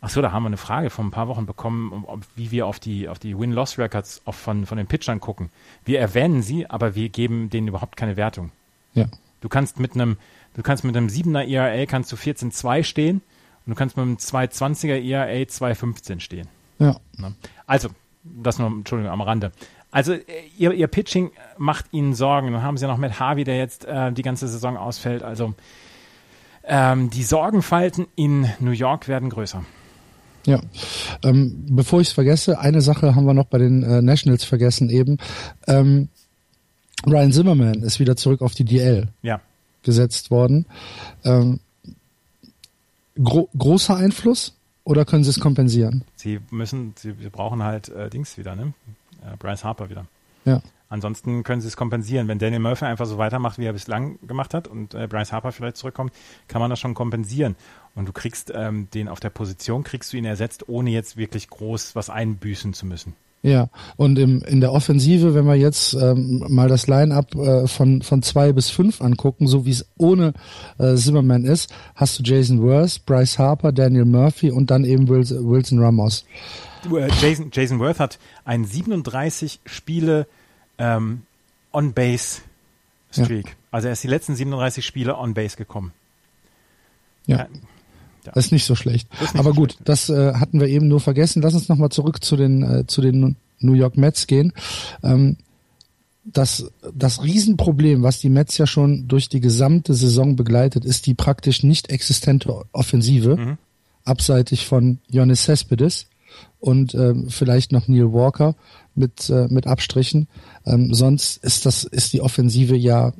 Achso, da haben wir eine Frage vor ein paar Wochen bekommen, ob, wie wir auf die, auf die Win-Loss-Records von, von den Pitchern gucken. Wir erwähnen sie, aber wir geben denen überhaupt keine Wertung. Ja. Du kannst mit einem, du kannst mit einem 7er ERA kannst du 14-2 stehen und du kannst mit einem 220er ERA 2,15 stehen. Ja. Ne? Also, das nur, Entschuldigung, am Rande. Also ihr, ihr Pitching macht ihnen Sorgen. Dann haben sie ja noch mit Harvey, der jetzt äh, die ganze Saison ausfällt. Also ähm, die Sorgenfalten in New York werden größer. Ja, ähm, bevor ich es vergesse, eine Sache haben wir noch bei den äh, Nationals vergessen eben. Ähm, Ryan Zimmerman ist wieder zurück auf die DL ja. Gesetzt worden. Ähm, gro großer Einfluss oder können sie es kompensieren? Sie müssen, sie, sie brauchen halt äh, Dings wieder, ne? Äh, Bryce Harper wieder. Ja. Ansonsten können sie es kompensieren. Wenn Daniel Murphy einfach so weitermacht, wie er bislang gemacht hat und äh, Bryce Harper vielleicht zurückkommt, kann man das schon kompensieren. Und du kriegst ähm, den auf der Position, kriegst du ihn ersetzt, ohne jetzt wirklich groß was einbüßen zu müssen. Ja, und im, in der Offensive, wenn wir jetzt ähm, mal das Line-up äh, von, von zwei bis fünf angucken, so wie es ohne äh, Zimmerman ist, hast du Jason Worth, Bryce Harper, Daniel Murphy und dann eben Wilson, Wilson Ramos. Äh, Jason, Jason Worth hat ein 37 Spiele ähm, On-Base-Streak. Ja. Also er ist die letzten 37 Spiele On-Base gekommen. Ja. Ja. Das ist nicht so schlecht. Nicht Aber so gut, schlecht. das äh, hatten wir eben nur vergessen. Lass uns nochmal zurück zu den, äh, zu den New York Mets gehen. Ähm, das, das Riesenproblem, was die Mets ja schon durch die gesamte Saison begleitet, ist die praktisch nicht existente Offensive, mhm. abseitig von Jonas Cespedes und ähm, vielleicht noch Neil Walker mit, äh, mit Abstrichen. Ähm, sonst ist das, ist die Offensive ja,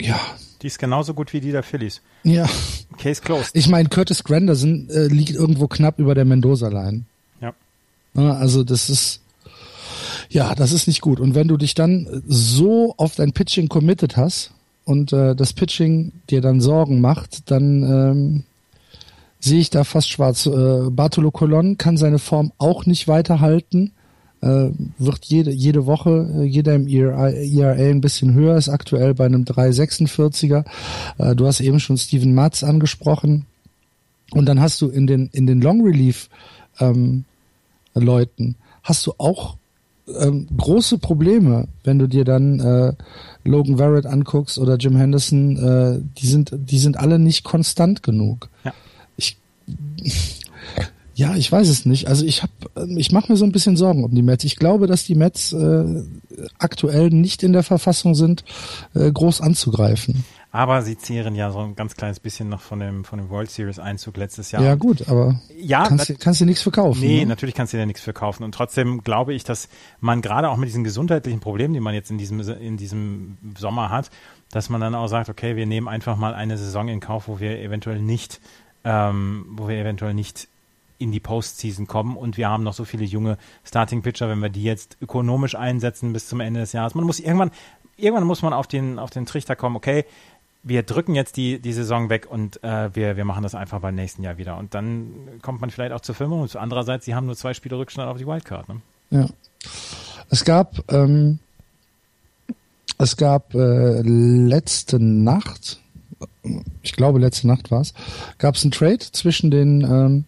ja, die ist genauso gut wie die der Phillies. Ja. Case closed. Ich meine, Curtis Granderson äh, liegt irgendwo knapp über der Mendoza-Line. Ja. Also das ist, ja, das ist nicht gut. Und wenn du dich dann so auf dein Pitching committed hast und äh, das Pitching dir dann Sorgen macht, dann ähm, sehe ich da fast schwarz. Äh, Bartolo Colon kann seine Form auch nicht weiterhalten äh, wird jede, jede Woche, äh, jeder im ERA, ERA ein bisschen höher, ist aktuell bei einem 3,46er. Äh, du hast eben schon Steven Matz angesprochen. Und dann hast du in den, in den Long Relief ähm, Leuten, hast du auch ähm, große Probleme, wenn du dir dann äh, Logan Verrett anguckst oder Jim Henderson, äh, die sind, die sind alle nicht konstant genug. Ja. Ich ja, ich weiß es nicht. Also ich habe, ähm, ich mache mir so ein bisschen Sorgen um die Mets. Ich glaube, dass die Mets äh, aktuell nicht in der Verfassung sind, äh, groß anzugreifen. Aber sie zehren ja so ein ganz kleines bisschen noch von dem von dem World Series Einzug letztes Jahr. Ja gut, aber ja, kannst, du, kannst du nichts verkaufen. Nee, ne? natürlich kannst du dir nichts verkaufen. Und trotzdem glaube ich, dass man gerade auch mit diesen gesundheitlichen Problemen, die man jetzt in diesem in diesem Sommer hat, dass man dann auch sagt, okay, wir nehmen einfach mal eine Saison in Kauf, wo wir eventuell nicht, ähm, wo wir eventuell nicht in die Postseason kommen und wir haben noch so viele junge Starting Pitcher, wenn wir die jetzt ökonomisch einsetzen bis zum Ende des Jahres. Man muss irgendwann, irgendwann muss man auf den, auf den Trichter kommen, okay, wir drücken jetzt die, die Saison weg und äh, wir, wir machen das einfach beim nächsten Jahr wieder. Und dann kommt man vielleicht auch zur Firma und andererseits, sie haben nur zwei Spiele Rückstand auf die Wildcard. Ne? Ja. Es gab, ähm, es gab äh, letzte Nacht, ich glaube letzte Nacht war es, gab es einen Trade zwischen den ähm,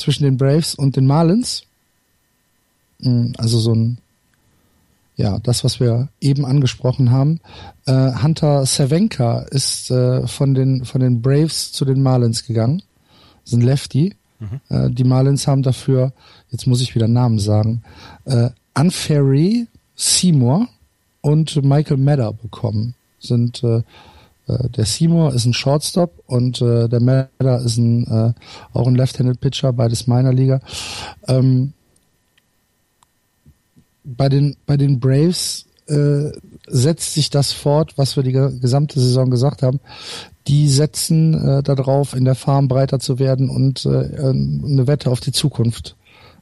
zwischen den Braves und den Marlins. Mm, also so ein, ja, das, was wir eben angesprochen haben. Äh, Hunter Cervenka ist äh, von den von den Braves zu den Marlins gegangen. Das ist ein Lefty. Mhm. Äh, die Marlins haben dafür, jetzt muss ich wieder Namen sagen, äh, Unferry, Seymour und Michael Madder bekommen. Sind äh, der Seymour ist ein Shortstop und äh, der Madder ist ein äh, auch ein Left-Handed Pitcher, beides meiner Liga. Ähm, bei den bei den Braves äh, setzt sich das fort, was wir die gesamte Saison gesagt haben. Die setzen äh, darauf, in der Farm breiter zu werden und äh, eine Wette auf die Zukunft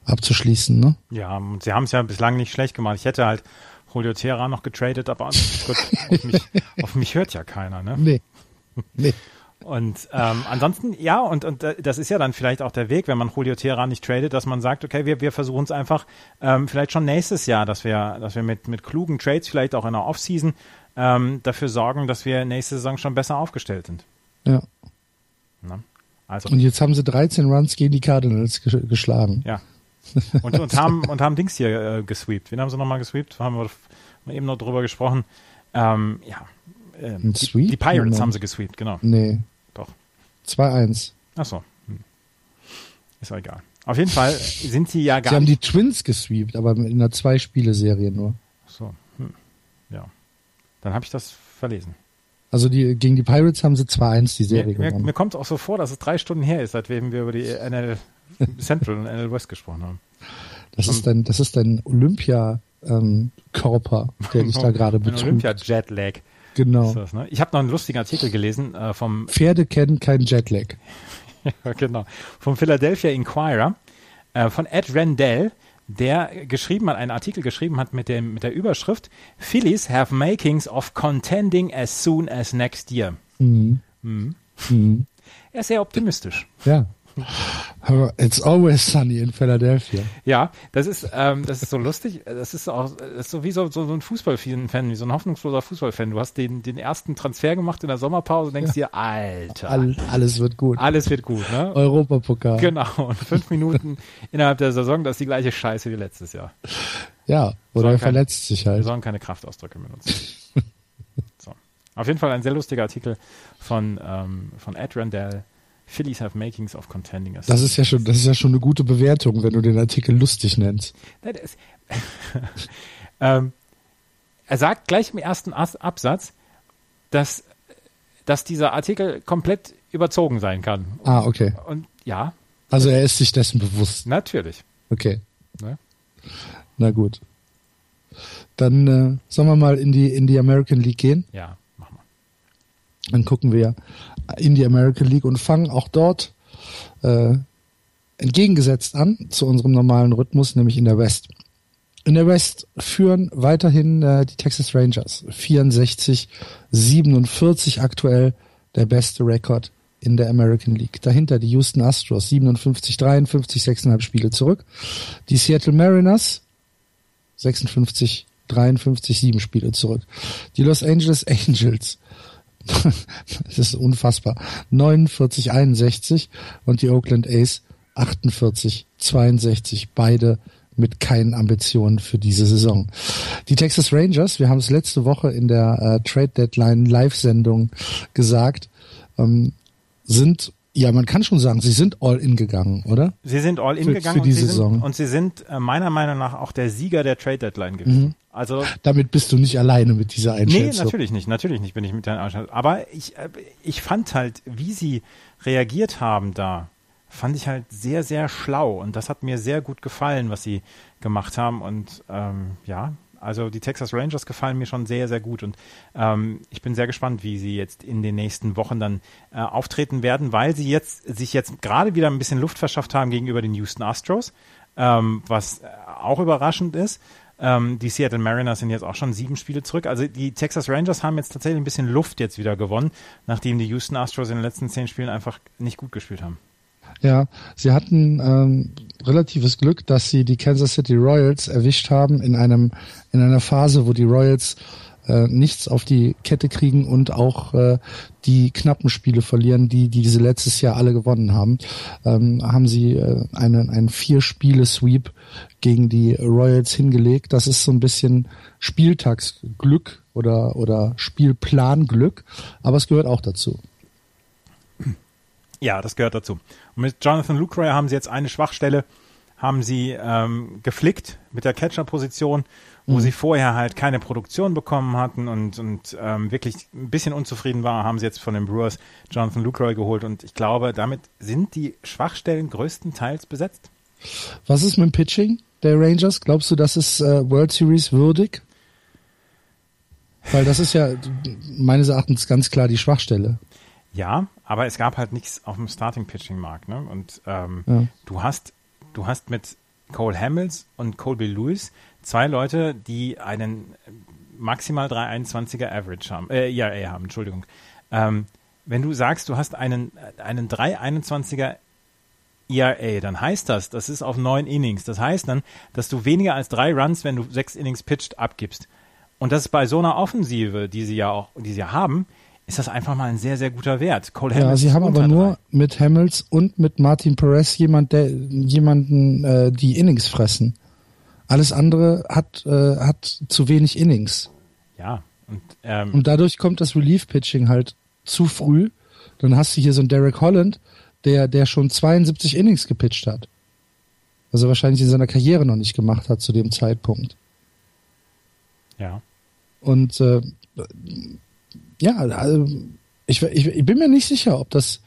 abzuschließen. Ne? Ja, sie haben es ja bislang nicht schlecht gemacht. Ich hätte halt Julio Terra noch getradet, aber gut, auf, mich, auf mich hört ja keiner. Ne? Nee. nee. Und ähm, ansonsten, ja, und, und äh, das ist ja dann vielleicht auch der Weg, wenn man Julio Terra nicht tradet, dass man sagt, okay, wir, wir versuchen es einfach ähm, vielleicht schon nächstes Jahr, dass wir, dass wir mit, mit klugen Trades, vielleicht auch in der Offseason, ähm, dafür sorgen, dass wir nächste Saison schon besser aufgestellt sind. Ja. Na? Also. Und jetzt haben sie 13 Runs gegen die Cardinals geschlagen. Ja. Und, und haben und haben Dings hier äh, gesweept. Wen haben sie nochmal gesweept? Haben wir eben noch drüber gesprochen. Ähm, ja, ähm, die, die, Pirates Moment. haben sie gesweept, genau. Nee. Doch. 2-1. Ach so. Hm. Ist auch egal. Auf jeden Fall sind sie ja gar Sie haben die Twins gesweept, aber in einer Zwei-Spiele-Serie nur. Ach so. Hm. Ja. Dann habe ich das verlesen. Also die, gegen die Pirates haben sie 2-1 die Serie mir, gewonnen. Mir, mir kommt es auch so vor, dass es drei Stunden her ist, seitdem wir über die NL Central und NL West gesprochen haben. Das ist dein, das ist dein Olympia ähm, Körper, der dich da gerade betrügt. Olympia Jetlag. Genau. Das, ne? Ich habe noch einen lustigen Artikel gelesen äh, vom Pferde kennen keinen Jetlag. ja, genau. Vom Philadelphia Inquirer äh, von Ed Rendell, der geschrieben hat, einen Artikel geschrieben hat mit dem mit der Überschrift Phillies have makings of contending as soon as next year. Mhm. Mhm. Mhm. Er ist sehr optimistisch. Ja. It's always sunny in Philadelphia. Ja, das ist, ähm, das ist so lustig. Das ist auch, das ist so wie so, so, so ein Fußballfan, wie so ein hoffnungsloser Fußballfan. Du hast den, den ersten Transfer gemacht in der Sommerpause und denkst ja. dir, Alter. All, alles wird gut. Alles wird gut, ne? Europapokal. Genau. Und fünf Minuten innerhalb der Saison, das ist die gleiche Scheiße wie letztes Jahr. Ja, oder er verletzt sich halt. Wir sollen keine Kraftausdrücke benutzen. so. Auf jeden Fall ein sehr lustiger Artikel von, ähm, von Ed Randell Phillies have makings of contending us. Das ist ja schon, das ist ja schon eine gute Bewertung, wenn du den Artikel lustig nennst. Ähm, er sagt gleich im ersten Absatz, dass, dass dieser Artikel komplett überzogen sein kann. Ah, okay. Und ja. Also er ist sich dessen bewusst. Natürlich. Okay. Ne? Na gut. Dann äh, sollen wir mal in die in die American League gehen. Ja. Dann gucken wir in die American League und fangen auch dort äh, entgegengesetzt an zu unserem normalen Rhythmus, nämlich in der West. In der West führen weiterhin äh, die Texas Rangers 64, 47 aktuell der beste Rekord in der American League. Dahinter die Houston Astros 57, 53, 6,5 Spiele zurück. Die Seattle Mariners 56, 53, 7 Spiele zurück. Die Los Angeles Angels das ist unfassbar. 49, 61 und die Oakland A's 48, 62. Beide mit keinen Ambitionen für diese Saison. Die Texas Rangers, wir haben es letzte Woche in der äh, Trade Deadline Live-Sendung gesagt, ähm, sind ja, man kann schon sagen, sie sind all in gegangen, oder? Sie sind all in für, gegangen für die und, sie Saison. Sind, und sie sind äh, meiner Meinung nach auch der Sieger der Trade Deadline gewesen. Mhm. Also damit bist du nicht alleine mit dieser Einschätzung. Nee, natürlich nicht, natürlich nicht bin ich mit der Einschätzung. Aber ich, äh, ich fand halt, wie sie reagiert haben da, fand ich halt sehr, sehr schlau und das hat mir sehr gut gefallen, was sie gemacht haben und ähm, ja, also die Texas Rangers gefallen mir schon sehr, sehr gut und ähm, ich bin sehr gespannt, wie sie jetzt in den nächsten Wochen dann äh, auftreten werden, weil sie jetzt sich jetzt gerade wieder ein bisschen Luft verschafft haben gegenüber den Houston Astros, ähm, was auch überraschend ist. Ähm, die Seattle Mariners sind jetzt auch schon sieben Spiele zurück. Also die Texas Rangers haben jetzt tatsächlich ein bisschen Luft jetzt wieder gewonnen, nachdem die Houston Astros in den letzten zehn Spielen einfach nicht gut gespielt haben. Ja, sie hatten ähm, relatives Glück, dass sie die Kansas City Royals erwischt haben in einem in einer Phase, wo die Royals äh, nichts auf die Kette kriegen und auch äh, die knappen Spiele verlieren, die, die diese letztes Jahr alle gewonnen haben, ähm, haben sie äh, einen, einen Vier-Spiele-Sweep gegen die Royals hingelegt. Das ist so ein bisschen Spieltagsglück oder, oder Spielplanglück, aber es gehört auch dazu. Ja, das gehört dazu. Und mit Jonathan Lucroy haben sie jetzt eine Schwachstelle, haben sie ähm, geflickt mit der Catcher-Position, wo mhm. sie vorher halt keine Produktion bekommen hatten und, und ähm, wirklich ein bisschen unzufrieden war, haben sie jetzt von den Brewers Jonathan Lucroy geholt und ich glaube, damit sind die Schwachstellen größtenteils besetzt. Was ist mit dem Pitching der Rangers? Glaubst du, das ist äh, World Series würdig? Weil das ist ja meines Erachtens ganz klar die Schwachstelle. Ja, aber es gab halt nichts auf dem Starting-Pitching-Markt. Ne? Und ähm, ja. du hast du hast mit Cole Hamels und Colby Lewis zwei Leute, die einen maximal 321er Average haben, äh, ERA haben, Entschuldigung. Ähm, wenn du sagst, du hast einen, einen 321er ERA, dann heißt das, das ist auf neun Innings. Das heißt dann, dass du weniger als drei Runs, wenn du sechs Innings pitcht, abgibst. Und das ist bei so einer Offensive, die sie ja auch, die sie ja haben, ist das einfach mal ein sehr, sehr guter Wert. Cole ja, sie haben aber nur mit Hamels und mit Martin Perez jemand, der, jemanden, äh, die Innings fressen. Alles andere hat, äh, hat zu wenig Innings. Ja. Und, ähm, und dadurch kommt das Relief-Pitching halt zu früh. Dann hast du hier so einen Derek Holland, der, der schon 72 Innings gepitcht hat. Was er wahrscheinlich in seiner Karriere noch nicht gemacht hat zu dem Zeitpunkt. Ja. Und äh, ja, also ich, ich, ich bin mir nicht sicher, ob das,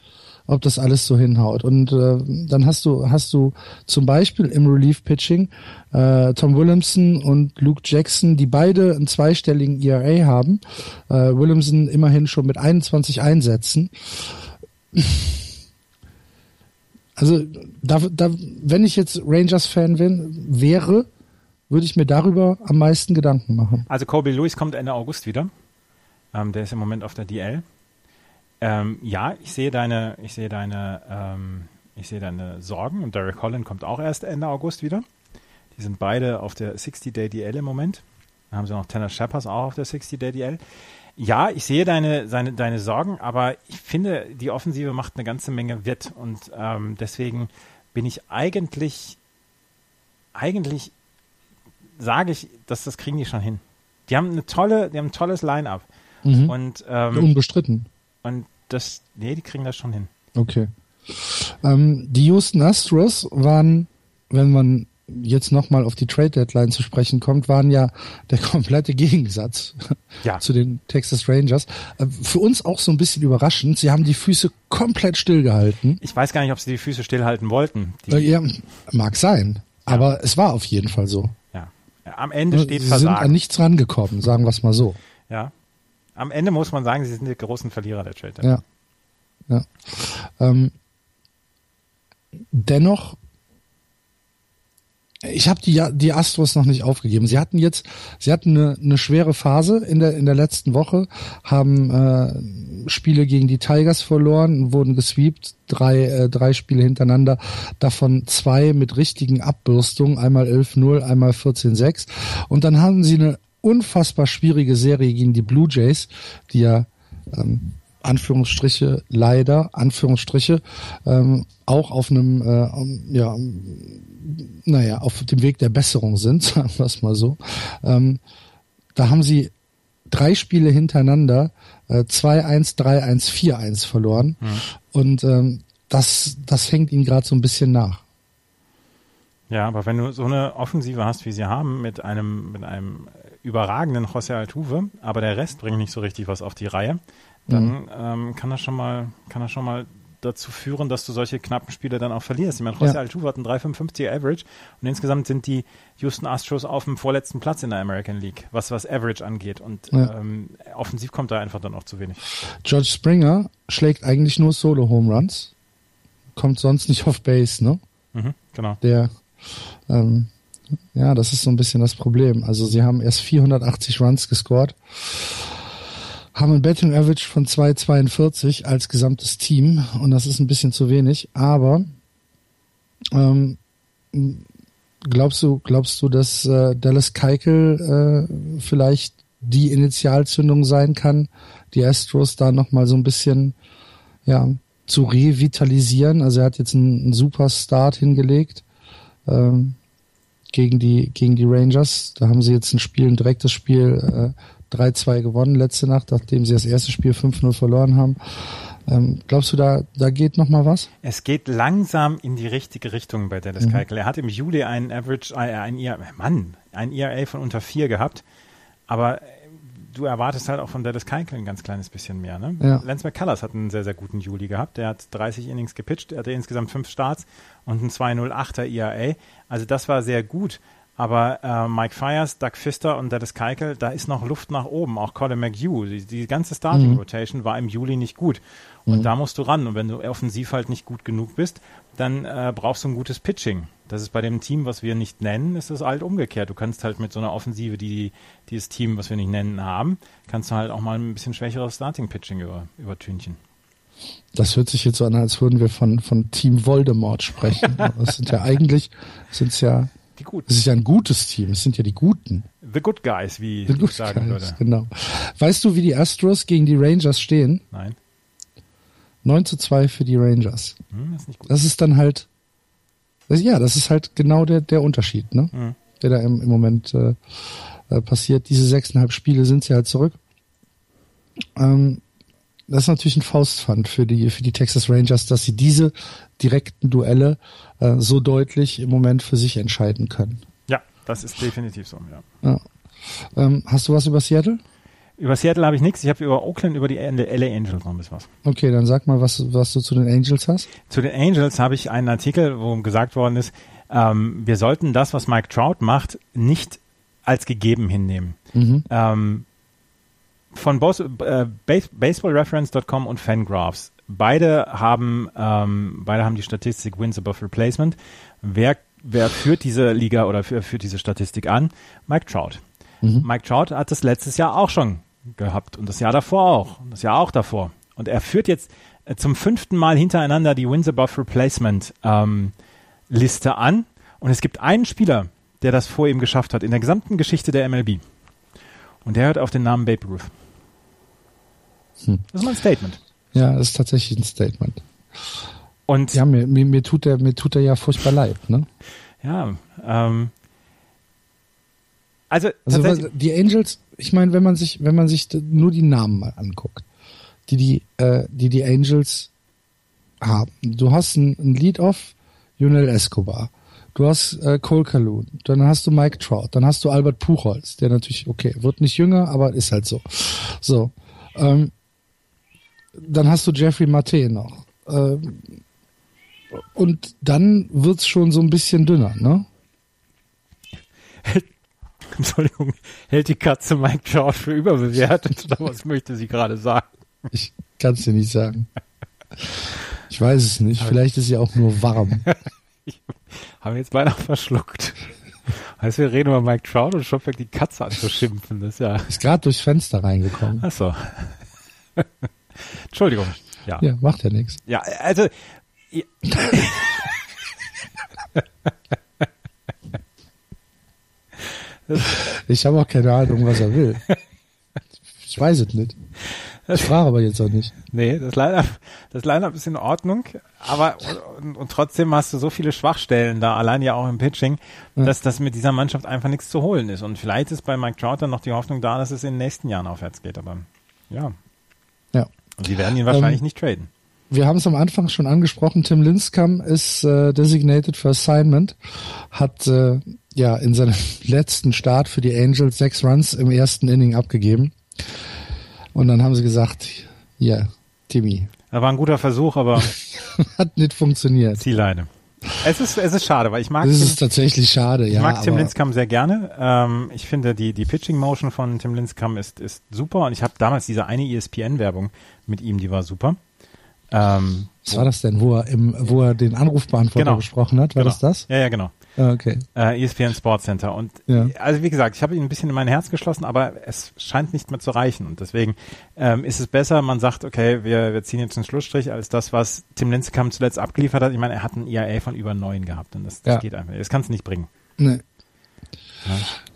ob das alles so hinhaut. Und äh, dann hast du, hast du zum Beispiel im Relief Pitching äh, Tom Williamson und Luke Jackson, die beide einen zweistelligen ERA haben. Äh, Williamson immerhin schon mit 21 Einsätzen. Also da, da, wenn ich jetzt Rangers-Fan wäre, würde ich mir darüber am meisten Gedanken machen. Also Kobe Lewis kommt Ende August wieder. Ähm, der ist im Moment auf der DL. Ähm, ja, ich sehe deine, ich sehe deine, ähm, ich sehe deine Sorgen und Derek Holland kommt auch erst Ende August wieder. Die sind beide auf der 60-Day DL im Moment. Dann haben sie noch Tanner Shepard auch auf der 60-Day DL. Ja, ich sehe deine, seine, deine Sorgen, aber ich finde, die Offensive macht eine ganze Menge Witt und ähm, deswegen bin ich eigentlich, eigentlich sage ich, dass das kriegen die schon hin. Die haben eine tolle, die haben ein tolles Line-up. Mhm. Und ähm, unbestritten. Und das, nee, die kriegen das schon hin. Okay. Ähm, die Houston Astros waren, wenn man jetzt nochmal auf die Trade Deadline zu sprechen kommt, waren ja der komplette Gegensatz ja. zu den Texas Rangers. Äh, für uns auch so ein bisschen überraschend. Sie haben die Füße komplett stillgehalten. Ich weiß gar nicht, ob sie die Füße stillhalten wollten. Äh, ja, mag sein. Ja. Aber es war auf jeden Fall so. Ja. ja am Ende steht sie Versagen. Sie sind an nichts rangekommen, sagen wir es mal so. Ja am Ende muss man sagen, sie sind die großen Verlierer der Trade. Ja. ja. Ähm, dennoch, ich habe die, die Astros noch nicht aufgegeben. Sie hatten jetzt, sie hatten eine, eine schwere Phase in der in der letzten Woche, haben äh, Spiele gegen die Tigers verloren, wurden gesweept, drei äh, drei Spiele hintereinander, davon zwei mit richtigen Abbürstungen, einmal 11-0, einmal 14-6 und dann haben sie eine unfassbar schwierige Serie gegen die Blue Jays, die ja ähm, Anführungsstriche leider Anführungsstriche ähm, auch auf einem äh, ja naja auf dem Weg der Besserung sind sagen wir es mal so. Ähm, da haben sie drei Spiele hintereinander äh, 2-1 3-1 4-1 verloren. Mhm. und ähm, das das hängt ihnen gerade so ein bisschen nach. Ja aber wenn du so eine Offensive hast wie sie haben mit einem mit einem überragenden José Altuve, aber der Rest bringt nicht so richtig was auf die Reihe, dann mhm. ähm, kann das schon mal, kann das schon mal dazu führen, dass du solche knappen Spiele dann auch verlierst. Ich meine, José ja. Altuve hat einen 3,55er Average und insgesamt sind die Houston Astros auf dem vorletzten Platz in der American League, was was Average angeht und ja. ähm, offensiv kommt da einfach dann auch zu wenig. George Springer schlägt eigentlich nur Solo Home Runs, kommt sonst nicht auf Base, ne? Mhm, genau. Der ähm, ja, das ist so ein bisschen das Problem. Also sie haben erst 480 Runs gescored, haben ein Betting Average von 2,42 als gesamtes Team und das ist ein bisschen zu wenig. Aber ähm, glaubst du, glaubst du, dass äh, Dallas Keikel äh, vielleicht die Initialzündung sein kann, die Astros da nochmal so ein bisschen ja, zu revitalisieren. Also er hat jetzt einen, einen super Start hingelegt ähm, gegen die gegen die Rangers. Da haben sie jetzt ein Spiel, ein direktes Spiel äh, 3-2 gewonnen letzte Nacht, nachdem sie das erste Spiel 5-0 verloren haben. Ähm, glaubst du, da, da geht noch mal was? Es geht langsam in die richtige Richtung bei Dallas mhm. Keuchel. Er hat im Juli einen Average, äh, ein ERA, Mann, ein ERA von unter vier gehabt, aber du erwartest halt auch von Dallas Keuchel ein ganz kleines bisschen mehr. Ne? Ja. Lance McCullers hat einen sehr, sehr guten Juli gehabt. Der hat 30 Innings gepitcht, er hatte insgesamt fünf Starts und ein 208er ERA. Also das war sehr gut. Aber äh, Mike Fires, Doug Pfister und Dennis Keikel, da ist noch Luft nach oben. Auch Colin McHugh. Die, die ganze Starting mhm. Rotation war im Juli nicht gut. Und mhm. da musst du ran. Und wenn du offensiv halt nicht gut genug bist, dann äh, brauchst du ein gutes Pitching. Das ist bei dem Team, was wir nicht nennen, ist das halt umgekehrt. Du kannst halt mit so einer Offensive, die dieses Team, was wir nicht nennen, haben, kannst du halt auch mal ein bisschen schwächeres Starting Pitching über, übertünchen. Das hört sich jetzt so an, als würden wir von, von Team Voldemort sprechen. das sind ja eigentlich, sind es ja die Guten. Es ist ja ein gutes Team. Es sind ja die Guten. The Good Guys, wie The ich sagen guys, würde. Genau. Weißt du, wie die Astros gegen die Rangers stehen? Nein. 9 zu 2 für die Rangers. Hm, das, ist das ist dann halt, ja, das ist halt genau der, der Unterschied, ne? Hm. Der da im, im Moment äh, äh passiert. Diese sechseinhalb Spiele sind sie halt zurück. Ähm, das ist natürlich ein Faustpfand für die, für die Texas Rangers, dass sie diese direkten Duelle äh, so deutlich im Moment für sich entscheiden können. Ja, das ist definitiv so, ja. ja. Ähm, hast du was über Seattle? Über Seattle habe ich nichts. Ich habe über Oakland, über die LA Angels noch ein bisschen was. Okay, dann sag mal, was, was du zu den Angels hast. Zu den Angels habe ich einen Artikel, wo gesagt worden ist, ähm, wir sollten das, was Mike Trout macht, nicht als gegeben hinnehmen. Mhm. Ähm, von äh, baseballreference.com und Fangraphs. Beide haben, ähm, beide haben die Statistik Wins above Replacement. Wer, wer führt diese Liga oder führt diese Statistik an? Mike Trout. Mhm. Mike Trout hat das letztes Jahr auch schon gehabt und das Jahr davor auch und das Jahr auch davor. Und er führt jetzt äh, zum fünften Mal hintereinander die Wins above Replacement ähm, Liste an. Und es gibt einen Spieler, der das vor ihm geschafft hat in der gesamten Geschichte der MLB. Und der hört auf den Namen Babe Ruth. Hm. Das ist mein Statement. Ja, das ist tatsächlich ein Statement. Und ja, mir, mir, mir tut er mir tut er ja furchtbar leid, ne? Ja, ähm, also, also die Angels, ich meine, wenn man sich wenn man sich nur die Namen mal anguckt, die die äh, die die Angels haben. Du hast ein, ein Lead-Off, Junel Escobar. Du hast äh, Cole Calhoun, dann hast du Mike Trout, dann hast du Albert Puchholz, der natürlich, okay, wird nicht jünger, aber ist halt so. So. Ähm, dann hast du Jeffrey Mate noch. Ähm, und dann wird's schon so ein bisschen dünner, ne? Entschuldigung, hält die Katze Mike Trout für überbewertet oder was möchte sie gerade sagen? Ich kann es dir nicht sagen. Ich weiß es nicht. Vielleicht ist sie auch nur warm. ich habe jetzt beinahe verschluckt. Heißt, wir reden über Mike Trout und Schoffberg die Katze anzuschimpfen. Das ist ja. Ist gerade durchs Fenster reingekommen. Ach so. Entschuldigung. Ja. ja, macht ja nichts. Ja, also. Ja. ich habe auch keine Ahnung, was er will. Ich weiß es nicht. Ich frage aber jetzt auch nicht. Nee, das Line-Up, das Line-Up ist in Ordnung, aber und, und, trotzdem hast du so viele Schwachstellen da, allein ja auch im Pitching, ja. dass das mit dieser Mannschaft einfach nichts zu holen ist. Und vielleicht ist bei Mike Trout dann noch die Hoffnung da, dass es in den nächsten Jahren aufwärts geht, aber ja. Sie werden ihn wahrscheinlich ähm, nicht traden. Wir haben es am Anfang schon angesprochen, Tim Linscomb ist äh, designated for assignment, hat äh, ja in seinem letzten Start für die Angels sechs Runs im ersten Inning abgegeben. Und dann haben sie gesagt, ja, Timmy. Da war ein guter Versuch, aber hat nicht funktioniert. Zielleine. Es ist, es ist schade, weil ich mag. Es ist tatsächlich schade, ich ja. Ich mag Tim Linscomb sehr gerne. Ähm, ich finde, die, die Pitching Motion von Tim Linscomb ist, ist super und ich habe damals diese eine ESPN-Werbung mit ihm, die war super. Ähm, Was war das denn, wo er, im, wo er den Anrufbeantworter genau. gesprochen hat? War genau. das das? Ja, ja, genau. Ah, okay. Äh, ESPN Sports Center. Und ja. also wie gesagt, ich habe ihn ein bisschen in mein Herz geschlossen, aber es scheint nicht mehr zu reichen. Und deswegen ähm, ist es besser, man sagt, okay, wir, wir ziehen jetzt einen Schlussstrich, als das, was Tim Lincecum zuletzt abgeliefert hat. Ich meine, er hat einen IAA von über neun gehabt und das, das ja. geht einfach. Das kannst du nicht bringen. Nee.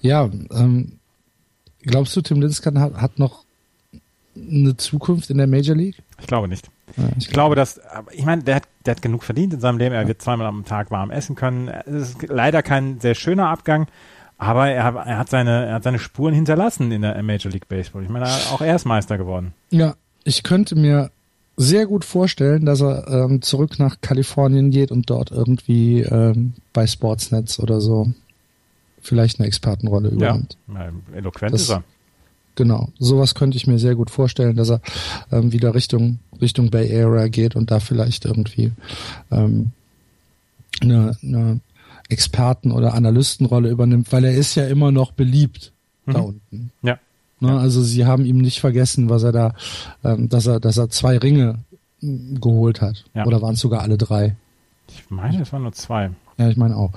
Ja, ja ähm, glaubst du, Tim Linskan hat, hat noch eine Zukunft in der Major League? Ich glaube nicht. Ich, glaube, dass, ich meine, der hat, der hat genug verdient in seinem Leben. Er wird zweimal am Tag warm essen können. Es ist leider kein sehr schöner Abgang, aber er, er hat seine, er hat seine Spuren hinterlassen in der Major League Baseball. Ich meine, auch er ist Meister geworden. Ja, ich könnte mir sehr gut vorstellen, dass er ähm, zurück nach Kalifornien geht und dort irgendwie ähm, bei Sportsnets oder so vielleicht eine Expertenrolle übernimmt. Ja, eloquent das, ist er. Genau, sowas könnte ich mir sehr gut vorstellen, dass er ähm, wieder Richtung Richtung Bay Area geht und da vielleicht irgendwie ähm, eine, eine Experten- oder Analystenrolle übernimmt, weil er ist ja immer noch beliebt mhm. da unten. Ja. Ne, also sie haben ihm nicht vergessen, was er da, ähm, dass er, dass er zwei Ringe geholt hat. Ja. Oder waren es sogar alle drei? Ich meine, es waren nur zwei. Ja, ich meine auch.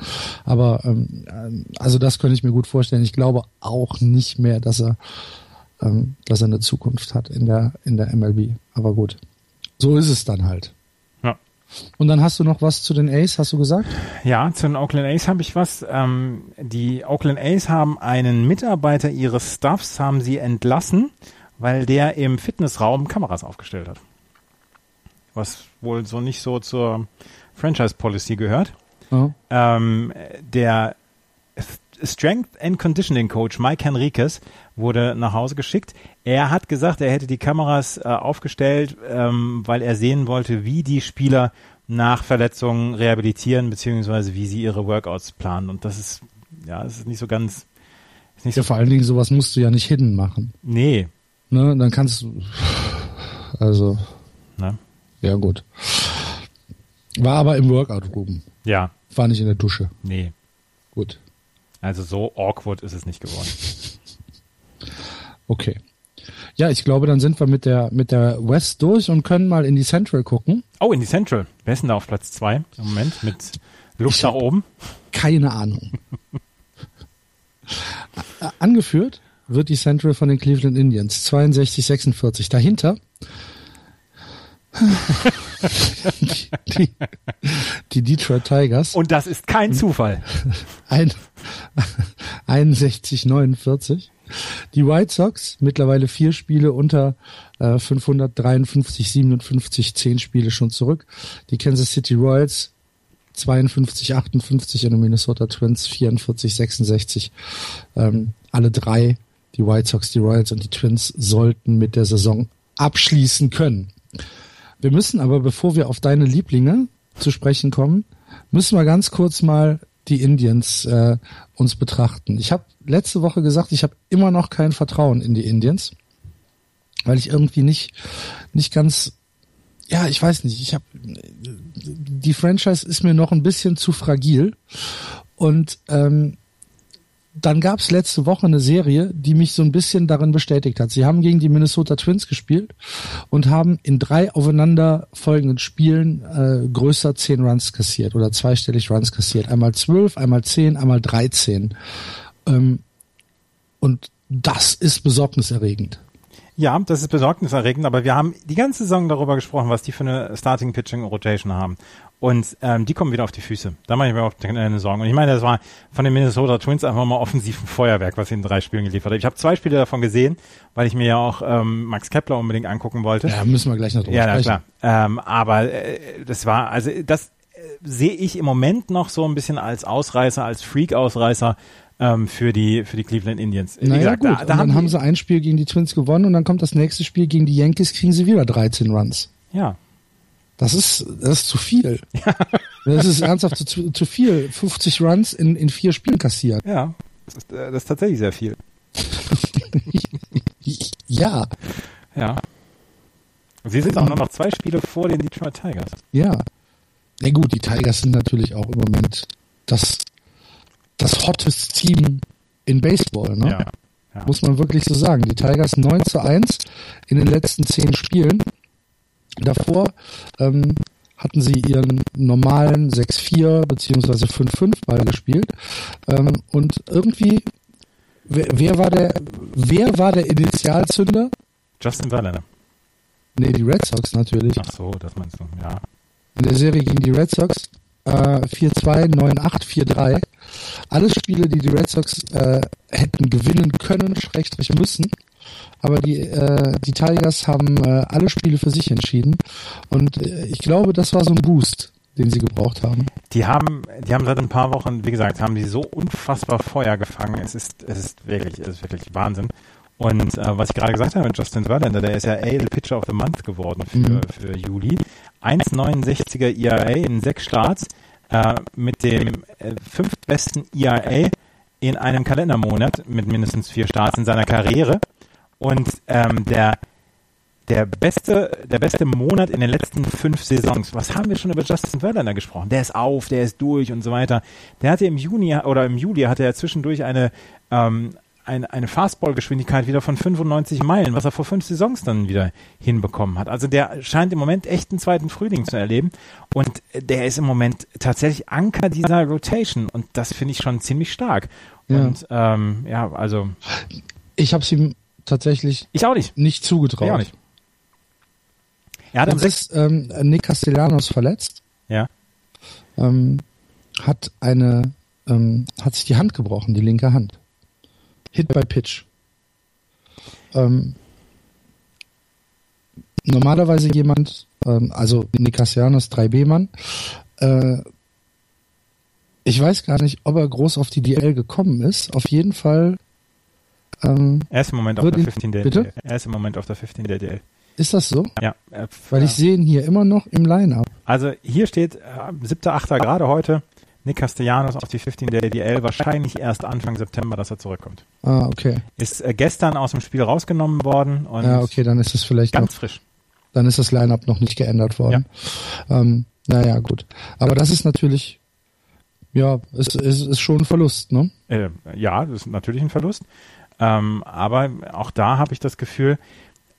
Aber ähm, also das könnte ich mir gut vorstellen. Ich glaube auch nicht mehr, dass er, ähm, dass er eine Zukunft hat in der in der MLB. Aber gut, so ist es dann halt. Ja. Und dann hast du noch was zu den Ace, hast du gesagt? Ja, zu den Oakland Ace habe ich was. Ähm, die Oakland Ace haben einen Mitarbeiter ihres Staffs haben sie entlassen, weil der im Fitnessraum Kameras aufgestellt hat. Was wohl so nicht so zur Franchise Policy gehört. Oh. Ähm, der Strength and Conditioning Coach Mike Henriquez wurde nach Hause geschickt. Er hat gesagt, er hätte die Kameras äh, aufgestellt, ähm, weil er sehen wollte, wie die Spieler nach Verletzungen rehabilitieren, beziehungsweise wie sie ihre Workouts planen. Und das ist, ja, das ist nicht so ganz. Ist nicht ja, so vor allen Dingen, sowas musst du ja nicht hidden machen. Nee. Ne, dann kannst du. Also. Na? Ja, gut. War aber im Workout Room. Ja. War nicht in der Dusche. Nee. Gut. Also so awkward ist es nicht geworden. Okay. Ja, ich glaube, dann sind wir mit der mit der West durch und können mal in die Central gucken. Oh, in die Central. Wer ist denn da auf Platz zwei im Moment mit Luft ich nach oben? Keine Ahnung. Angeführt wird die Central von den Cleveland Indians 62 46. Dahinter die, die, Detroit Tigers. Und das ist kein Zufall. Ein, 61, 49. Die White Sox, mittlerweile vier Spiele unter äh, 553, 57, zehn Spiele schon zurück. Die Kansas City Royals 52, 58 und die Minnesota Twins 44, 66. Ähm, alle drei, die White Sox, die Royals und die Twins, sollten mit der Saison abschließen können. Wir müssen aber, bevor wir auf deine Lieblinge zu sprechen kommen, müssen wir ganz kurz mal die Indians äh, uns betrachten. Ich habe letzte Woche gesagt, ich habe immer noch kein Vertrauen in die Indians, weil ich irgendwie nicht nicht ganz ja, ich weiß nicht, ich habe die Franchise ist mir noch ein bisschen zu fragil und ähm, dann gab es letzte Woche eine Serie, die mich so ein bisschen darin bestätigt hat. Sie haben gegen die Minnesota Twins gespielt und haben in drei aufeinander folgenden Spielen äh, größer zehn Runs kassiert oder zweistellig Runs kassiert. Einmal zwölf, einmal zehn, einmal dreizehn. Ähm, und das ist besorgniserregend. Ja, das ist besorgniserregend, aber wir haben die ganze Saison darüber gesprochen, was die für eine Starting Pitching Rotation haben. Und ähm, die kommen wieder auf die Füße. Da mache ich mir auch keine Sorgen. Und ich meine, das war von den Minnesota Twins einfach mal offensiv ein Feuerwerk, was sie in drei Spielen geliefert hat. Ich habe zwei Spiele davon gesehen, weil ich mir ja auch ähm, Max Kepler unbedingt angucken wollte. Ja, müssen wir gleich noch drüber ja, sprechen. Ja, klar. Ähm, aber äh, das war, also das äh, sehe ich im Moment noch so ein bisschen als Ausreißer, als Freak-Ausreißer ähm, für die für die Cleveland Indians. Wie naja, gesagt, gut. Da, da haben dann haben sie ein Spiel gegen die Twins gewonnen und dann kommt das nächste Spiel gegen die Yankees, kriegen sie wieder 13 Runs. Ja, das ist, das ist zu viel. Ja. Das ist ernsthaft zu, zu viel. 50 Runs in, in vier Spielen kassiert. Ja, das ist, äh, das ist tatsächlich sehr viel. ja. Ja. Sie sind auch nur noch zwei Spiele vor den Detroit Tigers. Ja. Na gut, die Tigers sind natürlich auch im Moment das, das hottest Team in Baseball, ne? Ja. ja. Muss man wirklich so sagen. Die Tigers 9 zu 1 in den letzten zehn Spielen. Davor ähm, hatten sie ihren normalen 6-4 beziehungsweise 5-5 Ball gespielt. Ähm, und irgendwie, wer, wer, war der, wer war der Initialzünder? Justin Verlander. Nee, die Red Sox natürlich. Ach so, das meinst du, ja. In der Serie gegen die Red Sox äh, 4-2, 9-8, 4-3. alle Spiele, die die Red Sox äh, hätten gewinnen können, Schrägstrich müssen. Aber die, äh, die Tigers haben äh, alle Spiele für sich entschieden. Und äh, ich glaube, das war so ein Boost, den sie gebraucht haben. Die haben, die haben seit ein paar Wochen, wie gesagt, haben die so unfassbar Feuer gefangen. Es ist, es ist wirklich, es ist wirklich Wahnsinn. Und äh, was ich gerade gesagt habe mit Justin Verlander, der ist ja AL Pitcher of the Month geworden für, mhm. für Juli. 1,69er ERA in sechs Starts äh, mit dem äh, fünftbesten ERA in einem Kalendermonat mit mindestens vier Starts in seiner Karriere. Und ähm, der der beste, der beste Monat in den letzten fünf Saisons. Was haben wir schon über Justin Verlander gesprochen? Der ist auf, der ist durch und so weiter. Der hatte im Juni oder im Juli hatte er zwischendurch eine ähm, eine, eine Fastball-Geschwindigkeit wieder von 95 Meilen, was er vor fünf Saisons dann wieder hinbekommen hat. Also der scheint im Moment echt einen zweiten Frühling zu erleben und der ist im Moment tatsächlich Anker dieser Rotation und das finde ich schon ziemlich stark. Ja. Und ähm, ja, also ich habe es ihm tatsächlich ich auch nicht, nicht zugetraut. Ich auch nicht. Er hat ist ähm, Nick Castellanos verletzt. Ja. Ähm, hat eine ähm, hat sich die Hand gebrochen, die linke Hand. Hit by Pitch. Ähm, normalerweise jemand, ähm, also Nikasianos 3B-Mann, äh, ich weiß gar nicht, ob er groß auf die DL gekommen ist. Auf jeden Fall. Ähm, er ist im Moment auf der 15 DL. Bitte? Er ist im Moment auf der 15 DL. Ist das so? Ja. Äh, Weil ich sehe ihn hier immer noch im Line-Up. Also hier steht äh, 7.8. gerade heute. Nick Castellanos auf die 15 der DL wahrscheinlich erst Anfang September, dass er zurückkommt. Ah, okay. Ist äh, gestern aus dem Spiel rausgenommen worden und ja, okay, dann ist es vielleicht ganz noch, frisch. Dann ist das Line-up noch nicht geändert worden. Ja. Ähm, naja, gut. Aber das ist natürlich, ja, es ist, ist, ist schon ein Verlust, ne? Äh, ja, das ist natürlich ein Verlust. Ähm, aber auch da habe ich das Gefühl,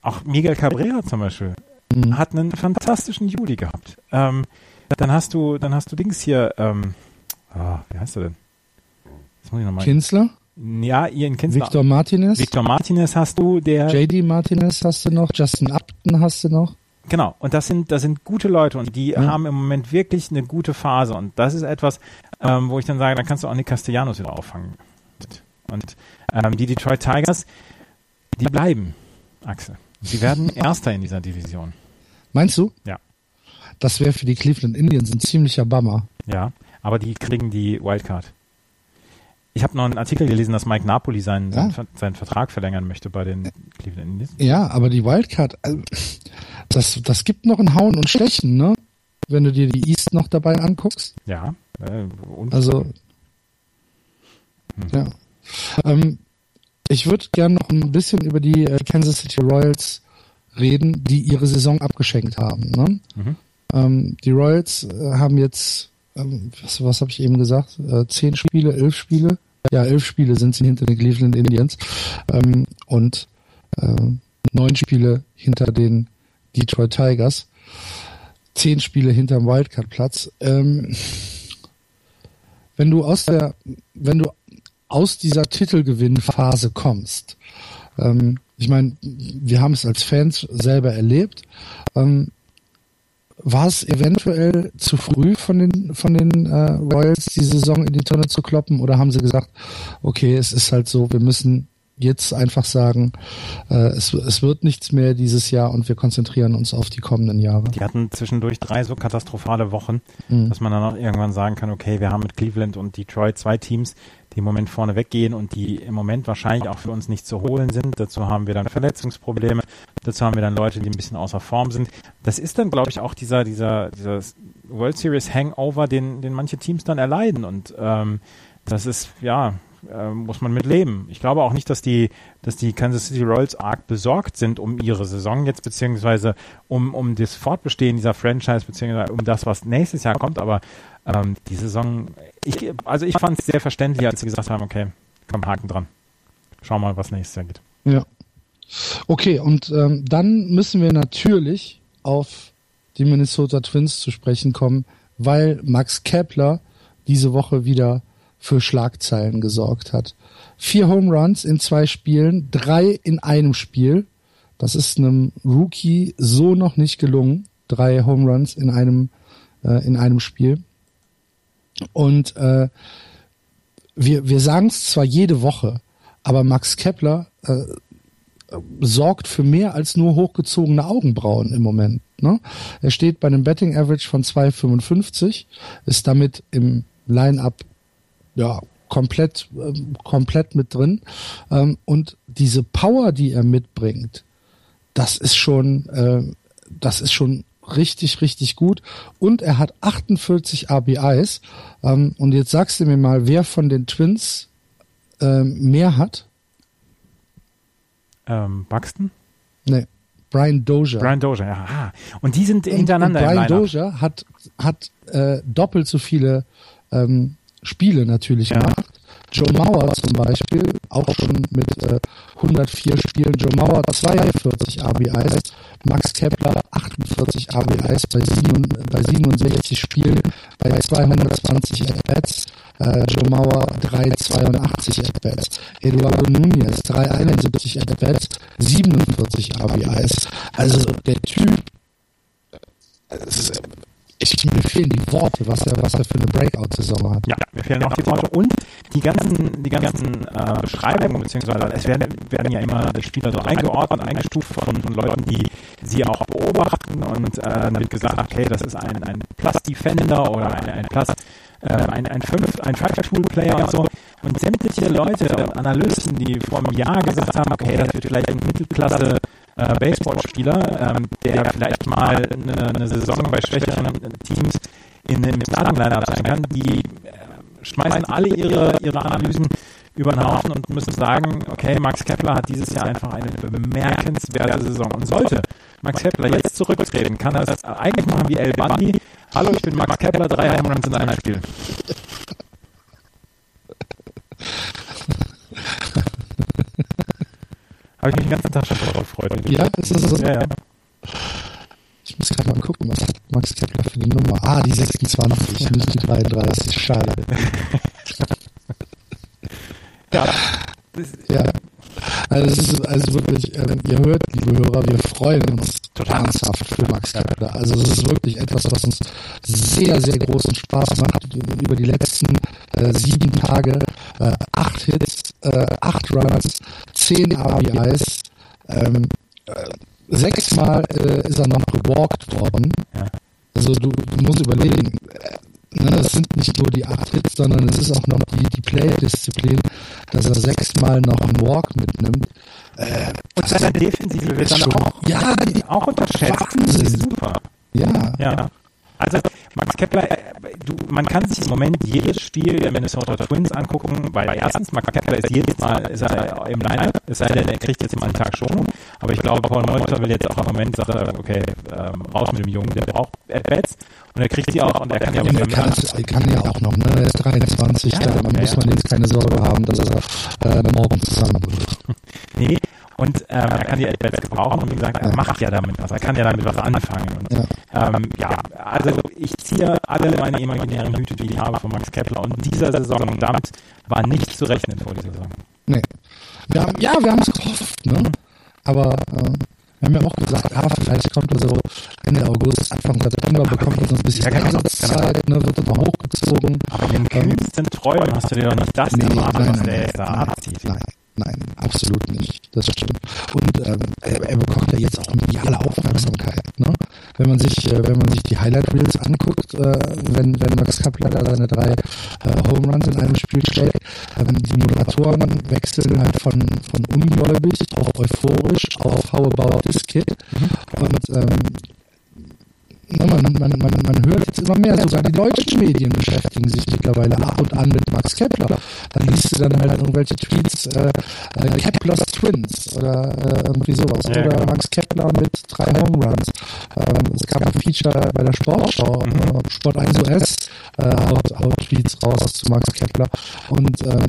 auch Miguel Cabrera zum Beispiel mhm. hat einen fantastischen Juli gehabt. Ähm, dann hast du, dann hast du Dings hier, ähm, Ah, wie heißt er denn? Das muss ich nochmal. Kinsler? Ja, Ian Kinsler. Victor Martinez. Victor Martinez hast du, der. JD Martinez hast du noch, Justin Upton hast du noch. Genau, und das sind, das sind gute Leute und die ja. haben im Moment wirklich eine gute Phase und das ist etwas, ähm, wo ich dann sage, dann kannst du auch Nick Castellanos wieder auffangen. Und ähm, die Detroit Tigers, die bleiben, Axel. Sie werden Erster in dieser Division. Meinst du? Ja. Das wäre für die Cleveland Indians ein ziemlicher Bummer. Ja, aber die kriegen die Wildcard. Ich habe noch einen Artikel gelesen, dass Mike Napoli seinen, ja. seinen, Vertrag verlängern möchte bei den Cleveland Indians. Ja, aber die Wildcard, äh, das, das gibt noch ein Hauen und Stechen, ne? Wenn du dir die East noch dabei anguckst. Ja. Äh, also, hm. ja. Ähm, ich würde gerne noch ein bisschen über die äh, Kansas City Royals reden, die ihre Saison abgeschenkt haben. Ne? Mhm. Ähm, die Royals äh, haben jetzt ähm, was, was habe ich eben gesagt? Äh, zehn Spiele, elf Spiele? Ja, elf Spiele sind sie hinter den Cleveland Indians ähm, und äh, neun Spiele hinter den Detroit Tigers, zehn Spiele hinterm Wildcard-Platz. Ähm, wenn du aus der, wenn du aus dieser Titelgewinnphase kommst, ähm, ich meine, wir haben es als Fans selber erlebt. Ähm, war es eventuell zu früh von den von den äh, Royals die Saison in die Tonne zu kloppen oder haben sie gesagt, okay, es ist halt so, wir müssen jetzt einfach sagen, äh, es, es wird nichts mehr dieses Jahr und wir konzentrieren uns auf die kommenden Jahre. Die hatten zwischendurch drei so katastrophale Wochen, mhm. dass man dann auch irgendwann sagen kann, okay, wir haben mit Cleveland und Detroit zwei Teams, die im Moment vorne weggehen und die im Moment wahrscheinlich auch für uns nicht zu holen sind. Dazu haben wir dann Verletzungsprobleme, dazu haben wir dann Leute, die ein bisschen außer Form sind. Das ist dann, glaube ich, auch dieser, dieser, dieser World Series Hangover, den, den manche Teams dann erleiden und ähm, das ist, ja, äh, muss man mit leben. Ich glaube auch nicht, dass die, dass die Kansas City Royals arg besorgt sind um ihre Saison jetzt, beziehungsweise um, um das Fortbestehen dieser Franchise, beziehungsweise um das, was nächstes Jahr kommt, aber ähm, die Saison, ich, also ich fand es sehr verständlich, als sie gesagt haben, okay, komm, Haken dran. Schau mal, was nächstes Jahr geht. Ja. Okay, und ähm, dann müssen wir natürlich auf die Minnesota Twins zu sprechen kommen, weil Max Kepler diese Woche wieder für Schlagzeilen gesorgt hat. Vier Home Runs in zwei Spielen, drei in einem Spiel. Das ist einem Rookie so noch nicht gelungen. Drei Home Runs in einem, äh, in einem Spiel. Und äh, wir, wir sagen es zwar jede Woche, aber Max Kepler äh, sorgt für mehr als nur hochgezogene Augenbrauen im Moment. Ne? Er steht bei einem Betting Average von 2,55, ist damit im Line-up ja komplett äh, komplett mit drin ähm, und diese Power, die er mitbringt, das ist schon äh, das ist schon richtig richtig gut und er hat 48 RBIs ähm, und jetzt sagst du mir mal, wer von den Twins mehr hat? Ähm, Buxton? Nee. Brian Dozier. Brian Dozier, ja. Ah. Und die sind hintereinander und, und Brian Dozier hat, hat äh, doppelt so viele ähm, Spiele natürlich ja. gemacht. Joe Mauer zum Beispiel, auch schon mit äh, 104 Spielen. Joe Mauer 42 RBIs, Max Kepler 48 RBIs bei, sieben, bei 67 Spielen, bei 220 At-Bats. Äh, Joe Mauer 382 At-Bats. Eduardo Nunez 371 At-Bats, 47 RBIs. Also der Typ, es ist ich, mir fehlen die Worte, was er, was er für eine Breakout-Saison hat. Ja, mir fehlen auch die Worte und die ganzen, die ganzen äh, Beschreibungen, beziehungsweise es werden, werden ja immer die Spieler so eingeordnet, eingestuft von, von Leuten, die sie auch beobachten und äh, dann wird gesagt, okay, das ist ein, ein Plus-Defender oder ein, ein Plus, äh, ein, ein, Fünf, ein Five-Tool-Player und so. Und sämtliche Leute und Analysten, die vor einem Jahr gesagt haben, okay, das wird vielleicht ein Mittelklasse äh, Baseballspieler, ähm, der vielleicht mal eine, eine Saison bei schwächeren Teams in den Starting-Line sein kann, die äh, schmeißen alle ihre, ihre Analysen über den Haufen und müssen sagen, okay, Max Kepler hat dieses Jahr einfach eine bemerkenswerte Saison. Und sollte Max Kepler jetzt zurücktreten, kann er das eigentlich machen wie El Bandi. Hallo, ich bin Max Kepler, drei Home Runs in einem Spiel. Habe ich mich den ganzen Tag schon darauf gefreut. Ja, ist das so? Ja, ja. Ich muss gerade mal gucken, was hat Max Kepler für die Nummer? Ah, die 26, nicht die 33. Schade. ja. Ja. Also es ist also wirklich, ähm, ihr hört, liebe Hörer, wir freuen uns total ernsthaft für Max Kepler. Also es ist wirklich etwas, was uns sehr, sehr großen Spaß macht. Über die letzten äh, sieben Tage äh, acht Hits, äh, acht Runs, zehn RBIs, ähm, äh, sechsmal äh, ist er noch gewalkt worden. Ja. Also du, du musst überlegen, äh, ne, es sind nicht nur die acht Hits, sondern es ist auch noch die, die Play-Disziplin, dass er sechsmal noch einen Walk mitnimmt. Äh, und seine Defensive wird dann auch, ja, die, auch unterschätzt. Wahnsinn. Super. Ja. ja. Also Max Kepler, äh, du, man kann sich im Moment jedes Spiel der Minnesota Twins angucken, weil erstens, Max Kepler ist jedes Mal ist er im Line, es sei denn, er kriegt jetzt mal einen Tag schon. Aber ich glaube, Paul Meuter will jetzt auch im Moment sagen, okay, ähm, raus mit dem Jungen, der braucht At-Bats und er kriegt die auch und er kann ja, ja er kann, er kann ja auch noch, ne? Er ist 23, ja, da ja, muss man jetzt keine Sorge haben, dass er äh, morgen zusammenbricht. nee, und ähm, er kann die Adbats gebrauchen und wie gesagt, er macht ja damit was, er kann ja damit was anfangen. Und, ja. Ähm, ja, also ich ziehe alle meine imaginären Hüte, die ich habe von Max Kepler und dieser Saison damit war nicht zu rechnen vor dieser Saison. Nee. Wir haben, ja, wir haben es gehofft, ne? Aber äh, wir haben ja auch gesagt, ah, vielleicht kommt er so Ende August, Anfang September, bekommt er so ein bisschen ja, Einsatzzeit, ne, wird mal hochgezogen. Aber in den kühnsten Träumen hast du dir doch nicht das nee, erwartet, was der jetzt da abzieht. Nein, Nein, absolut nicht. Das stimmt. Und ähm, er, er bekommt ja jetzt auch mediale Aufmerksamkeit. Ne? Wenn man sich, äh, wenn man sich die Highlight Reels anguckt, äh, wenn, wenn Max Kapler da seine drei äh, Home Runs in einem Spiel stellt, äh, die Moderatoren wechseln halt von, von ungläubig auf euphorisch auf How About This Kid. Mhm. Und ähm, man, man, man, man hört jetzt immer mehr, sogar die deutschen Medien beschäftigen sich mittlerweile ab und an mit Max Kepler. Dann liest du dann halt irgendwelche Tweets, äh, äh, Kepler's Twins oder äh, irgendwie sowas. Ja, oder genau. Max Kepler mit drei Home Runs. Ähm, es gab ein Feature bei der Sportschau, mhm. äh, Sport 1 OS, äh, haut, haut Tweets raus zu Max Kepler. Und ähm,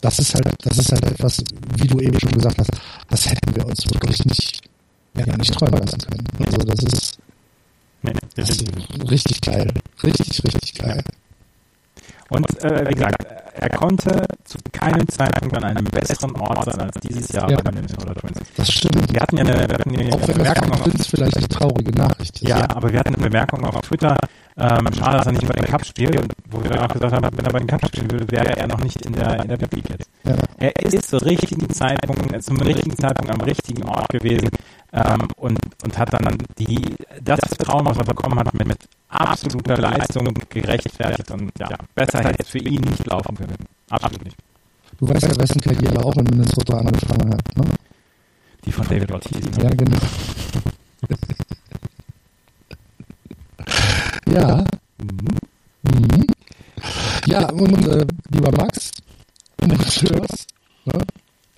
das ist halt, das ist halt etwas, wie du eben schon gesagt hast, das hätten wir uns wirklich nicht, ja, nicht träumen lassen können. Also das ist richtig geil. Richtig, richtig geil. Und äh, wie gesagt, er konnte zu keinem Zeitpunkt an einem besseren Ort sein als dieses Jahr ja. bei den Minnesota Twins. Das stimmt. Wir hatten ja eine, wir hatten ja auch wenn Bemerkung auf Twins vielleicht eine traurige Nachricht ist. Ja, ja, aber wir hatten eine Bemerkung auf Twitter, ähm, schade, dass er nicht bei den Cup spielt, wo wir dann auch gesagt haben, wenn er bei den Cup spielen würde, wäre er noch nicht in der, in der Big League jetzt. Ja. Er ist zur richtigen Zeitpunkt, zum richtigen Zeitpunkt am richtigen Ort gewesen, ähm, und, und hat dann die, das Vertrauen, was er bekommen hat, mit, mit absoluter Leistung gerechtfertigt und ja, besser hätte es für ihn nicht laufen können. Absolut nicht. Du weißt ja, wessen Karriere auch in Minnesota angefangen hat, ne? Die von David Ortiz. Ne? Ja, genau. ja. Mhm. Mhm. Ja, und äh, lieber Max, uns hörst, ne?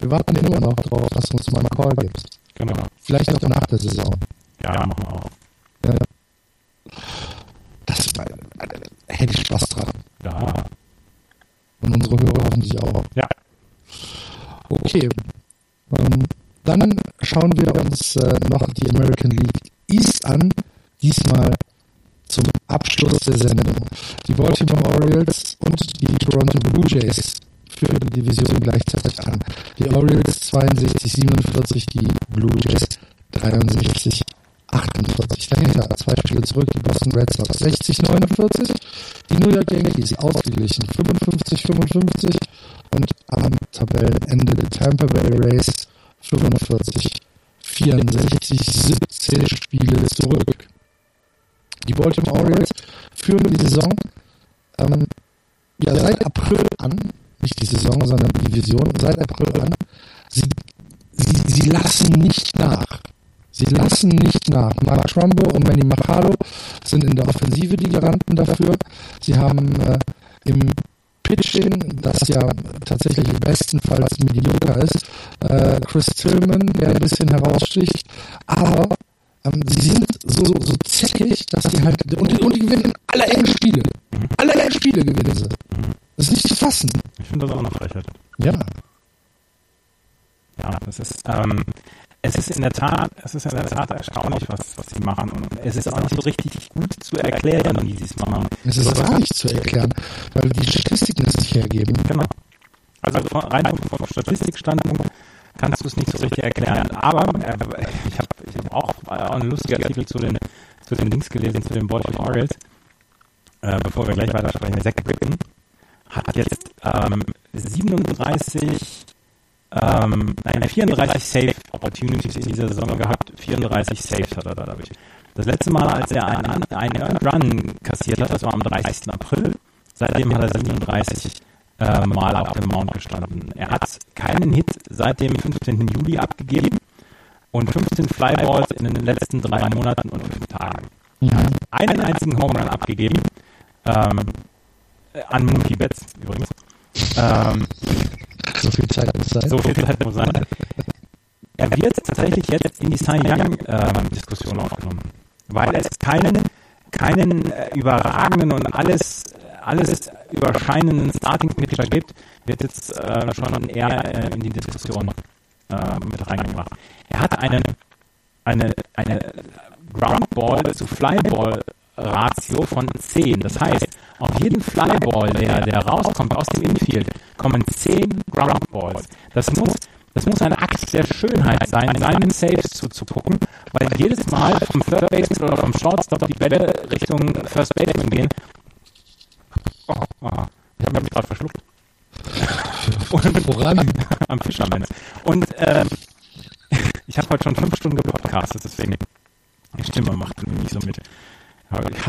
wir warten immer noch drauf, dass du uns mal einen Call gibst. Genau. Vielleicht auch nach der Saison. Ja, machen wir auch. Ja. Das hätte ich Spaß dran. Ja. Und unsere Hörer hoffentlich auch. Ja. Okay. Ähm, dann schauen wir uns äh, noch die American League East an. Diesmal zum Abschluss der Sendung. Die Baltimore Orioles und die Toronto Blue Jays führen die Division gleichzeitig an. Die Orioles 62, 47, die Blue Jays 63, 48. Dahinter zwei Spiele zurück, die Boston Red Sox 60, 49, die New York Yankees ausgeglichen 55, 55 und am Tabellenende der Tampa Bay Rays 45, 64, 17 Spiele zurück. Die Baltimore Orioles führen die Saison ähm, ja, seit April an nicht die Saison, sondern die Division seit April an. Sie, sie, sie lassen nicht nach. Sie lassen nicht nach. Mark Trumbo und Manny Machado sind in der Offensive die Garanten dafür. Sie haben äh, im Pitching, das ja tatsächlich bestenfalls mediocre ist, äh, Chris Tillman, der ein bisschen heraussticht, aber ähm, sie sind so, so zäckig, dass sie halt, und, und die gewinnen alle engen Spiele. Alle engen Spiele gewinnen sie. Das ist nicht zu fassen. Ich finde das auch eine Frechheit. Ja. Ja, das ist, ähm, es ist in der Tat, es ist in der Tat erstaunlich, was, was sie machen. Und es ist auch nicht so richtig gut zu erklären, wie sie es machen. Es ist gar nicht zu erklären, weil die Statistiken es nicht hergeben. Genau. Also von, rein vom Statistikstandpunkt kannst du es nicht so richtig erklären. Aber äh, ich habe ich hab auch, auch einen lustigen Artikel zu den, zu den Links gelesen, zu den Baltimore Orioles. Äh, bevor wir gleich weiter sprechen, Zach Britton hat jetzt ähm, 37, ähm, nein, 34 Safe Opportunities in dieser Saison gehabt. 34 Saves hat er dadurch. Das letzte Mal, als er einen, einen Run kassiert hat, das war am 30. April. Seitdem hat er 37 äh, Mal auf dem Mount gestanden. Er hat keinen Hit seit dem 15. Juli abgegeben und 15 Flyballs in den letzten drei Monaten und fünf Tagen. Er hat einen einzigen Home Run abgegeben. Ähm, äh, an Mookie Betts übrigens. Ähm, so viel Zeit muss sein. So viel Zeit muss sein. Er wird tatsächlich jetzt in die Cy Young-Diskussion ähm, aufgenommen, weil es keinen, keinen äh, überragenden und alles, alles überscheinenden Starting-Pitcher gibt, wird jetzt äh, schon eher äh, in die Diskussion äh, mit reingebracht. Er hat eine, eine, eine Groundball zu Flyball Ratio von 10. Das heißt, auf jeden Flyball, der, der rauskommt aus dem Infield, kommen 10 Groundballs. Das muss, das muss ein Akt der Schönheit sein, seinen Saves zuzugucken, weil jedes Mal vom Third Baseman oder vom Shortstop die Bälle Richtung First Baseman gehen. Oh, oh, ich habe mich gerade verschluckt. Und voran am Fischermann. Und ähm, ich habe heute schon fünf Stunden gepodcastet, deswegen die Stimme macht mir nicht so mit. Ich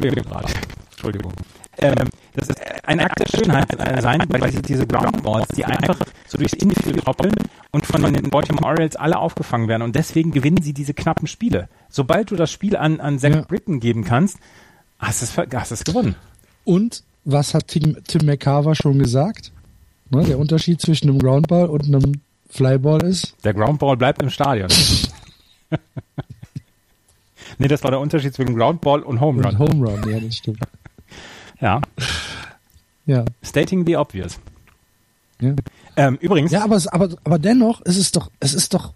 Probleme gerade. Entschuldigung. Ähm, das ist ein Akt der Schönheit sein, weil diese, diese Groundballs, die einfach so durchs Infield hoppeln und von den Baltimore Orioles alle aufgefangen werden. Und deswegen gewinnen sie diese knappen Spiele. Sobald du das Spiel an, an Zach ja. Britton geben kannst, hast du es, hast es gewonnen. Und was hat Tim, Tim McCarver schon gesagt? Ne, der Unterschied zwischen einem Groundball und einem Flyball ist? Der Groundball bleibt im Stadion. Nee, das war der Unterschied zwischen Groundball und Home Run. Und Home Run, ja, das stimmt. ja. Ja. Stating the obvious. Ja. Ähm, übrigens. Ja, aber, es, aber, aber dennoch, es ist doch, es ist doch,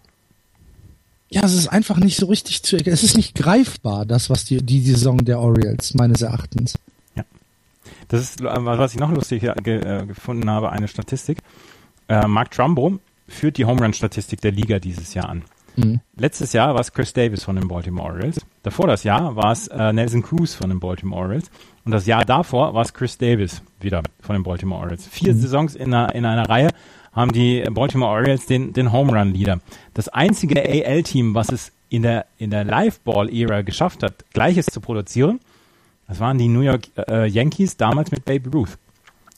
ja, es ist einfach nicht so richtig zu erkennen. Es ist nicht greifbar, das, was die, die Saison der Orioles, meines Erachtens. Ja. Das ist, was ich noch lustig ge, äh, gefunden habe, eine Statistik. Äh, Mark Trumbo führt die Home Run Statistik der Liga dieses Jahr an. Mhm. Letztes Jahr war es Chris Davis von den Baltimore Orioles. Davor das Jahr war es äh, Nelson Cruz von den Baltimore Orioles. Und das Jahr davor war es Chris Davis wieder von den Baltimore Orioles. Vier mhm. Saisons in einer, in einer Reihe haben die Baltimore Orioles den, den Home Run Leader. Das einzige AL-Team, was es in der, in der Live-Ball-Ära geschafft hat, Gleiches zu produzieren, das waren die New York äh, Yankees damals mit Babe Ruth.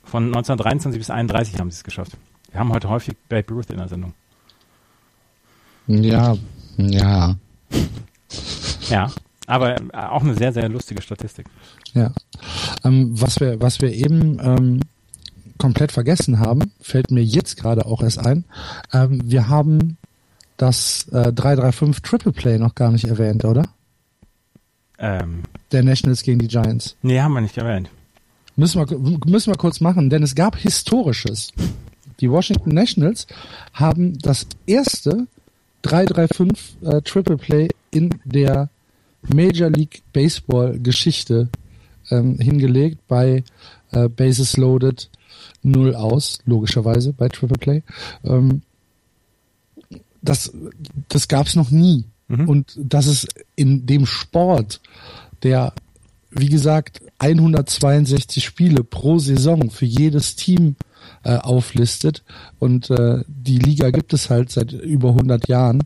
Von 1923 bis 31 haben sie es geschafft. Wir haben heute häufig Babe Ruth in der Sendung. Ja, ja. Ja, aber äh, auch eine sehr, sehr lustige Statistik. Ja. Ähm, was wir, was wir eben ähm, komplett vergessen haben, fällt mir jetzt gerade auch erst ein. Ähm, wir haben das äh, 335 Triple Play noch gar nicht erwähnt, oder? Ähm. Der Nationals gegen die Giants. Nee, haben wir nicht erwähnt. Müssen wir, müssen wir kurz machen, denn es gab Historisches. Die Washington Nationals haben das erste 335 äh, Triple Play in der Major League Baseball Geschichte ähm, hingelegt bei äh, Bases Loaded null aus, logischerweise bei Triple Play. Ähm, das das gab es noch nie. Mhm. Und das ist in dem Sport, der, wie gesagt, 162 Spiele pro Saison für jedes Team äh, auflistet und äh, die Liga gibt es halt seit über 100 Jahren,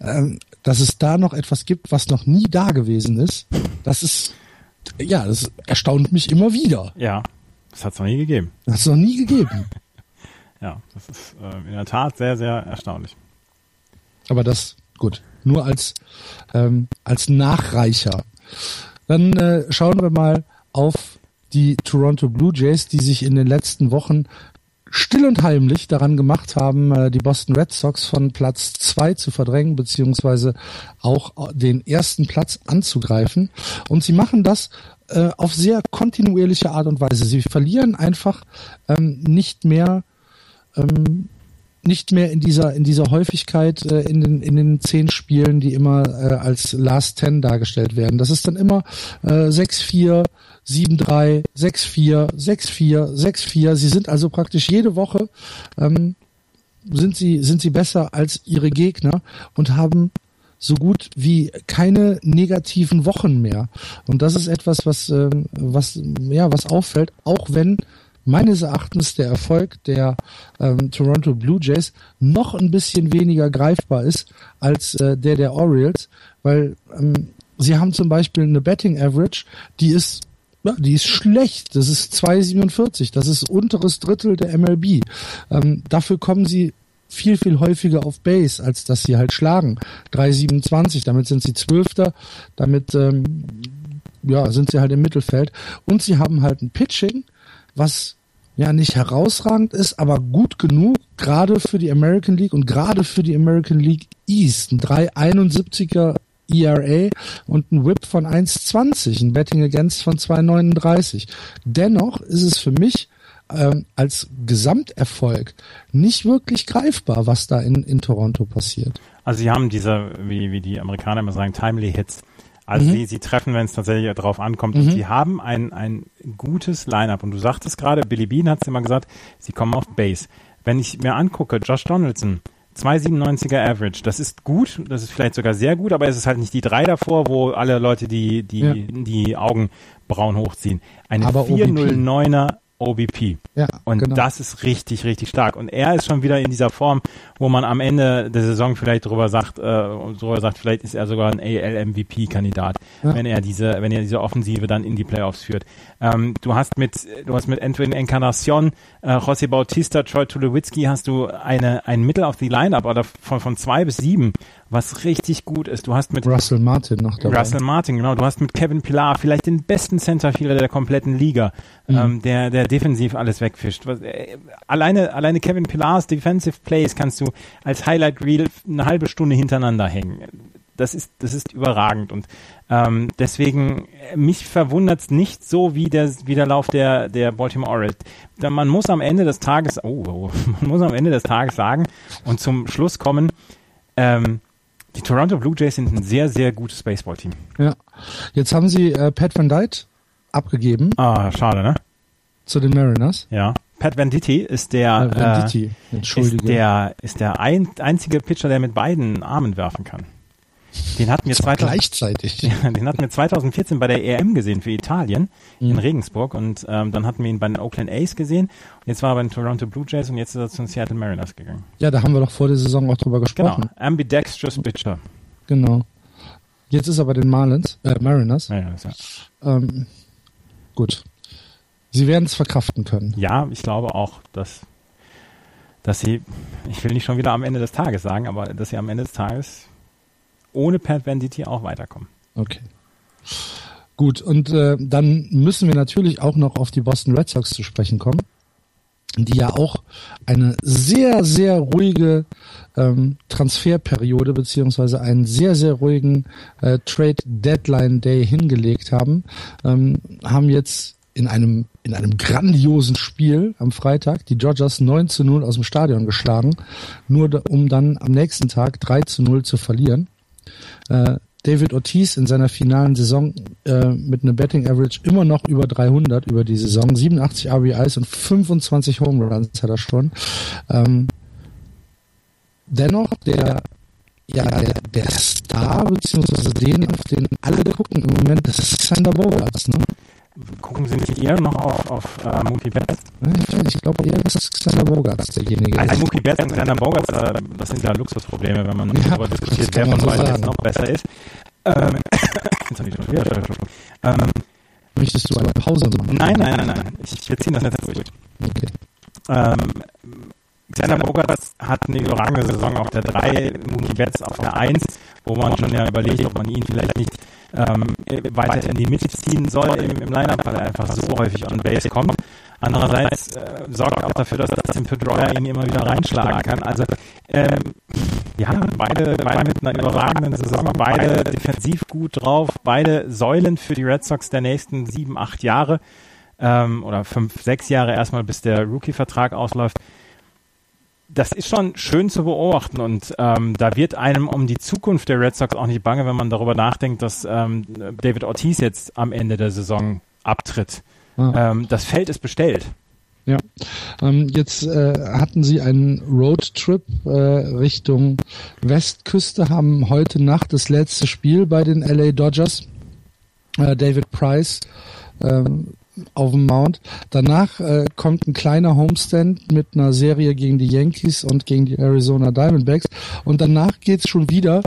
ähm, dass es da noch etwas gibt, was noch nie da gewesen ist, das ist, ja, das erstaunt mich immer wieder. Ja, das hat es noch nie gegeben. Das hat es noch nie gegeben. ja, das ist äh, in der Tat sehr, sehr erstaunlich. Aber das, gut, nur als, ähm, als Nachreicher. Dann äh, schauen wir mal auf die Toronto Blue Jays, die sich in den letzten Wochen still und heimlich daran gemacht haben, äh, die Boston Red Sox von Platz zwei zu verdrängen, beziehungsweise auch den ersten Platz anzugreifen. Und sie machen das äh, auf sehr kontinuierliche Art und Weise. Sie verlieren einfach ähm, nicht mehr ähm, nicht mehr in dieser in dieser Häufigkeit äh, in den in den zehn Spielen, die immer äh, als Last Ten dargestellt werden. Das ist dann immer äh, 6-4, 7-3, 6-4, 6-4, 6-4. Sie sind also praktisch jede Woche ähm, sind sie sind sie besser als ihre Gegner und haben so gut wie keine negativen Wochen mehr. Und das ist etwas, was ähm, was ja was auffällt, auch wenn meines Erachtens der Erfolg der ähm, Toronto Blue Jays noch ein bisschen weniger greifbar ist als äh, der der Orioles, weil ähm, sie haben zum Beispiel eine Betting Average, die ist ja, die ist schlecht. Das ist 2,47. Das ist unteres Drittel der MLB. Ähm, dafür kommen sie viel, viel häufiger auf Base, als dass sie halt schlagen. 3,27. Damit sind sie Zwölfter. Damit ähm, ja, sind sie halt im Mittelfeld. Und sie haben halt ein Pitching, was ja nicht herausragend ist, aber gut genug, gerade für die American League und gerade für die American League East. Ein 371er ERA und ein Whip von 1,20, ein Betting Against von 2,39. Dennoch ist es für mich ähm, als Gesamterfolg nicht wirklich greifbar, was da in, in Toronto passiert. Also sie haben diese, wie, wie die Amerikaner immer sagen, timely Hits. Also mhm. sie, sie treffen, wenn es tatsächlich darauf ankommt. Mhm. Und sie haben ein, ein gutes Line-up. Und du sagtest gerade, Billy Bean hat es immer gesagt, sie kommen auf Base. Wenn ich mir angucke, Josh Donaldson, 2,97er Average, das ist gut, das ist vielleicht sogar sehr gut, aber es ist halt nicht die drei davor, wo alle Leute die, die, ja. die Augenbrauen hochziehen. Eine 409er OBP. Ja, und genau. das ist richtig, richtig stark. Und er ist schon wieder in dieser Form, wo man am Ende der Saison vielleicht drüber sagt, äh, drüber sagt, vielleicht ist er sogar ein AL-MVP-Kandidat, ja. wenn er diese, wenn er diese Offensive dann in die Playoffs führt. Ähm, du hast mit, du hast mit Entwin Encarnacion, äh, José Bautista, Troy Tulowitzki hast du eine, ein Mittel auf die Line-Up oder von, von zwei bis sieben, was richtig gut ist. Du hast mit Russell Martin noch dabei. Russell Martin, genau. Du hast mit Kevin Pilar vielleicht den besten Centerfielder der kompletten Liga, mhm. ähm, der, der defensiv alles wegfischt. Was, äh, alleine, alleine Kevin Pilars Defensive Plays kannst du als Highlight Reel eine halbe Stunde hintereinander hängen das ist, das ist überragend. Und ähm, deswegen, mich verwundert es nicht so wie der, wie der Lauf der, der Baltimore Orioles. Man muss am Ende des Tages, oh, oh, man muss am Ende des Tages sagen und zum Schluss kommen, ähm, die Toronto Blue Jays sind ein sehr, sehr gutes Baseballteam. Ja. Jetzt haben sie äh, Pat Van Dyke abgegeben. Ah, schade, ne? Zu den Mariners? Ja. Pat Venditti ist der, äh, Venditti. Entschuldige. ist der, ist der ein, einzige Pitcher, der mit beiden Armen werfen kann. Den hatten wir 2000, gleichzeitig. den hatten wir 2014 bei der EM gesehen für Italien mhm. in Regensburg und ähm, dann hatten wir ihn bei den Oakland A's gesehen jetzt war er bei den Toronto Blue Jays und jetzt ist er zu den Seattle Mariners gegangen. Ja, da haben wir doch vor der Saison auch drüber gesprochen. Genau, ambidextrous Pitcher. Genau. Jetzt ist er bei den Marlins, äh, Mariners. Mariners ja. Ähm, gut. Sie werden es verkraften können. Ja, ich glaube auch, dass, dass sie, ich will nicht schon wieder am Ende des Tages sagen, aber dass sie am Ende des Tages ohne Pat Venditti auch weiterkommen. Okay. Gut, und äh, dann müssen wir natürlich auch noch auf die Boston Red Sox zu sprechen kommen, die ja auch eine sehr, sehr ruhige ähm, Transferperiode beziehungsweise einen sehr, sehr ruhigen äh, Trade Deadline Day hingelegt haben, ähm, haben jetzt in einem, in einem grandiosen Spiel am Freitag die Dodgers 9 zu 0 aus dem Stadion geschlagen, nur um dann am nächsten Tag 3 zu 0 zu verlieren. Äh, David Ortiz in seiner finalen Saison äh, mit einem Betting Average immer noch über 300 über die Saison, 87 RBIs und 25 Home Runs hat er schon. Ähm, dennoch der ja der, der Star beziehungsweise den auf den alle gucken im Moment, das ist Sander Bogarts, ne? Gucken Sie nicht eher noch auf, auf uh, Mookie Betts? Ich glaube eher, dass Xander Bogarts derjenige also ist. Mookie Betts und Xander Bogarts, äh, das sind ja Luxusprobleme, wenn man ja, darüber diskutiert, wer von so beiden jetzt noch besser ist. Ähm, jetzt habe ich schon wieder ähm, Möchtest du eine Pause machen? Nein, nein, nein, nein. Ich, wir ziehen das jetzt durch. Okay. Ähm, Xander Bogarts hat eine überragende Saison auf der 3, Mookie Betts auf der 1, wo man schon ja überlegt, ob man ihn vielleicht nicht ähm, weiter in die Mitte ziehen soll im, im Line-Up, weil er einfach so häufig on Base kommt. Andererseits äh, sorgt auch dafür, dass Dustin Pedroia ihn immer wieder reinschlagen kann. Also ähm, ja, beide, beide mit einer überragenden Saison, beide defensiv gut drauf, beide Säulen für die Red Sox der nächsten sieben, acht Jahre ähm, oder fünf, sechs Jahre erstmal, bis der Rookie-Vertrag ausläuft das ist schon schön zu beobachten und ähm, da wird einem um die Zukunft der Red Sox auch nicht bange, wenn man darüber nachdenkt, dass ähm, David Ortiz jetzt am Ende der Saison abtritt. Ah. Ähm, das Feld ist bestellt. Ja, ähm, jetzt äh, hatten Sie einen Roadtrip äh, Richtung Westküste, haben heute Nacht das letzte Spiel bei den LA Dodgers. Äh, David Price ähm, auf dem Mount. Danach äh, kommt ein kleiner Homestand mit einer Serie gegen die Yankees und gegen die Arizona Diamondbacks. Und danach geht's schon wieder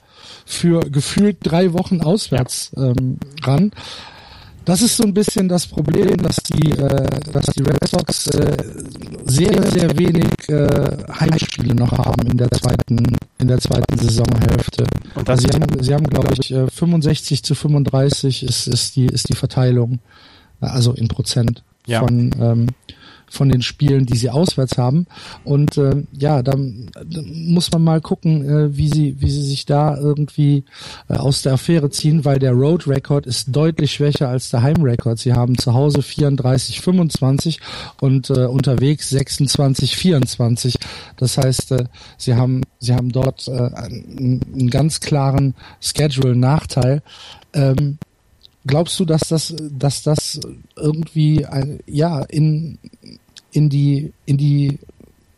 für gefühlt drei Wochen auswärts ähm, ran. Das ist so ein bisschen das Problem, dass die, äh, dass die Red Sox äh, sehr, sehr wenig äh, Heimspiele noch haben in der zweiten, in der zweiten Saisonhälfte. Und das sie haben, sie haben, glaube ich, 65 zu 35 ist, ist die, ist die Verteilung also in Prozent ja. von ähm, von den Spielen, die sie auswärts haben. Und äh, ja, da, da muss man mal gucken, äh, wie sie wie sie sich da irgendwie äh, aus der Affäre ziehen, weil der Road Record ist deutlich schwächer als der Heim Record. Sie haben zu Hause 34, 25 und äh, unterwegs 26, 24. Das heißt, äh, sie haben sie haben dort äh, einen, einen ganz klaren Schedule Nachteil. Ähm, Glaubst du, dass das, dass das irgendwie ein, ja in in die in die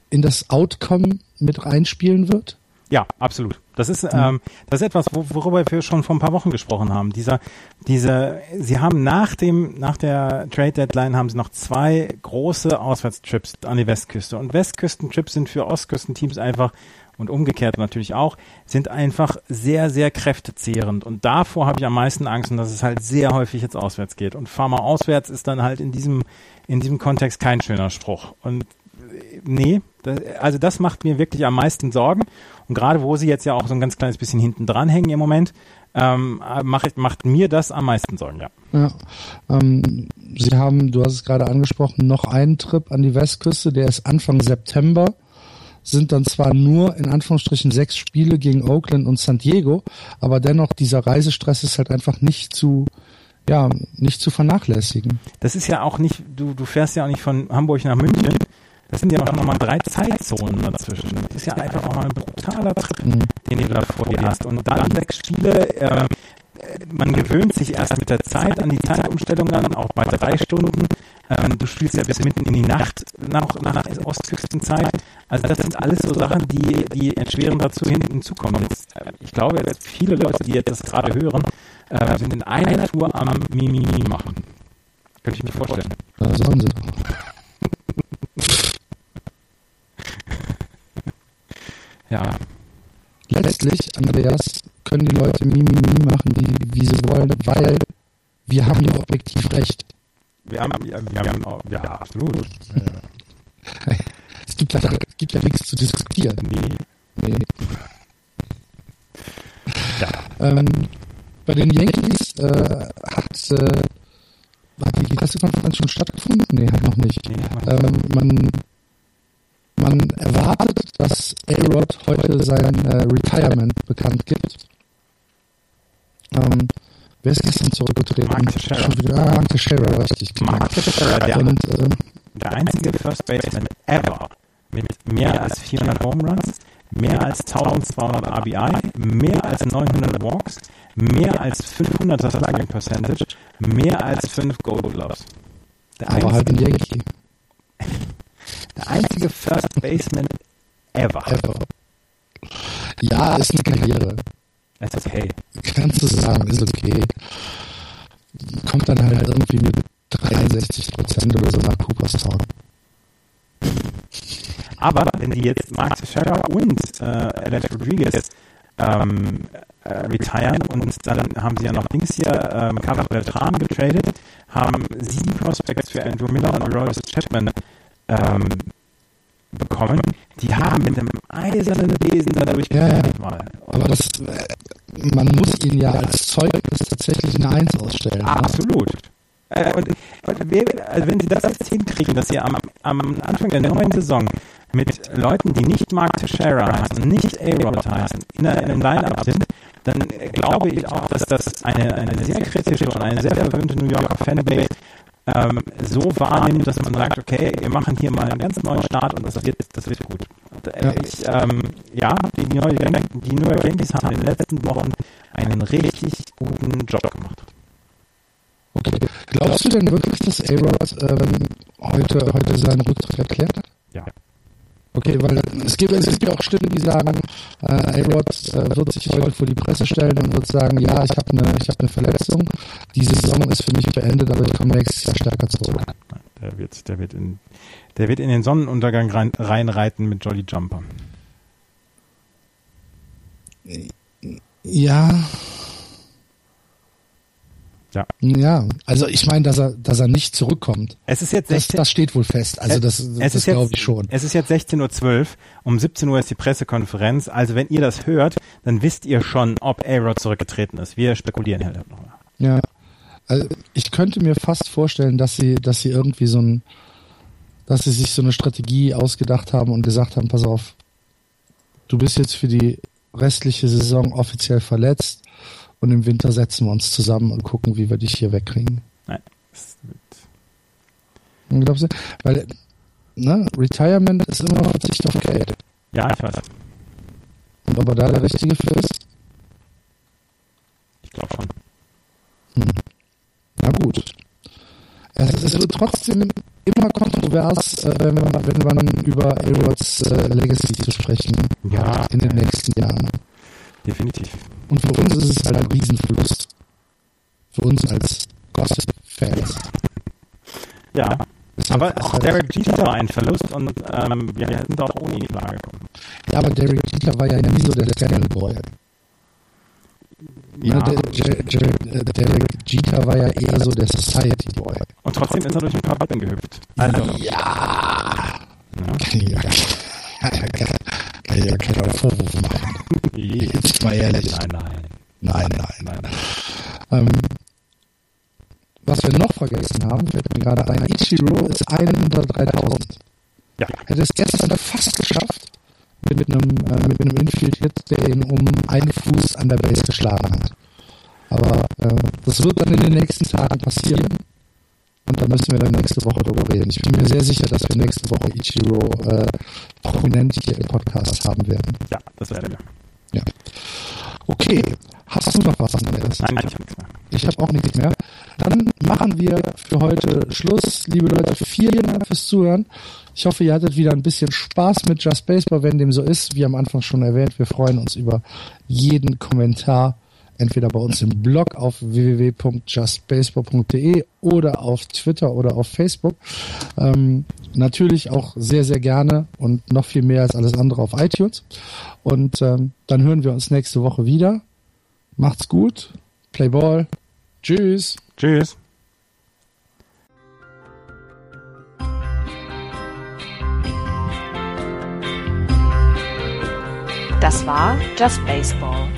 in das Outcome mit reinspielen wird? Ja, absolut. Das ist, ähm, das ist etwas, worüber wir schon vor ein paar Wochen gesprochen haben. Dieser, diese, sie haben nach dem, nach der Trade Deadline haben sie noch zwei große Auswärtstrips an die Westküste. Und Westküstentrips sind für Ostküstenteams einfach und umgekehrt natürlich auch, sind einfach sehr, sehr kräftezehrend. Und davor habe ich am meisten Angst und dass es halt sehr häufig jetzt auswärts geht. Und fahr mal auswärts ist dann halt in diesem, in diesem Kontext kein schöner Spruch. Und äh, nee, das, also das macht mir wirklich am meisten Sorgen. Und gerade wo sie jetzt ja auch so ein ganz kleines bisschen hinten dran hängen im Moment, ähm, macht, macht mir das am meisten Sorgen, ja. Ja, ähm, Sie haben, du hast es gerade angesprochen, noch einen Trip an die Westküste, der ist Anfang September sind dann zwar nur in Anführungsstrichen sechs Spiele gegen Oakland und San Diego, aber dennoch dieser Reisestress ist halt einfach nicht zu ja, nicht zu vernachlässigen. Das ist ja auch nicht, du, du fährst ja auch nicht von Hamburg nach München. Das sind ja auch nochmal drei Zeitzonen dazwischen. Das ist ja einfach auch mal ein brutaler Trip, mhm. den du da vor dir hast. Und dann sechs Spiele, äh, man gewöhnt sich erst mit der Zeit an die Zeitumstellung dann, auch bei drei Stunden. Ähm, du spielst ja bis mitten in die Nacht nach, nach Ostküstenzeit. Also das sind alles so Sachen, die, die erschweren dazu hinzukommen. Jetzt, äh, ich glaube, jetzt viele Leute, die jetzt das gerade hören, äh, sind in einer Tour am Mimimi machen. Könnte ich mir vorstellen. Da sollen sie. ja. Letztlich, Andreas, können die Leute Mimimi machen, wie, wie sie wollen, weil wir haben ja objektiv recht. Wir haben, wir, wir haben, ja, absolut. es, gibt ja, es gibt ja nichts zu diskutieren. Nee. Nee. Ja. Ähm, bei den Yankees äh, hat, äh, hat die Pressekonferenz schon stattgefunden? Nee, hat noch nicht. Nee, ähm, man, man erwartet, dass A-Rod heute sein äh, Retirement bekannt gibt. Ähm, wer ist gestern zurückgetreten? Mark Teixeira. Schon wieder, ah, Mark Teixeira, richtig. Genau. Mark Teixeira, der, Und, äh, der einzige First Baseman ever mit mehr als 400 Home Runs, mehr als 1200 RBI, mehr als 900 Walks, mehr als 500 Slugging Percentage, mehr als 5 Gold Gloves. Der aber halt ein Yankee. Der einzige First Baseman ever. Ever. Ja, ist eine Karriere. Ist okay. Kannst du sagen, ist okay. Kommt dann halt irgendwie mit 63 Prozent oder so nach Cooperstown. Aber wenn die jetzt Mark Teixeira und äh, Alex Rodriguez ähm, äh, retiren und dann haben sie ja noch Dings hier, ähm, Carlos Beltran getradet, haben sieben Prospects für Andrew Miller und Royce Chapman ähm, bekommen, die haben mit einem eisernen Besen dadurch ja, ja. Aber das, äh, man muss ihn ja als Zeugnis tatsächlich eine Eins ausstellen. Ne? Absolut. Äh, und, und also wenn sie das jetzt hinkriegen, dass sie am, am Anfang der neuen Saison mit Leuten, die nicht Mark Teixeira heißen nicht A-Rod heißen, in, in einem Line-Up sind, dann glaube ich auch, dass das eine, eine sehr kritische und eine sehr verwöhnte New Yorker Fanbase ähm, so wahrnimmt, dass man sagt, okay, wir machen hier mal einen ganz neuen Start und das wird, das wird gut. Und, äh, ja. Ich, ähm, ja, die, die, neue, die New York Yankees haben in den letzten Wochen einen richtig guten Job gemacht. Okay. Glaubst du denn wirklich, dass A-Rod ähm, heute, heute seinen Rücktritt erklärt hat? Ja. Okay, weil es gibt, es gibt ja auch Stimmen, die sagen, äh, A-Rod äh, wird sich heute vor die Presse stellen und wird sagen, ja, ich habe eine ich hab eine Verletzung, die Saison ist für mich beendet, aber ich komme nächstes Jahr stärker zurück. Der wird, der wird in, der wird in den Sonnenuntergang rein, reinreiten mit Jolly Jumper. Ja, ja. Ja, also ich meine, dass er, dass er nicht zurückkommt. Es ist jetzt 16, das, das steht wohl fest. Also das, das, das glaube ich schon. Es ist jetzt 16.12 Uhr. Um 17 Uhr ist die Pressekonferenz. Also wenn ihr das hört, dann wisst ihr schon, ob A-Rod zurückgetreten ist. Wir spekulieren halt nochmal. Ja. Also ich könnte mir fast vorstellen, dass sie, dass sie irgendwie so ein, dass sie sich so eine Strategie ausgedacht haben und gesagt haben, pass auf, du bist jetzt für die restliche Saison offiziell verletzt und im Winter setzen wir uns zusammen und gucken, wie wir dich hier wegkriegen. Nein. Glaubst du? Weil, ne, Retirement ist immer noch Verzicht auf Geld. Ja, ich weiß. Und ob er da der Richtige für ist? Ich glaube schon. Hm. Na gut. Es, es, wird trotzdem immer kontrovers, äh, wenn, man, wenn man über Aerods äh, Legacy zu sprechen ja. in den nächsten Jahren. Definitiv. Und für uns ist es halt ein Riesenverlust. Für uns als Gossip-Fans. Ja. Aber auch halt Derek Jeter war ein Verlust und ähm, wir hätten auch ohne ihn klargekommen. Ja, aber Derek Jeter war ja nie so der Scandal Boy. Ja. Der, der, der, Derek Jeter war ja eher so der Society Boy. Und trotzdem ist er durch ein paar Betten gehüpft. Also. Ja. ja. Kann, kann, ja keiner Vorwurf machen. Jetzt mal ehrlich. Nein, nein. Nein, nein. nein, nein. Ähm, was wir noch vergessen haben, fällt mir gerade ein, Ichiro ist ein unter 3000. Ja. Hätte es gestern fast geschafft, mit, mit einem, äh, mit einem Infield-Hit, der ihn um einen Fuß an der Base geschlagen hat. Aber äh, das wird dann in den nächsten Tagen passieren. Und da müssen wir dann nächste Woche darüber reden. Ich bin mir sehr sicher, dass wir nächste Woche Ichiro äh, prominent hier im Podcast haben werden. Ja, das werden wir. Ja. Okay, hast du noch was anderes? Nein, ich habe nichts mehr. Ich habe auch nichts mehr. Dann machen wir für heute Schluss. Liebe Leute, vielen Dank fürs Zuhören. Ich hoffe, ihr hattet wieder ein bisschen Spaß mit Just Baseball, wenn dem so ist. Wie am Anfang schon erwähnt, wir freuen uns über jeden Kommentar entweder bei uns im Blog auf www.justbaseball.de oder auf Twitter oder auf Facebook. Ähm, natürlich auch sehr, sehr gerne und noch viel mehr als alles andere auf iTunes. Und ähm, dann hören wir uns nächste Woche wieder. Macht's gut. Play Ball. Tschüss. Tschüss. Das war Just Baseball.